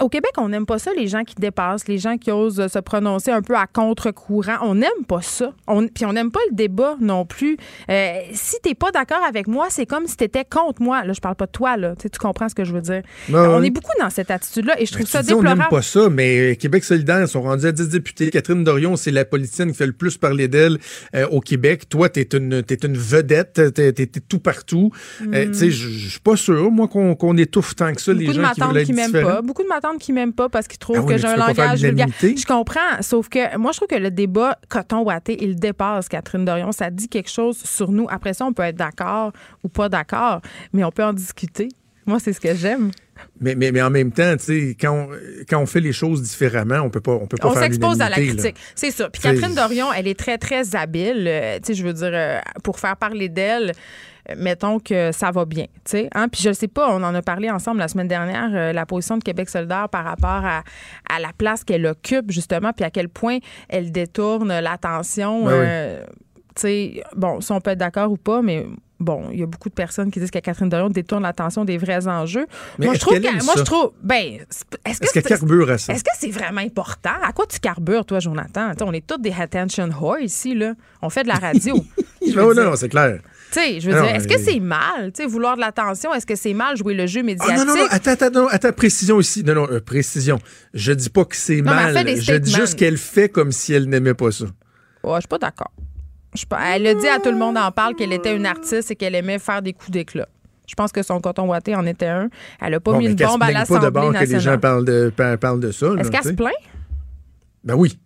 Au Québec, on n'aime pas ça, les gens qui dépassent, les gens qui osent se prononcer un peu à contre-courant. On n'aime pas ça. On, puis on n'aime pas le débat non plus. Euh, si t'es pas d'accord avec moi, c'est comme si t'étais contre moi. Là, je parle pas de toi, là. Tu tu comprends comprends ce que je veux dire? On est beaucoup dans cette attitude-là et je trouve ça dis, on déplorable. n'aime pas ça, mais Québec solidaire, ils sont rendus à 10 députés. Catherine Dorion, c'est la politicienne qui fait le plus parler d'elle euh, au Québec. Toi, t'es une, t'es une vedette, t'es, t'es tout partout. Euh, tu sais, je suis pas sûr, moi, qu'on, qu'on étouffe tant que ça les Mm. Beaucoup de gens qui veulent être qui m'aiment pas. Beaucoup de matantes qui m'aiment pas parce qu'ils trouvent Ah oui, que j'ai un langage vulgaire. Je comprends, sauf que moi, je trouve que le débat coton-watté, il dépasse Catherine Dorion. Ça dit quelque chose sur nous. Après ça, on peut être d'accord ou pas d'accord, mais on peut en discuter. Moi, c'est ce que j'aime. Mais, mais, mais en même temps, tu sais, quand on, quand on fait les choses différemment, on peut pas, on peut pas On s'expose à la critique. C'est ça. Puis Catherine Dorion, elle est très, très habile. euh, tu sais, je veux dire, euh, pour faire parler d'elle, euh, mettons que ça va bien. Tu sais, hein? Puis je ne sais pas, on en a parlé ensemble la semaine dernière, la position de Québec solidaire par rapport à, à la place qu'elle occupe, justement, puis à quel point elle détourne l'attention. Ben oui. tu sais, bon, si on peut être d'accord ou pas, mais bon, il y a beaucoup de personnes qui disent que Catherine Dorion détourne l'attention des vrais enjeux. Mais moi, je trouve que- moi, je trouve, ben, est-ce que Est-ce qu'elle c'est- carbure à ça? est-ce que c'est vraiment important? À quoi tu carbures, toi, Jonathan? T'sais, on est tous des attention whores ici, là. On fait de la radio. Non, non, non, c'est clair. Tu sais, je veux Ah dire, est-ce que c'est mal, tu sais, vouloir de l'attention? Est-ce que c'est mal jouer le jeu Ah, médiatique? non, non, non, attends, attends, non, attends, précision ici. Non, non, euh, précision. Je dis pas que c'est mal. Je dis juste qu'elle fait comme si elle n'aimait pas ça. Ouais, je suis pas d'accord. Je pas- Elle a dit à tout le monde en parle qu'elle était une artiste et qu'elle aimait faire des coups d'éclat. Je pense que son coton ouaté en était un. Elle a pas Bon, mis une bombe à pas l'Assemblée d'abord que les gens nationale. parlent de, par- parlent de ça. là, Est-ce qu'elle se plaint? Ben oui.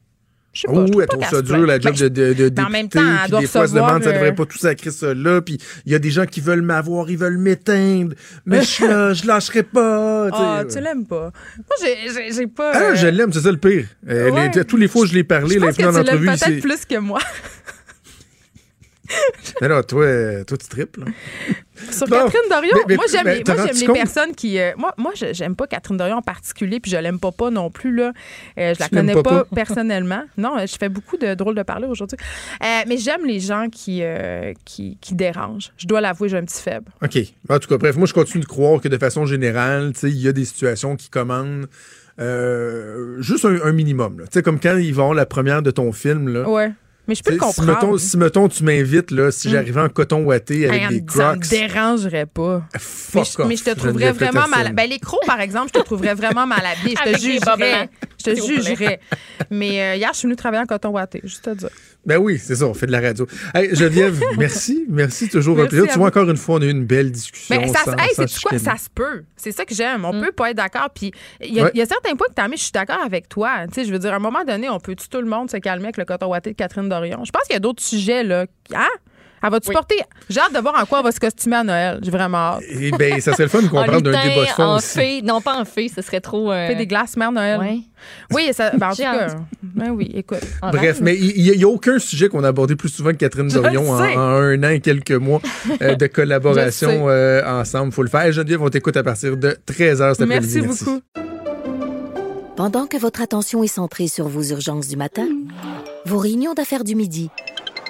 Je sais pas. Oh, je elle pas trouve ça dur, la job Ben, de, de, de en même temps, elle doit des fois, se demande, ça euh, devrait pas tout sacrer ça là, puis il y a des gens qui veulent m'avoir, ils veulent m'éteindre, mais je suis là, je lâcherai pas. Ah, tu l'aimes pas. Moi, j'ai- pas. Ah, euh, je l'aime, c'est ça le pire. Euh, Ouais. les- tous les fois que je l'ai parlé, Je là, pense que dans tu l'aimes peut-être plus que moi. Non, non, toi, euh, toi, tu triples. là. Sur Bon, Catherine Dorion, mais- mais- moi j'aime mais les, moi, personnes qui euh, moi moi je- j'aime pas Catherine Dorion en particulier puis je l'aime pas pas non plus là. Euh, je la Tu l'aimes connais pas pas, pas? personnellement. Non, je fais beaucoup de drôles de parler aujourd'hui. Euh, mais j'aime les gens qui, qui qui dérangent. Je dois l'avouer, j'ai un petit faible. OK. En tout cas, bref, moi, je continue de croire que de façon générale, tu sais, il y a des situations qui commandent juste un, un minimum. là. Tu sais, comme quand ils vont la première de ton film, là. Ouais. Mais je peux le sais, si, comprendre. mettons, si, mettons, tu m'invites, là, si j'arrivais en coton ouaté avec Hey, des disant, Ça me crocs, dérangerait pas. Mais fuck je, mais off, je te trouverais vraiment mal. Ben, les crocs, par exemple, je te trouverais vraiment mal habillé. Je te jugerais. Je te jugerais. Mais euh, hier, je suis venue travailler en coton ouaté, juste te dire. Ben oui, c'est ça, on fait de la radio. Hey, Geneviève, merci. Merci, toujours un plaisir. Tu vois, encore une fois, on a eu une belle discussion. Mais ça, sans- se- hey, sans quoi? Ça se peut. C'est ça que j'aime. On peut pas être d'accord. Puis il y, Ouais. y a certains points que tu as mis, je suis d'accord avec toi. Tu sais, je veux dire, à un moment donné, on peut-tu tout le monde se calmer avec le coton ouaté de Catherine Dorion? Je pense qu'il y a d'autres sujets, là. Hein? Elle va-tu porter? J'ai hâte de voir en quoi elle va se costumer à Noël. J'ai vraiment hâte. Eh ben, ça serait le fun qu'on parle d'un débat de fond en aussi. fée. Non, pas en fée, ce serait trop. euh, Fait des glaces mère Noël. Ouais. Oui, ça, ben, en tout cas. hâte. Ben oui, écoute. en Bref, rêve. mais il n'y a, aucun sujet qu'on a abordé plus souvent que Catherine Dorion en, un an et quelques mois euh, de collaboration euh, ensemble. faut le faire. Geneviève, on t'écoute à partir de 13h cet après-midi. Merci beaucoup. Pendant que votre attention est centrée sur vos urgences du matin, vos réunions d'affaires du midi,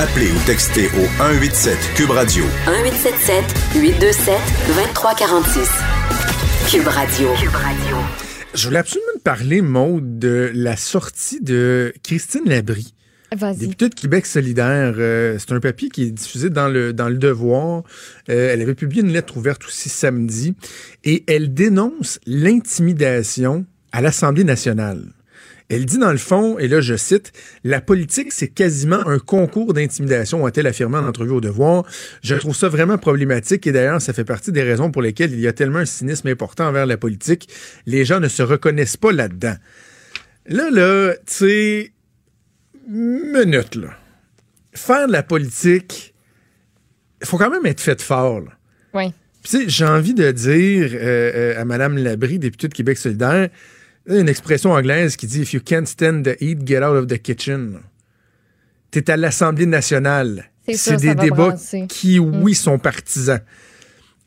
Appelez ou textez au 187 Cube Radio 1877 827 2346. Cube Radio. Cube Radio. Je voulais absolument te parler, Maude, de la sortie de Christine Labrie. Vas-y. Députée de Québec solidaire, euh, c'est un papier qui est diffusé dans le, dans le Devoir. Euh, elle avait publié une lettre ouverte aussi samedi et elle dénonce l'intimidation à l'Assemblée nationale. Elle dit dans le fond, et là je cite, La politique, c'est quasiment un concours d'intimidation, a-t-elle affirmé en entrevue au devoir. Je trouve ça vraiment problématique et d'ailleurs, ça fait partie des raisons pour lesquelles il y a tellement un cynisme important envers la politique. Les gens ne se reconnaissent pas là-dedans. Là, là, tu sais, minute, là. Faire de la politique, il faut quand même être fait fort, là. Oui. Puis, tu sais, j'ai envie de dire euh, euh, à Mme Labrie, députée de Québec solidaire, une expression anglaise qui dit If you can't stand the heat, get out of the kitchen. T'es à l'Assemblée nationale. C'est des débats brasser. qui, oui, sont partisans.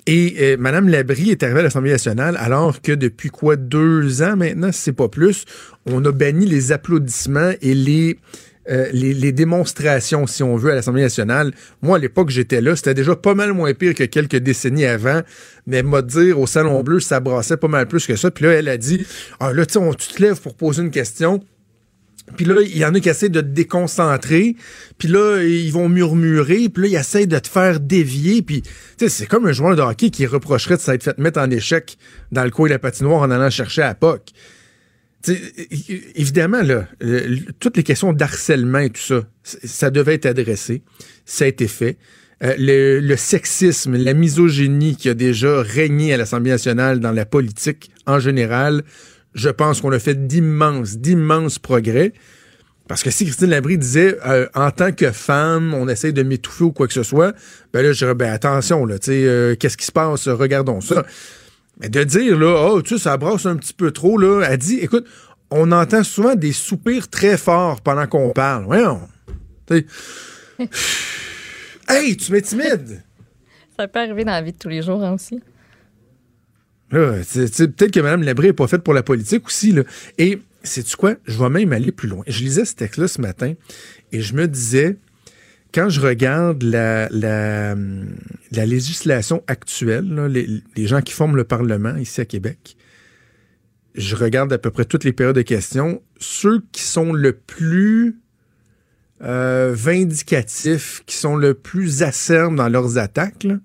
Et euh, Mme Labrie est arrivée à l'Assemblée nationale alors que depuis quoi deux ans maintenant, si c'est pas plus, on a banni les applaudissements et les, euh, les, démonstrations, si on veut, à l'Assemblée nationale. Moi, à l'époque, j'étais là. C'était déjà pas mal moins pire que quelques décennies avant. Mais m'a dire, au Salon Bleu, ça brassait pas mal plus que ça. Puis là, elle a dit, ah là, tu on- tu te lèves pour poser une question. Puis là, il y en a qui essaient de te déconcentrer. Puis là, ils vont murmurer. Puis là, ils essayent de te faire dévier. Puis, tu sais, c'est comme un joueur de hockey qui reprocherait de s'être fait mettre en échec dans le coin de la patinoire en allant chercher à la évidemment, là, toutes les questions d'harcèlement et tout ça, ça devait être adressé. Ça a été fait. Euh, le, le sexisme, la misogynie qui a déjà régné à l'Assemblée nationale dans la politique en général, je pense qu'on a fait d'immenses, d'immenses progrès. Parce que si Christine Labrie disait euh, en tant que femme, on essaye de m'étouffer ou quoi que ce soit, ben là, je dirais ben attention, là, tu sais, euh, qu'est-ce qui se passe? Regardons ça. Mais de dire là, oh, tu sais, ça brasse un petit peu trop, là, elle dit, écoute, on entend souvent des soupirs très forts pendant qu'on parle. Voyons. Hey, tu m'intimides! Ça peut arriver dans la vie de tous les jours hein, aussi. Peut-être que Mme Labré n'est pas faite pour la politique aussi. Là. Et sais-tu quoi? Je vais même aller plus loin. Je lisais ce texte-là ce matin et je me disais, quand je regarde la, la, la législation actuelle, là, les, les gens qui forment le Parlement ici à Québec, je regarde à peu près toutes les périodes de questions. Ceux qui sont le plus euh, vindicatifs, qui sont le plus acerbes dans leurs attaques, là,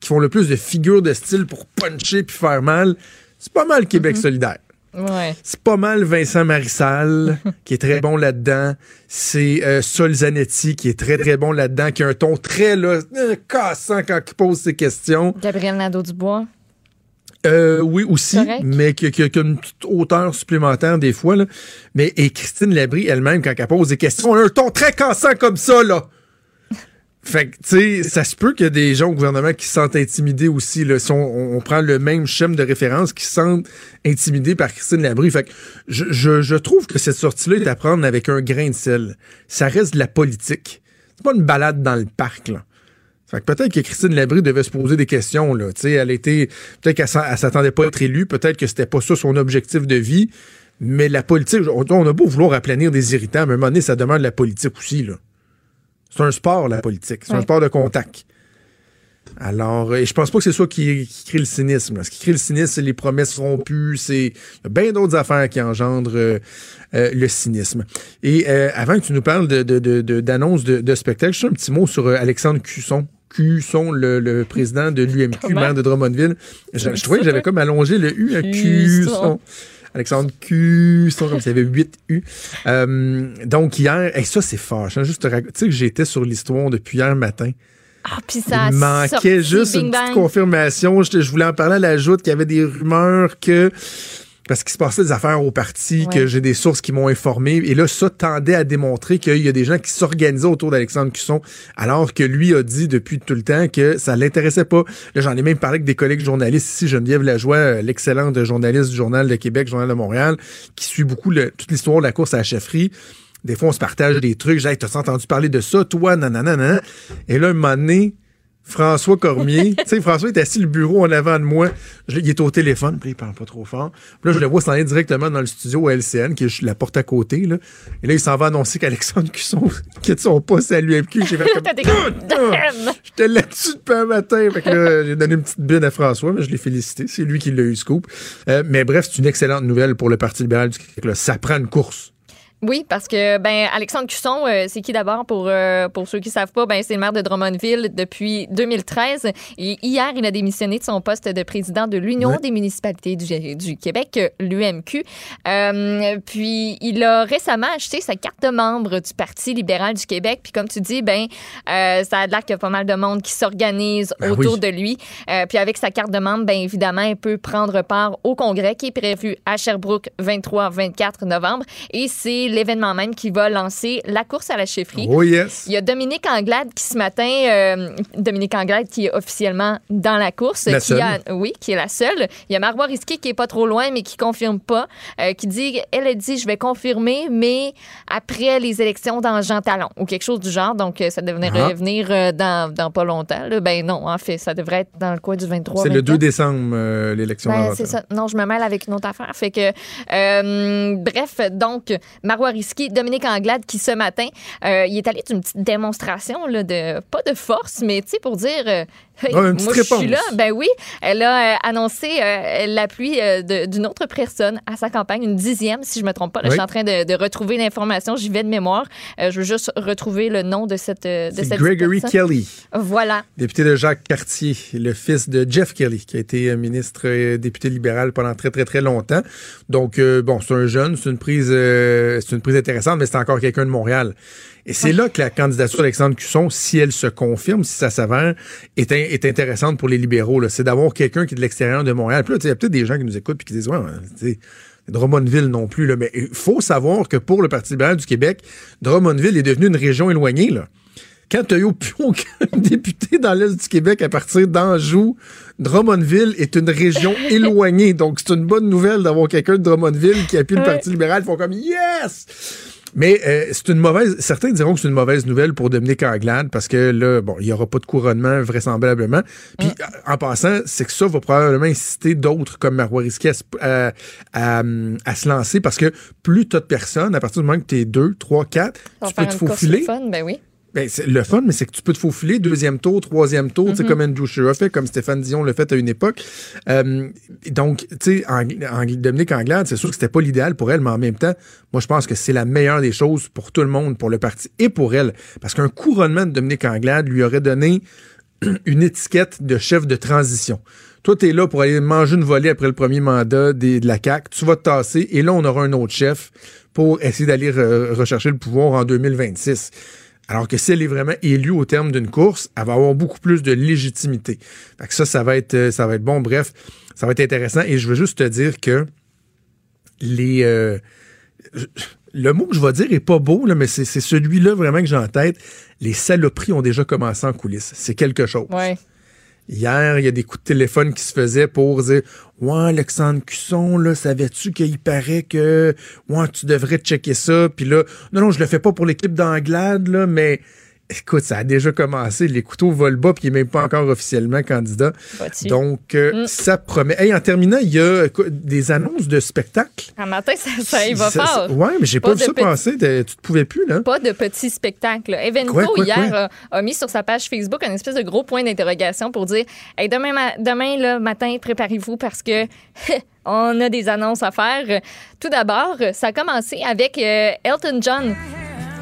qui font le plus de figures de style pour puncher puis faire mal, c'est pas mal Québec solidaire. Ouais. C'est pas mal Vincent Marissal, qui est très bon là-dedans. C'est euh, Sol Zanetti, qui est très, très bon là-dedans, qui a un ton très là, euh, cassant quand il pose ses questions. Gabriel Nadeau-Dubois. Euh, oui, aussi, Correct. mais qui, qui- qui a une petite hauteur supplémentaire des fois. Là. Mais et Christine Labrie elle-même, quand elle pose des questions, elle a un ton très cassant comme ça, là. Fait que, tu sais, ça se peut qu'il y a des gens au gouvernement qui se sentent intimidés aussi. Là, si on, prend le même schéma de référence, qui se sentent intimidés par Christine Labrie. Fait que je, je, je trouve que cette sortie-là est à prendre avec un grain de sel. Ça reste de la politique. C'est pas une balade dans le parc, là. Fait que peut-être que Christine Labrie devait se poser des questions, là. Tu sais, elle était, peut-être qu'elle s'attendait pas à être élue, peut-être que c'était pas ça son objectif de vie, mais la politique, on, on a beau vouloir aplanir des irritants, mais à un moment donné, ça demande de la politique aussi, là. C'est un sport, la politique. C'est un sport de contact. Alors, et je pense pas que c'est ça qui, qui crée le cynisme. là. Ce qui crée le cynisme, c'est les promesses rompues, c'est il y a bien d'autres affaires qui engendrent euh, euh, le cynisme. Et euh, avant que tu nous parles de, de, de- de- d'annonces de, spectacles, juste un petit mot sur euh, Alexandre Cusson. Cusson, le, le président de l'UMQ, maire de Drummondville. Je, je trouvais que j'avais comme allongé le U à Cusson. Alexandre Cusson, comme s'il y avait 8 U. Euh, donc hier, et ça c'est fâche. hein, juste tu sais que j'étais sur l'histoire depuis hier matin. Ah, puis ça Il manquait sorti, juste une petite confirmation. Je, je voulais en parler à la joute qu'il y avait des rumeurs que. Parce qu'il se passait des affaires au parti, Ouais. que j'ai des sources qui m'ont informé. Et là, ça tendait à démontrer qu'il y a des gens qui s'organisaient autour d'Alexandre Cusson, alors que lui a dit depuis tout le temps que ça l'intéressait pas. Là, j'en ai même parlé avec des collègues journalistes ici, Geneviève Lajoie, euh, l'excellente journaliste du Journal de Québec, Journal de Montréal, qui suit beaucoup le- toute l'histoire de la course à la chefferie. Des fois, on se partage des trucs. J'ai, hey, t'as entendu parler de ça, toi, nanana. Et là, un moment donné, François Cormier, tu sais, François est assis le bureau en avant de moi. Je, il est au téléphone, puis il parle pas trop fort. Puis là, je le vois s'en aller directement dans le studio à LCN, qui est la porte à côté, là. Et là, il s'en va annoncer qu'Alexandre Cusson quitte son poste à l'UMQ. J'ai fait comme! J'étais là-dessus depuis un matin. Fait que là, j'ai donné une petite bine à François, mais je l'ai félicité. C'est lui qui l'a eu, scoop. Euh, mais bref, c'est une excellente nouvelle pour le Parti libéral du Québec. là. Ça prend une course. Oui, parce que ben Alexandre Cusson, euh, c'est qui d'abord pour euh, pour ceux qui savent pas, ben c'est le maire de Drummondville depuis 2013 et hier il a démissionné de son poste de président de l'Union des municipalités du, du Québec, l'UMQ. Euh, puis il a récemment acheté sa carte de membre du Parti libéral du Québec. Puis comme tu dis, ben ça a l'air qu'il y a pas mal de monde qui s'organise Ben autour oui. de lui. Puis avec sa carte de membre, ben évidemment, il peut prendre part au congrès qui est prévu à Sherbrooke 23-24 novembre. Et c'est l'événement même qui va lancer la course à la chefferie. Oh yes. Il y a Dominique Anglade qui ce matin, euh, Dominique Anglade qui est officiellement dans la course, La qui seule. a, oui, qui est la seule. Il y a Marois Risky qui est pas trop loin mais qui confirme pas, euh, qui dit, elle a dit, je vais confirmer, mais après les élections dans Jean Talon ou quelque chose du genre. Donc euh, ça devrait Ah. revenir dans, dans pas longtemps. là. Ben non, en fait, ça devrait être dans le coin du 23. C'est le 2 24. décembre, euh, l'élection. Ben, c'est ça. Non, je me mêle avec une autre affaire. Fait que, bref, donc, Marois Dominique Anglade, qui ce matin, euh, il est allé d'une petite démonstration, là, de, pas de force, mais tu sais, pour dire, moi, je suis là. Ben oui, elle a euh, annoncé euh, l'appui euh, d'une autre personne à sa campagne, une dixième, si je me trompe pas. Là, Oui. Je suis en train de, de retrouver l'information. J'y vais de mémoire. Euh, je veux juste retrouver le nom de cette, de cette Gregory personne. Kelly. Voilà. Député de Jacques Cartier, le fils de Jeff Kelly, qui a été ministre euh, député libéral pendant très, très, très longtemps. Donc, bon, c'est un jeune, c'est une prise c'est une prise intéressante, mais c'est encore quelqu'un de Montréal. Et c'est là que la candidature d'Alexandre Cusson, si elle se confirme, si ça s'avère, est, est intéressante pour les libéraux. C'est d'avoir quelqu'un qui est de l'extérieur de Montréal. Puis là, il y a peut-être des gens qui nous écoutent et qui disent, ouais, sais, Drummondville non plus. Là. Mais il faut savoir que pour le Parti libéral du Québec, Drummondville est devenu une région éloignée. Là quand tu n'as plus aucun député dans l'Est du Québec à partir d'Anjou, Drummondville est une région éloignée. Donc, c'est une bonne nouvelle d'avoir quelqu'un de Drummondville qui appuie le Parti libéral. Ils font comme Yes! Mais euh, c'est une mauvaise. Certains diront que c'est une mauvaise nouvelle pour Dominique Anglade parce que là, bon, il n'y aura pas de couronnement vraisemblablement. Puis en passant, c'est que ça va probablement inciter d'autres comme Marois Risky à, se- à- à, à se lancer parce que plus tu as de personnes, à partir du moment que tu es deux, trois, quatre, On tu peux te faufiler. fun, ben oui. Ben, c'est le fun, mais c'est que tu peux te faufiler deuxième tour, troisième tour, Mhm. comme Andrew a fait, comme Stéphane Dion l'a fait à une époque. Euh, donc, tu sais, Ang- Dominique Anglade, c'est sûr que c'était pas l'idéal pour elle, mais en même temps, moi, je pense que c'est la meilleure des choses pour tout le monde, pour le parti et pour elle. Parce qu'un couronnement de Dominique Anglade lui aurait donné une étiquette de chef de transition. Toi, tu es là pour aller manger une volée après le premier mandat des- de la CAQ. Tu vas te tasser et là, on aura un autre chef pour essayer d'aller re- rechercher le pouvoir en 2026. Alors que si elle est vraiment élue au terme d'une course, elle va avoir beaucoup plus de légitimité. Fait que ça, ça va être, euh, ça bon. Bref, ça va être intéressant. Et je veux juste te dire que les, euh, le mot que je vais dire est pas beau, mais c'est celui-là vraiment que j'ai en tête. Les saloperies ont déjà commencé en coulisses. C'est quelque chose. Hier, il y a des coups de téléphone qui se faisaient pour dire Ouais, Alexandre Cusson, là, savais-tu qu'il paraît que Ouais, tu devrais checker ça? Puis là, non, non, je le fais pas pour l'équipe d'Anglade, là, mais écoute, ça a déjà commencé. Les couteaux volent bas, puis il n'est même pas encore officiellement candidat. Donc, euh, Mm. ça promet. Hey, en terminant, il y a des annonces de spectacles. Un matin, ça, ça y va Ça- ça- fort. Ouais, mais j'ai pas, Pas vu ça petits- passer. Tu te pouvais plus, là. Pas de petits spectacles. Evenco, Quoi, quoi, hier, quoi? A, a mis sur sa page Facebook un espèce de gros point d'interrogation pour dire hey, demain, ma- demain là, matin, préparez-vous parce que on a des annonces à faire. Tout d'abord, ça a commencé avec euh, Elton John.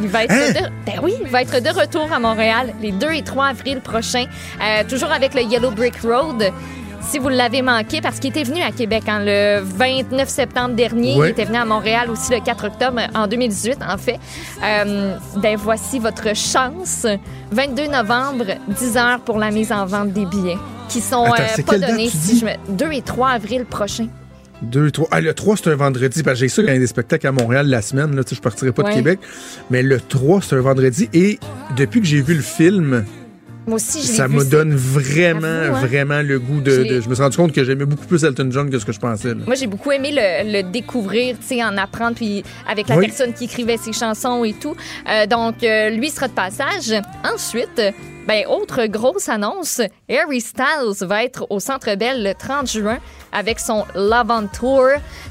Il va, être Hein? de, ben oui, il va être de retour à Montréal les 2 et 3 avril prochains, euh, toujours avec le Yellow Brick Road. Si vous l'avez manqué, parce qu'il était venu à Québec hein, le 29 septembre dernier, il était venu à Montréal aussi le 4 octobre en 2018, en fait. Euh, ben voici votre chance. 22 novembre, 10 heures pour la mise en vente des billets, qui sont Attends, euh, pas donnés si je me... 2 et 3 avril prochain. Deux, trois. Ah, le 3, c'est un vendredi. Parce que j'ai ça quand il y a des spectacles à Montréal la semaine. Là, tu sais, je partirai pas Ouais. de Québec. Mais le 3, c'est un vendredi. Et depuis que j'ai vu le film, Moi aussi, je l'ai ça me donne vraiment, hein? vraiment le goût de, Je me suis rendu compte que j'aimais beaucoup plus Elton John que ce que je pensais. là. Moi, j'ai beaucoup aimé le, le découvrir, tu sais, en apprendre, puis avec la Oui. personne qui écrivait ses chansons et tout. Euh, donc, euh, lui sera de passage. Ensuite, ben, autre grosse annonce, Harry Styles va être au Centre Bell le 30 juin avec son Love on Tour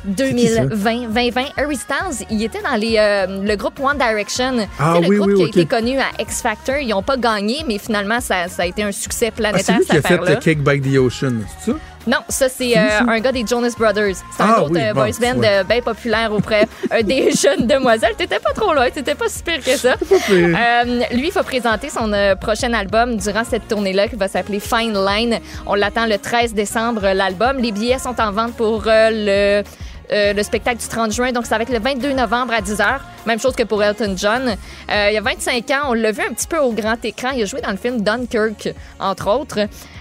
2020-2020. Harry Styles, il était dans les, euh, le groupe One Direction. Ah Tu sais, le oui, groupe oui, qui a été connu à X Factor. Ils n'ont pas gagné, mais finalement, ça, ça a été un succès Ah, c'est planétaire, lui qui a fait le Cake by the Ocean, c'est ça? Non, ça, c'est euh, un gars des Jonas Brothers. C'est un Ah autre oui, euh, bon, boys band ouais. euh, bien populaire auprès euh, des jeunes demoiselles. T'étais pas trop loin, t'étais pas si pire que ça. Euh, lui, il va présenter son euh, prochain album durant cette tournée-là qui va s'appeler Fine Line. On l'attend le 13 décembre, l'album. Les billets sont en vente pour le... euh, le spectacle du 30 juin, donc ça va être le 22 novembre à 10h. Même chose que pour Elton John. Euh, il y a 25 ans, on l'a vu un petit peu au grand écran. Il a joué dans le film Dunkirk, entre autres,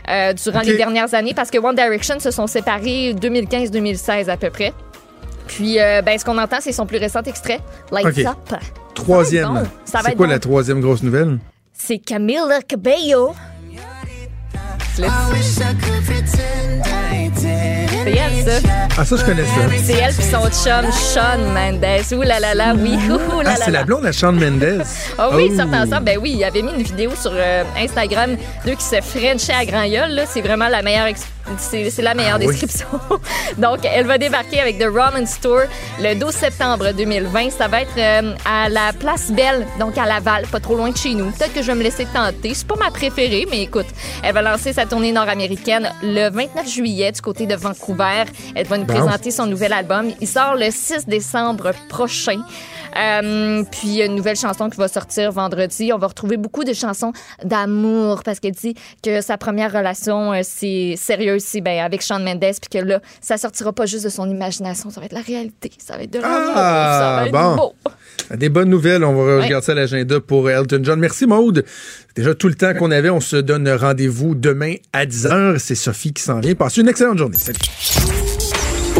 euh, durant les dernières années, parce que One Direction se sont séparés 2015-2016 à peu près. Puis, euh, ben, ce qu'on entend, c'est son plus récent extrait, Lights. Up. Troisième. Ça va C'est être quoi bon. la troisième grosse nouvelle? C'est Camila Cabello. Let's- C'est elle, ça. Ah, ça, je connais ça. C'est elle puis son chum Sean Mendes. Ouh là là là, oui. Ouh là Ah, c'est la blonde à Shawn Mendes. Ah oui, Oh. ils sortent ensemble. Ben oui, il avait mis une vidéo sur euh, Instagram d'eux qui se frenchaient à grand gueule. C'est vraiment la meilleure ex- c'est la meilleure Ah oui. description. Donc, elle va débarquer avec The Ramen Store le 12 septembre 2020. Ça va être euh, à la Place Belle, donc à Laval, pas trop loin de chez nous. Peut-être que je vais me laisser tenter. C'est pas ma préférée, mais écoute, elle va lancer sa tournée nord-américaine le 29 juillet du côté de Vancouver. Elle va nous Bon. présenter son nouvel album. Il sort le 6 décembre prochain. Euh, puis il y a une nouvelle chanson qui va sortir vendredi. On va retrouver beaucoup de chansons d'amour parce qu'elle dit que sa première relation euh, c'est sérieuse c'est ben avec Shawn Mendes puis que là ça sortira pas juste de son imagination, ça va être la réalité, ça va être de l'amour, Ah, ça va être bon. beau. Des bonnes nouvelles. On va Ouais. regarder ça à l'agenda pour Elton John. Merci, Maude. Déjà tout le temps qu'on avait. On se donne rendez-vous demain à 10h. C'est Sophie qui s'en vient. Passez une excellente journée. Salut.